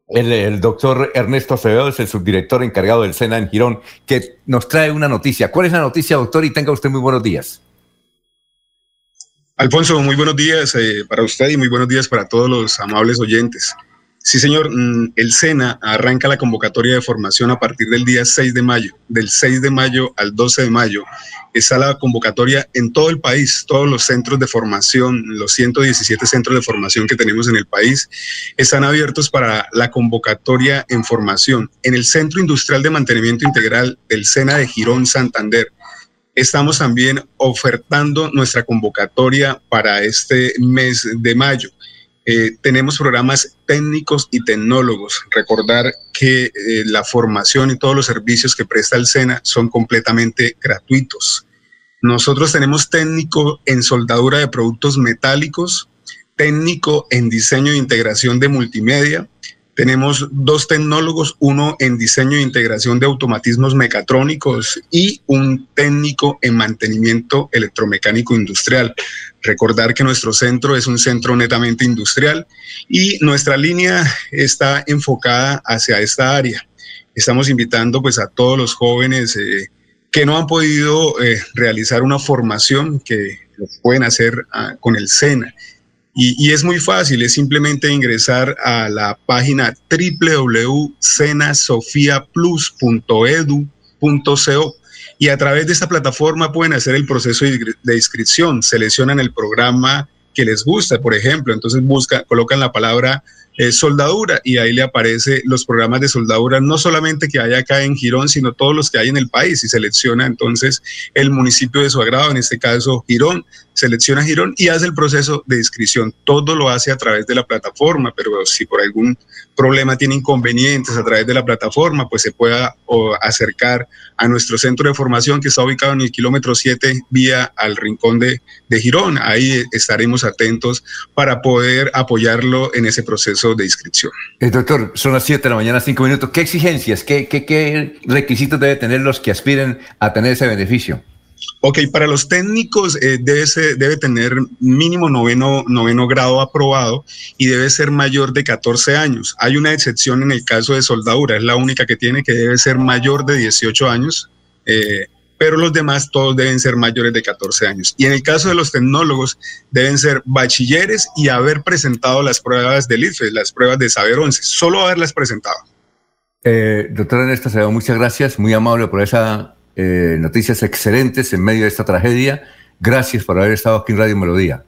el, doctor Ernesto Acevedo, es el subdirector encargado del SENA en Girón, que nos trae una noticia. ¿Cuál es la noticia, doctor? Y tenga usted muy buenos días. Alfonso, muy buenos días eh, para usted y muy buenos días para todos los amables oyentes. Sí, señor, mm, el SENA arranca la convocatoria de formación a partir del día 6 de mayo. Del 6 de mayo al 12 de mayo está la convocatoria en todo el país. Todos los centros de formación, los 117 centros de formación que tenemos en el país, están abiertos para la convocatoria en formación. En el Centro Industrial de Mantenimiento Integral del SENA de Girón, Santander, estamos también ofertando nuestra convocatoria para este mes de mayo. Eh, tenemos programas técnicos y tecnólogos. Recordar que eh, la formación y todos los servicios que presta el SENA son completamente gratuitos. Nosotros tenemos técnico en soldadura de productos metálicos, técnico en diseño e integración de multimedia, tenemos dos tecnólogos, uno en diseño e integración de automatismos mecatrónicos y un técnico en mantenimiento electromecánico industrial. Recordar que nuestro centro es un centro netamente industrial y nuestra línea está enfocada hacia esta área. Estamos invitando pues a todos los jóvenes eh, que no han podido eh, realizar una formación que lo pueden hacer ah, con el SENA y, es muy fácil, es simplemente ingresar a la página www.cenasofiaplus.edu.co y a través de esta plataforma pueden hacer el proceso de inscripción, seleccionan el programa que les gusta, por ejemplo, entonces buscan, colocan la palabra eh, soldadura y ahí le aparece los programas de soldadura, no solamente que hay acá en Girón, sino todos los que hay en el país y selecciona entonces el municipio de su agrado, en este caso Girón, selecciona Girón y hace el proceso de inscripción. Todo lo hace a través de la plataforma, pero si por algún problema tiene inconvenientes a través de la plataforma, pues se pueda acercar a nuestro centro de formación que está ubicado en el kilómetro 7 vía al rincón de, de Girón. Ahí estaremos atentos para poder apoyarlo en ese proceso de inscripción. Eh, doctor, son las 7 de la mañana, 5 minutos. ¿Qué exigencias, qué, qué, qué requisitos debe tener los que aspiren a tener ese beneficio? Ok, para los técnicos eh, debe, debe tener mínimo noveno, grado aprobado y debe ser mayor de 14 años. Hay una excepción en el caso de soldadura, es la única que tiene que debe ser mayor de 18 años, eh, pero los demás todos deben ser mayores de 14 años. Y en el caso de los tecnólogos deben ser bachilleres y haber presentado las pruebas del IFE, las pruebas de saber 11, solo haberlas presentado. Eh, doctora Ernesto muchas gracias, muy amable por esa eh, noticias excelentes en medio de esta tragedia Gracias por haber estado aquí en Radio Melodía.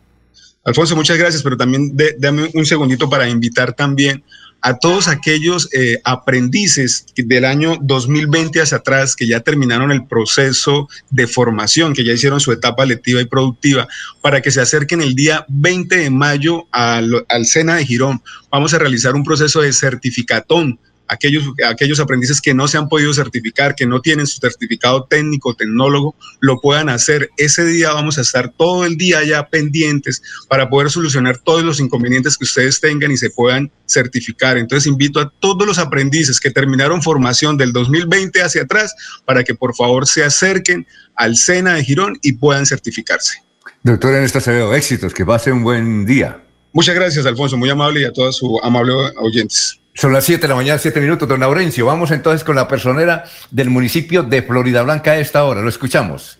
Alfonso, muchas gracias, pero también dame un segundito para invitar también a todos aquellos eh, aprendices del año 2020 hacia atrás que ya terminaron el proceso de formación, que ya hicieron su etapa lectiva y productiva, para que se acerquen el día 20 de mayo al, al SENA de Girón. Vamos a realizar un proceso de certificatón aquellos, aquellos aprendices que no se han podido certificar, que no tienen su certificado técnico, tecnólogo, lo puedan hacer. Ese día vamos a estar todo el día ya pendientes para poder solucionar todos los inconvenientes que ustedes tengan y se puedan certificar. Entonces invito a todos los aprendices que terminaron formación del 2020 hacia atrás para que por favor se acerquen al SENA de Girón y puedan certificarse. Doctor Ernesto Acevedo, éxitos, que pase un buen día. Muchas gracias, Alfonso, muy amable y a todos sus amables oyentes. Son las 7 de la mañana, 7 minutos, don Laurencio. Vamos entonces con la personera del municipio de Florida Blanca a esta hora. Lo escuchamos.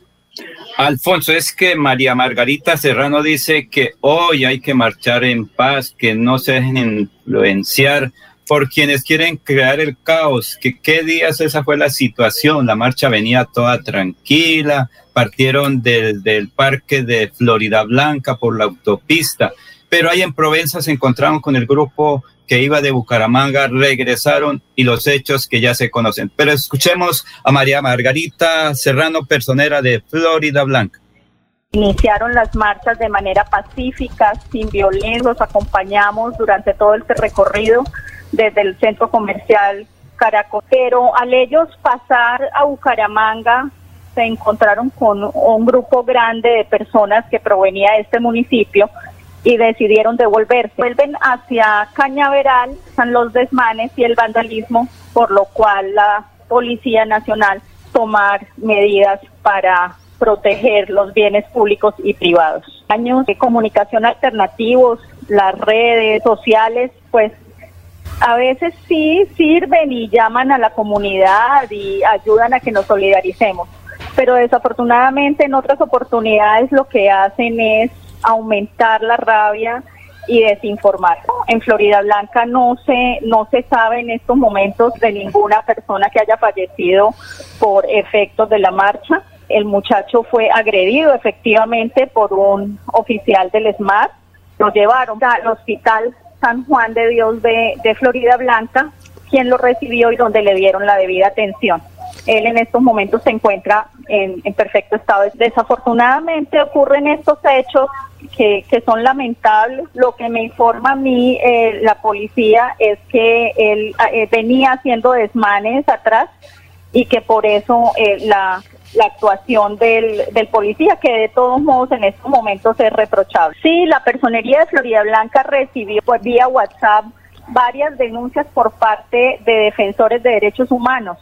Alfonso, es que María Margarita Serrano dice que hoy hay que marchar en paz, que no se dejen influenciar por quienes quieren crear el caos, que qué días esa fue la situación, la marcha venía toda tranquila, partieron del, del parque de Florida Blanca por la autopista, pero ahí en Provenza se encontraron con el grupo que iba de Bucaramanga regresaron y los hechos que ya se conocen. Pero escuchemos a María Margarita Serrano, personera de Florida Blanca. Iniciaron las marchas de manera pacífica, sin violencia, los acompañamos durante todo este recorrido desde el centro comercial Caracol. Pero al ellos pasar a Bucaramanga, se encontraron con un grupo grande de personas que provenía de este municipio y decidieron devolverse. Vuelven hacia Cañaveral, están los desmanes y el vandalismo, por lo cual la Policía Nacional tomar medidas para proteger los bienes públicos y privados. Años de comunicación alternativos, las redes sociales, pues a veces sí sirven y llaman a la comunidad y ayudan a que nos solidaricemos, pero desafortunadamente en otras oportunidades lo que hacen es aumentar la rabia y desinformar. En Florida Blanca no se no se sabe en estos momentos de ninguna persona que haya fallecido por efectos de la marcha. El muchacho fue agredido efectivamente por un oficial del SMAT. Lo llevaron al hospital San Juan de Dios de, de Florida Blanca, quien lo recibió y donde le dieron la debida atención. Él en estos momentos se encuentra en, perfecto estado. Desafortunadamente ocurren estos hechos que, son lamentables. Lo que me informa a mí eh, la policía es que él eh, venía haciendo desmanes atrás y que por eso eh, la, actuación del, policía, que de todos modos en estos momentos es reprochable. Sí, la personería de Florida Blanca recibió por vía WhatsApp varias denuncias por parte de defensores de derechos humanos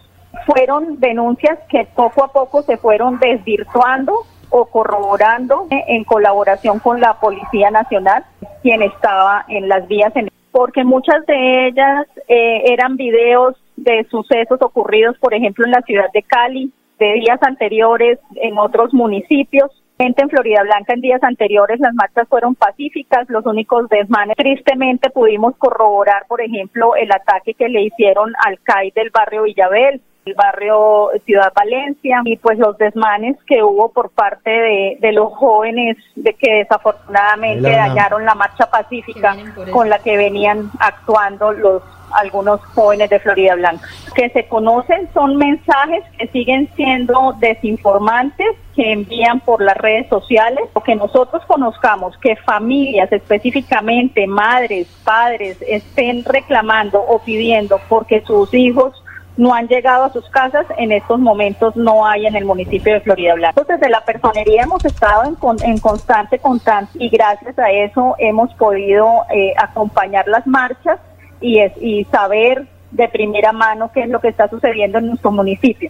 fueron denuncias que poco a poco se fueron desvirtuando o corroborando en colaboración con la Policía Nacional, quien estaba en las vías, porque muchas de ellas eh, eran videos de sucesos ocurridos, por ejemplo, en la ciudad de Cali, de días anteriores en otros municipios. En Florida Blanca en días anteriores las marchas fueron pacíficas, los únicos desmanes. Tristemente pudimos corroborar, por ejemplo, el ataque que le hicieron al CAI del barrio Villabel, el barrio Ciudad Valencia y pues los desmanes que hubo por parte de, de los jóvenes de que desafortunadamente dañaron la marcha pacífica con la que venían actuando los algunos jóvenes de Florida Blanca. Que se conocen son mensajes que siguen siendo desinformantes que envían por las redes sociales o que nosotros conozcamos que familias, específicamente madres, padres, estén reclamando o pidiendo porque sus hijos no han llegado a sus casas, en estos momentos no hay en el municipio de Florida Blanca. Desde la personería hemos estado en, en constante contacto y gracias a eso hemos podido eh, acompañar las marchas y, es, y saber de primera mano qué es lo que está sucediendo en nuestro municipio.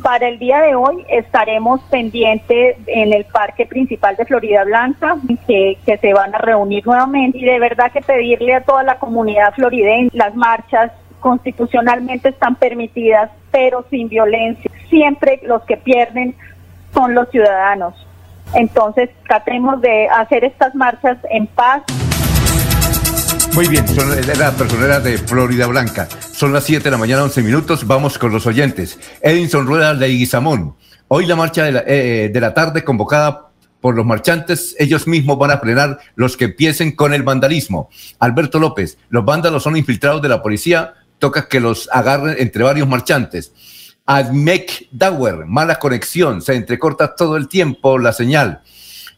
Para el día de hoy estaremos pendientes en el parque principal de Florida Blanca, que, que, se van a reunir nuevamente y de verdad que pedirle a toda la comunidad floridense las marchas constitucionalmente están permitidas, pero sin violencia. Siempre los que pierden son los ciudadanos. Entonces, tratemos de hacer estas marchas en paz. Muy bien, son la personera de Florida Blanca. Son las 7 de la mañana, 11 minutos. Vamos con los oyentes. Edinson Rueda de Iguizamón. Hoy la marcha de la, eh, de la tarde convocada por los marchantes, ellos mismos van a frenar los que empiecen con el vandalismo. Alberto López, los vándalos son infiltrados de la policía, toca que los agarren entre varios marchantes. Admec Dauer, mala conexión, se entrecorta todo el tiempo la señal.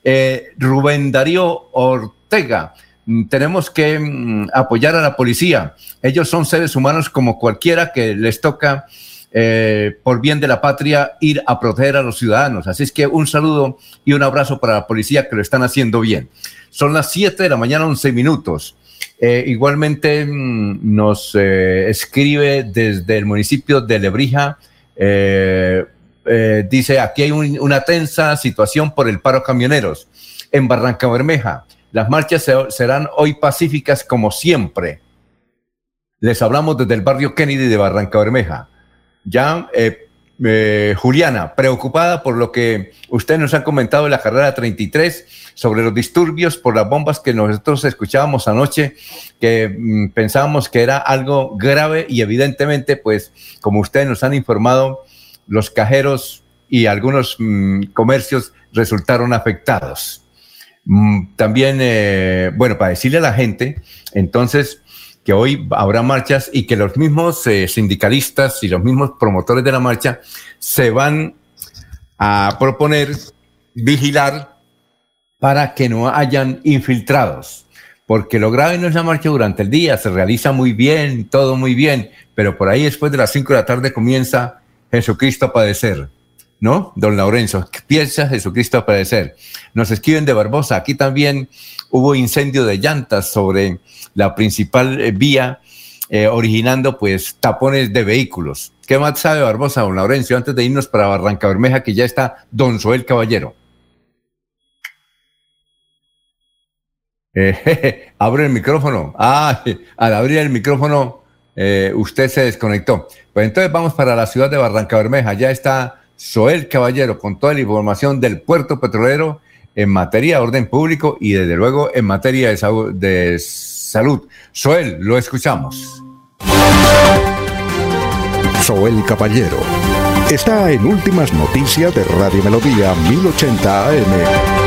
Eh, Rubén Darío Ortega, mm, tenemos que mm, apoyar a la policía. Ellos son seres humanos como cualquiera que les toca eh, por bien de la patria, ir a proteger a los ciudadanos. Así es que un saludo y un abrazo para la policía que lo están haciendo bien. Son las 7 de la mañana, 11 minutos. Eh, igualmente mm, nos eh, escribe desde el municipio de Lebrija. dice, aquí hay una tensa situación por el paro camioneros. En Barranca Bermeja, las marchas serán hoy pacíficas como siempre. Les hablamos desde el barrio Kennedy de Barranca Bermeja. Ya, eh, Juliana, preocupada por lo que usted nos ha comentado en la carrera 33 sobre los disturbios por las bombas que nosotros escuchábamos anoche, que mm, pensábamos que era algo grave y evidentemente, pues, como ustedes nos han informado, los cajeros y algunos mm, comercios resultaron afectados. Mm, también, eh, bueno, para decirle a la gente, entonces, que hoy habrá marchas y que los mismos eh, sindicalistas y los mismos promotores de la marcha se van a proponer vigilar para que no hayan infiltrados. Porque lo grave no es la marcha durante el día, se realiza muy bien, todo muy bien, pero por ahí después de las 5 de la tarde comienza Jesucristo a padecer. ¿No? Don Lorenzo, ¿qué piensa Jesucristo a padecer? Nos escriben de Barbosa, aquí también hubo incendio de llantas sobre la principal eh, vía, eh, originando pues tapones de vehículos. ¿Qué más sabe Barbosa, don Laurencio, antes de irnos para Barranca Bermeja, que ya está don Soel Caballero? Eh, abre el micrófono. Ah, al abrir el micrófono, usted se desconectó. Pues entonces vamos para la ciudad de Barranca Bermeja. Ya está Soel Caballero con toda la información del puerto petrolero en materia de orden público y desde luego en materia de. De salud. Soel, lo escuchamos. Soel Caballero está en Últimas Noticias de Radio Melodía 1080 AM.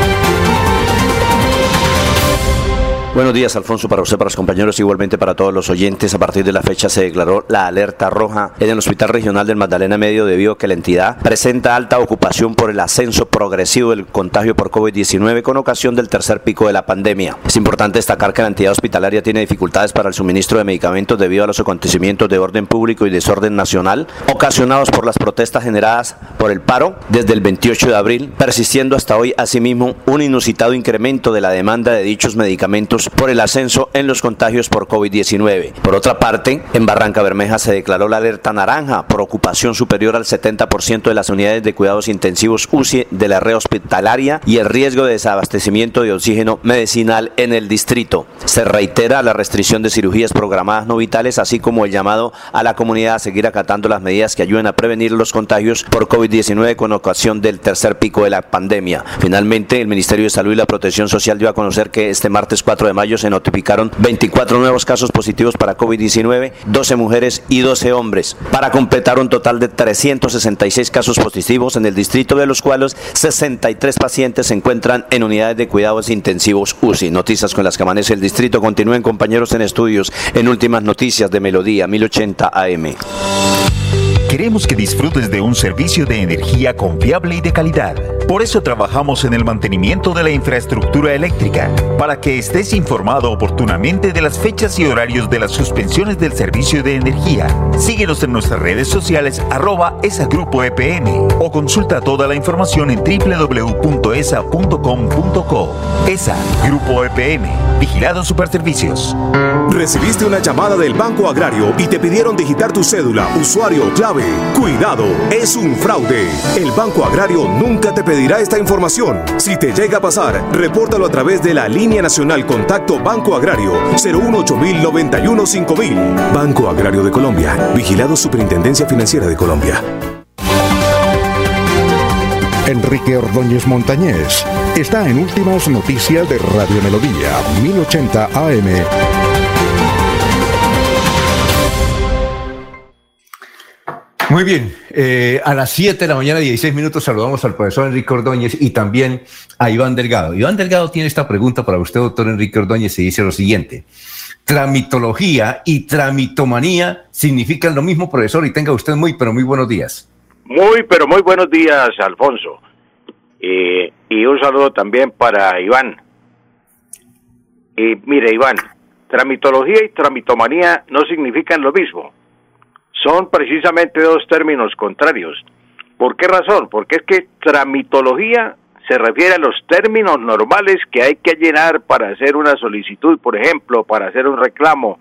Buenos días, Alfonso, para usted, para los compañeros, igualmente para todos los oyentes. A partir de la fecha se declaró la alerta roja en el Hospital Regional del Magdalena Medio debido a que la entidad presenta alta ocupación por el ascenso progresivo del contagio por COVID-19 con ocasión del tercer pico de la pandemia. Es importante destacar que la entidad hospitalaria tiene dificultades para el suministro de medicamentos debido a los acontecimientos de orden público y desorden nacional ocasionados por las protestas generadas por el paro desde el 28 de abril, persistiendo hasta hoy asimismo un inusitado incremento de la demanda de dichos medicamentos por el ascenso en los contagios por COVID-19. Por otra parte, en Barranca Bermeja se declaró la alerta naranja por ocupación superior al 70% de las unidades de cuidados intensivos UCI de la red hospitalaria y el riesgo de desabastecimiento de oxígeno medicinal en el distrito. Se reitera la restricción de cirugías programadas no vitales, así como el llamado a la comunidad a seguir acatando las medidas que ayuden a prevenir los contagios por COVID-19 con ocasión del tercer pico de la pandemia. Finalmente, el Ministerio de Salud y la Protección Social dio a conocer que este martes 4 de mayo se notificaron 24 nuevos casos positivos para COVID-19, 12 mujeres y 12 hombres, para completar un total de 366 casos positivos en el distrito, de los cuales 63 pacientes se encuentran en unidades de cuidados intensivos UCI. Noticias con las que amanece el distrito. Continúen compañeros en estudios en últimas noticias de Melodía 1080 AM. Queremos que disfrutes de un servicio de energía confiable y de calidad. Por eso trabajamos en el mantenimiento de la infraestructura eléctrica, para que estés informado oportunamente de las fechas y horarios de las suspensiones del servicio de energía. Síguenos en nuestras redes sociales arroba esa grupo EPN o consulta toda la información en www.esa.com.co. ESA Grupo EPN, Vigilado Superservicios. Recibiste una llamada del Banco Agrario y te pidieron digitar tu cédula, usuario, clave. Cuidado, es un fraude. El Banco Agrario nunca te pedirá esta información. Si te llega a pasar, repórtalo a través de la línea nacional Contacto Banco Agrario 018 5000 Banco Agrario de Colombia. Vigilado Superintendencia Financiera de Colombia. Enrique Ordóñez Montañés está en Últimas Noticias de Radio Melodía 1080 AM. Muy bien, eh, a las 7 de la mañana, 16 minutos, saludamos al profesor Enrique Ordóñez y también a Iván Delgado. Iván Delgado tiene esta pregunta para usted, doctor Enrique Ordóñez, y dice lo siguiente. Tramitología y tramitomanía significan lo mismo, profesor, y tenga usted muy, pero muy buenos días. Muy, pero muy buenos días, Alfonso. Eh, y un saludo también para Iván. Y mire, Iván, tramitología y tramitomanía no significan lo mismo. Son precisamente dos términos contrarios. ¿Por qué razón? Porque es que tramitología se refiere a los términos normales que hay que llenar para hacer una solicitud, por ejemplo, para hacer un reclamo,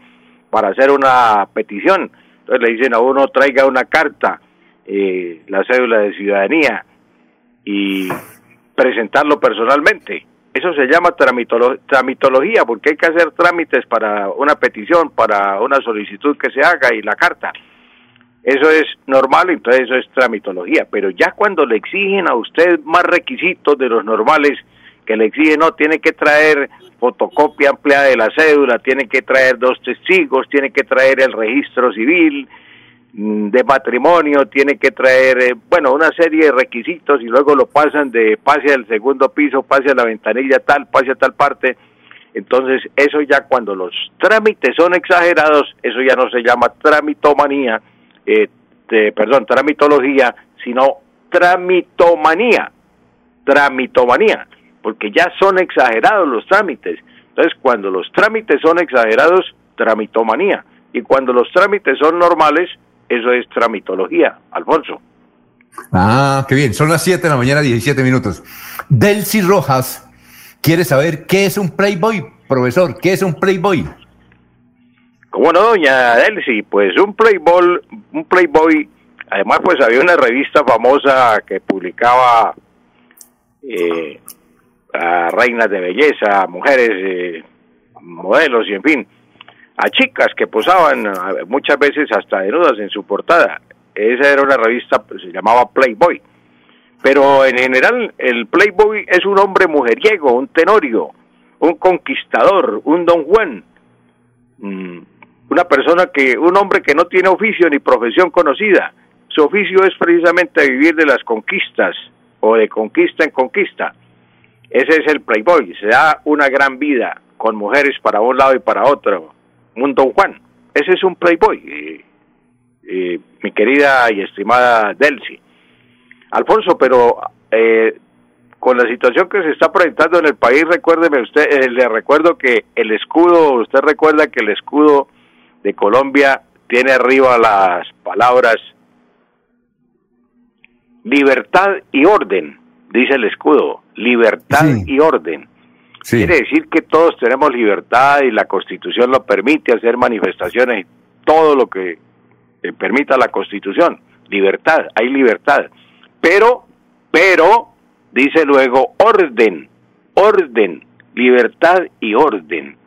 para hacer una petición. Entonces le dicen a uno traiga una carta, eh, la cédula de ciudadanía y presentarlo personalmente. Eso se llama tramitología, porque hay que hacer trámites para una petición, para una solicitud que se haga y la carta. Eso es normal, entonces eso es tramitología. Pero ya cuando le exigen a usted más requisitos de los normales, que le exigen, no, tiene que traer fotocopia ampliada de la cédula, tiene que traer dos testigos, tiene que traer el registro civil mm, de matrimonio, tiene que traer, eh, bueno, una serie de requisitos y luego lo pasan de pase al segundo piso, pase a la ventanilla tal, pase a tal parte. Entonces, eso ya cuando los trámites son exagerados, eso ya no se llama tramitomanía, eh, perdón, tramitología, sino tramitomanía, tramitomanía, porque ya son exagerados los trámites. Entonces, cuando los trámites son exagerados, tramitomanía, y cuando los trámites son normales, eso es tramitología, Alfonso. Ah, qué bien, son las 7 de la mañana, 17 minutos. Delcy Rojas quiere saber qué es un Playboy, profesor, ¿qué es un Playboy? ¿Cómo no, doña Delcy? Pues un Playboy, un Playboy, además pues había una revista famosa que publicaba eh, a reinas de belleza, mujeres, eh, modelos y en fin, a chicas que posaban muchas veces hasta desnudas en su portada. Esa era una revista, pues, se llamaba Playboy. Pero en general el Playboy es un hombre mujeriego, un tenorio, un conquistador, un don Juan. Mm, una persona que, un hombre que no tiene oficio ni profesión conocida. Su oficio es precisamente vivir de las conquistas o de conquista en conquista. Ese es el playboy, se da una gran vida con mujeres para un lado y para otro. Un don Juan, ese es un playboy, mi querida y estimada Delcy. Alfonso, pero eh, con la situación que se está presentando en el país, recuérdeme usted, eh, le recuerdo que el escudo, usted recuerda que el escudo de Colombia tiene arriba las palabras libertad y orden, dice el escudo, libertad y orden. Quiere decir que todos tenemos libertad y la constitución lo permite hacer manifestaciones, todo lo que eh, permita la constitución, libertad, hay libertad. Pero, pero, dice luego orden, orden, libertad y orden.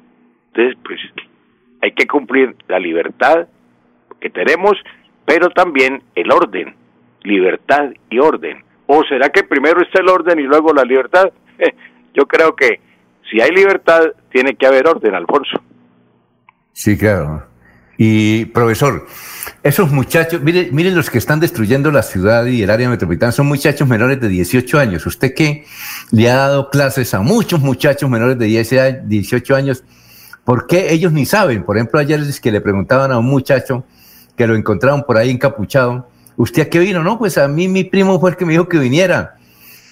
Entonces, pues hay que cumplir la libertad que tenemos, pero también el orden, libertad y orden. ¿O será que primero está el orden y luego la libertad? Yo creo que si hay libertad, tiene que haber orden, Alfonso. Sí, claro. Y profesor, esos muchachos, miren, miren los que están destruyendo la ciudad y el área metropolitana, son muchachos menores de 18 años. Usted que le ha dado clases a muchos muchachos menores de 18 años, ¿Por qué ellos ni saben? Por ejemplo, ayer es que le preguntaban a un muchacho que lo encontraron por ahí encapuchado, ¿usted a qué vino? No, pues a mí mi primo fue el que me dijo que viniera,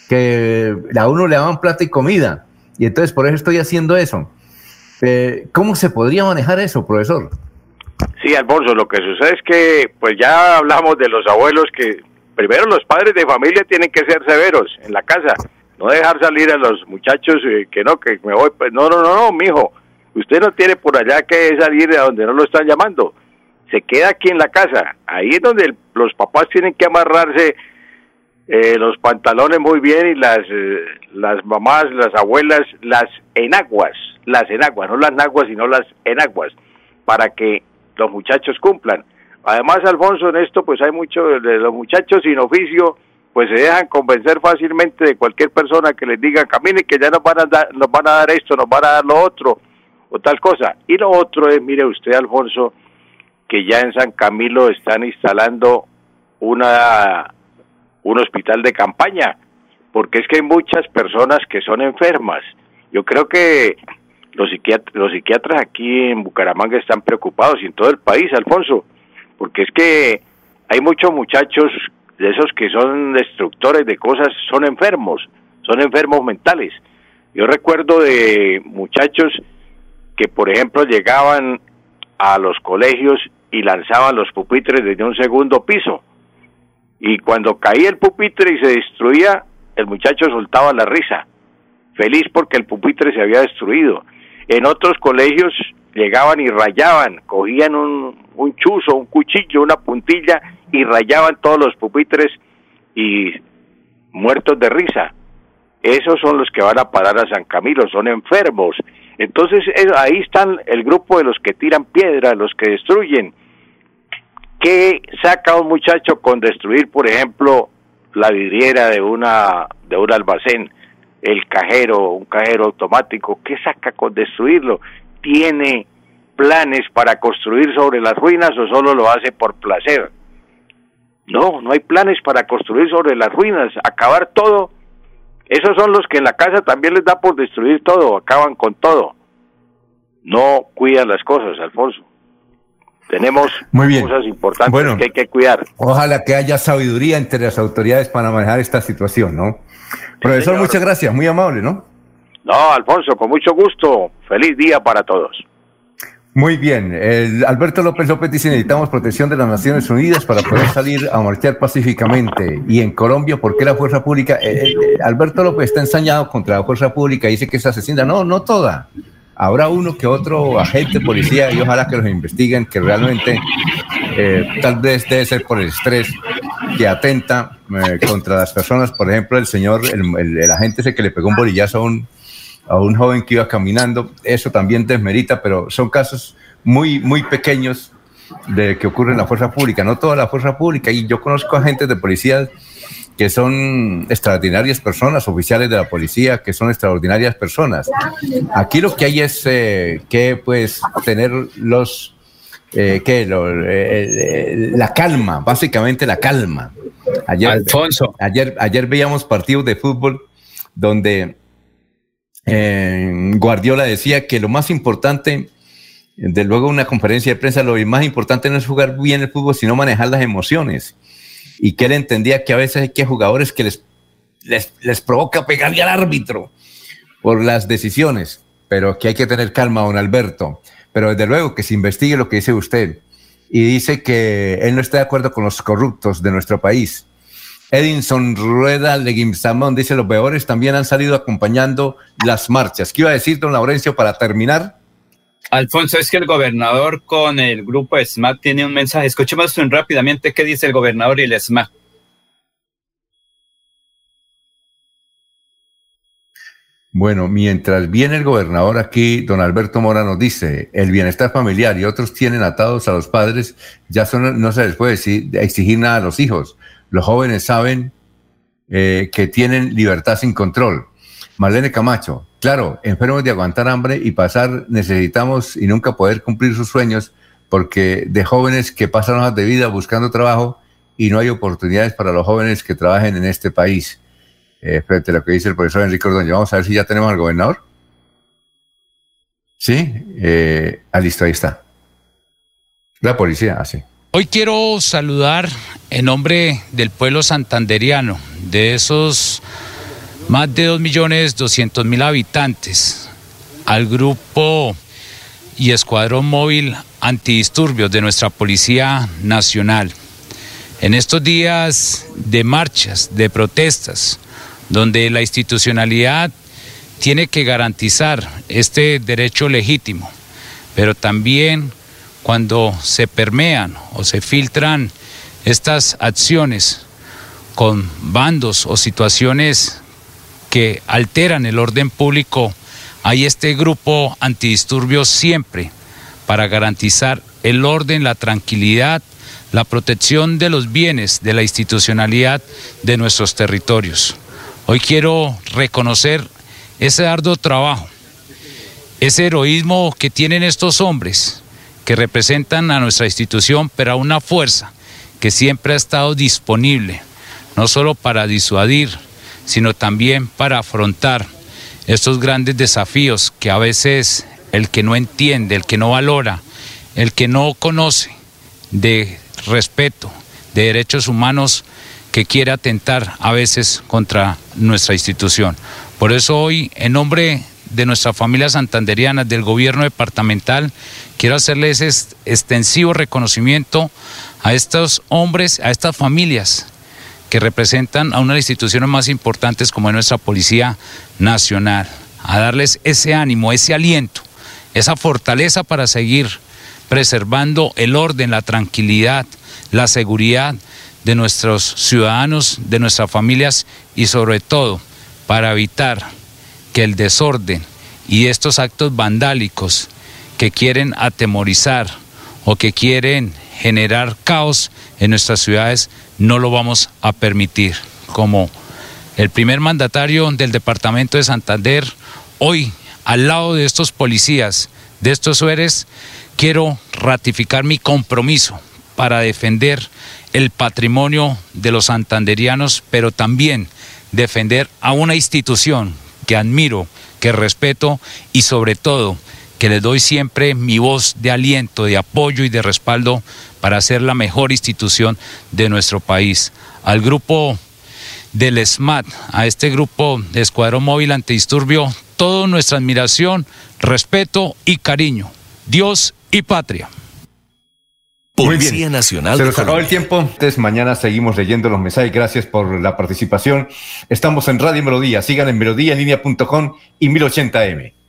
que a uno le daban plata y comida, y entonces por eso estoy haciendo eso. Eh, ¿Cómo se podría manejar eso, profesor? Sí, Alfonso, lo que sucede es que, pues ya hablamos de los abuelos que primero los padres de familia tienen que ser severos en la casa, no dejar salir a los muchachos eh, que no, que me voy, pues no, no, no, no, mijo, Usted no tiene por allá que salir de donde no lo están llamando. Se queda aquí en la casa. Ahí es donde los papás tienen que amarrarse eh, los pantalones muy bien y las, eh, las mamás, las abuelas, las enaguas, las enaguas, no las naguas, sino las enaguas, para que los muchachos cumplan. Además, Alfonso, en esto pues hay muchos de los muchachos sin oficio, pues se dejan convencer fácilmente de cualquier persona que les diga, camine que ya nos van a dar, nos van a dar esto, nos van a dar lo otro o tal cosa. Y lo otro es, mire usted, Alfonso, que ya en San Camilo están instalando una un hospital de campaña, porque es que hay muchas personas que son enfermas. Yo creo que los, psiquiatras, los psiquiatras aquí en Bucaramanga están preocupados y en todo el país, Alfonso, porque es que hay muchos muchachos de esos que son destructores de cosas, son enfermos, son enfermos mentales. Yo recuerdo de muchachos que, por ejemplo, llegaban a los colegios y lanzaban los pupitres desde un segundo piso. Y cuando caía el pupitre y se destruía, el muchacho soltaba la risa, feliz porque el pupitre se había destruido. En otros colegios llegaban y rayaban, cogían un, un chuzo, un cuchillo, una puntilla y rayaban todos los pupitres y muertos de risa. Esos son los que van a parar a San Camilo, son enfermos. Entonces ahí están el grupo de los que tiran piedra, los que destruyen. ¿Qué saca un muchacho con destruir, por ejemplo, la vidriera de una de un almacén, el cajero, un cajero automático? ¿Qué saca con destruirlo? ¿Tiene planes para construir sobre las ruinas o solo lo hace por placer? No, no hay planes para construir sobre las ruinas, acabar todo. Esos son los que en la casa también les da por destruir todo, acaban con todo. No cuidan las cosas, Alfonso. Tenemos cosas importantes que hay que cuidar. Ojalá que haya sabiduría entre las autoridades para manejar esta situación, ¿no? Profesor, muchas gracias, muy amable, ¿no? No, Alfonso, con mucho gusto. Feliz día para todos. Muy bien. El Alberto López López dice, necesitamos protección de las Naciones Unidas para poder salir a marchar pacíficamente. Y en Colombia, ¿por qué la fuerza pública? Eh, eh, Alberto López está ensañado contra la fuerza pública dice que es asesina. No, no toda. Habrá uno que otro agente policía y ojalá que los investiguen, que realmente eh, tal vez debe ser por el estrés que atenta contra las personas. Por ejemplo, el señor, el, el agente ese que le pegó un bolillazo a un a un joven que iba caminando. Eso también desmerita, pero son casos muy, muy pequeños de que ocurre en la fuerza pública, no toda la fuerza pública. Y yo conozco agentes de policía que son extraordinarias personas, oficiales de la policía, que son extraordinarias personas. Aquí lo que hay es eh, que pues tener los eh, que eh, la calma, básicamente la calma. Ayer, Alfonso. Ayer, ayer veíamos partidos de fútbol donde Guardiola decía que lo más importante, de luego una conferencia de prensa, lo más importante no es jugar bien el fútbol, sino manejar las emociones. Y que él entendía que a veces hay que jugadores que les, les, provoca pegarle al árbitro por las decisiones, pero que hay que tener calma, don Alberto. Pero desde luego que se investigue lo que dice usted. Y dice que él no está de acuerdo con los corruptos de nuestro país Edinson Rueda Leguimzamón dice, los peores también han salido acompañando las marchas. ¿Qué iba a decir, don Laurencio, para terminar? Alfonso, es que el gobernador con el grupo SMAT tiene un mensaje. Escuchemos rápidamente qué dice el gobernador y el SMAT. Bueno, mientras viene el gobernador aquí, don Alberto Mora nos dice, el bienestar familiar y otros tienen atados a los padres, ya son, no se les puede exigir nada a los hijos. Los jóvenes saben eh, que tienen libertad sin control. Marlene Camacho, claro, enfermos de aguantar hambre y pasar, necesitamos y nunca poder cumplir sus sueños porque de jóvenes que pasan hojas de vida buscando trabajo y no hay oportunidades para los jóvenes que trabajen en este país. Eh, frente a lo que dice el profesor Enrique Ordóñez, vamos a ver si ya tenemos al gobernador. Sí, eh, ah, listo, ahí está. La policía, así. Ah, Hoy quiero saludar en nombre del pueblo santanderiano, de esos más de 2.200.000 habitantes, al grupo y escuadrón móvil antidisturbios de nuestra Policía Nacional. En estos días de marchas, de protestas, donde la institucionalidad tiene que garantizar este derecho legítimo, pero también cuando se permean o se filtran estas acciones con bandos o situaciones que alteran el orden público, hay este grupo antidisturbios siempre para garantizar el orden, la tranquilidad, la protección de los bienes, de la institucionalidad de nuestros territorios. Hoy quiero reconocer ese arduo trabajo, ese heroísmo que tienen estos hombres que representan a nuestra institución, pero a una fuerza que siempre ha estado disponible, no solo para disuadir, sino también para afrontar estos grandes desafíos que a veces el que no entiende, el que no valora, el que no conoce de respeto, de derechos humanos, que quiere atentar a veces contra nuestra institución. Por eso hoy, en nombre de nuestra familia santanderiana, del gobierno departamental, quiero hacerles este extensivo reconocimiento a estos hombres, a estas familias que representan a una de las instituciones más importantes como es nuestra Policía Nacional, a darles ese ánimo, ese aliento, esa fortaleza para seguir preservando el orden, la tranquilidad, la seguridad de nuestros ciudadanos, de nuestras familias y sobre todo para evitar que el desorden y estos actos vandálicos que quieren atemorizar o que quieren generar caos en nuestras ciudades no lo vamos a permitir. Como el primer mandatario del departamento de Santander, hoy al lado de estos policías, de estos sueres, quiero ratificar mi compromiso para defender el patrimonio de los santanderianos, pero también defender a una institución que admiro, que respeto y sobre todo que le doy siempre mi voz de aliento, de apoyo y de respaldo para ser la mejor institución de nuestro país. Al grupo del SMAT, a este grupo de Escuadrón Móvil Antidisturbio, toda nuestra admiración, respeto y cariño. Dios y patria. Policía Nacional. Se nos acabó el tiempo. Entonces, mañana seguimos leyendo los mensajes. Gracias por la participación. Estamos en Radio Melodía. Sigan en melodíaenlínea.com y 1080m.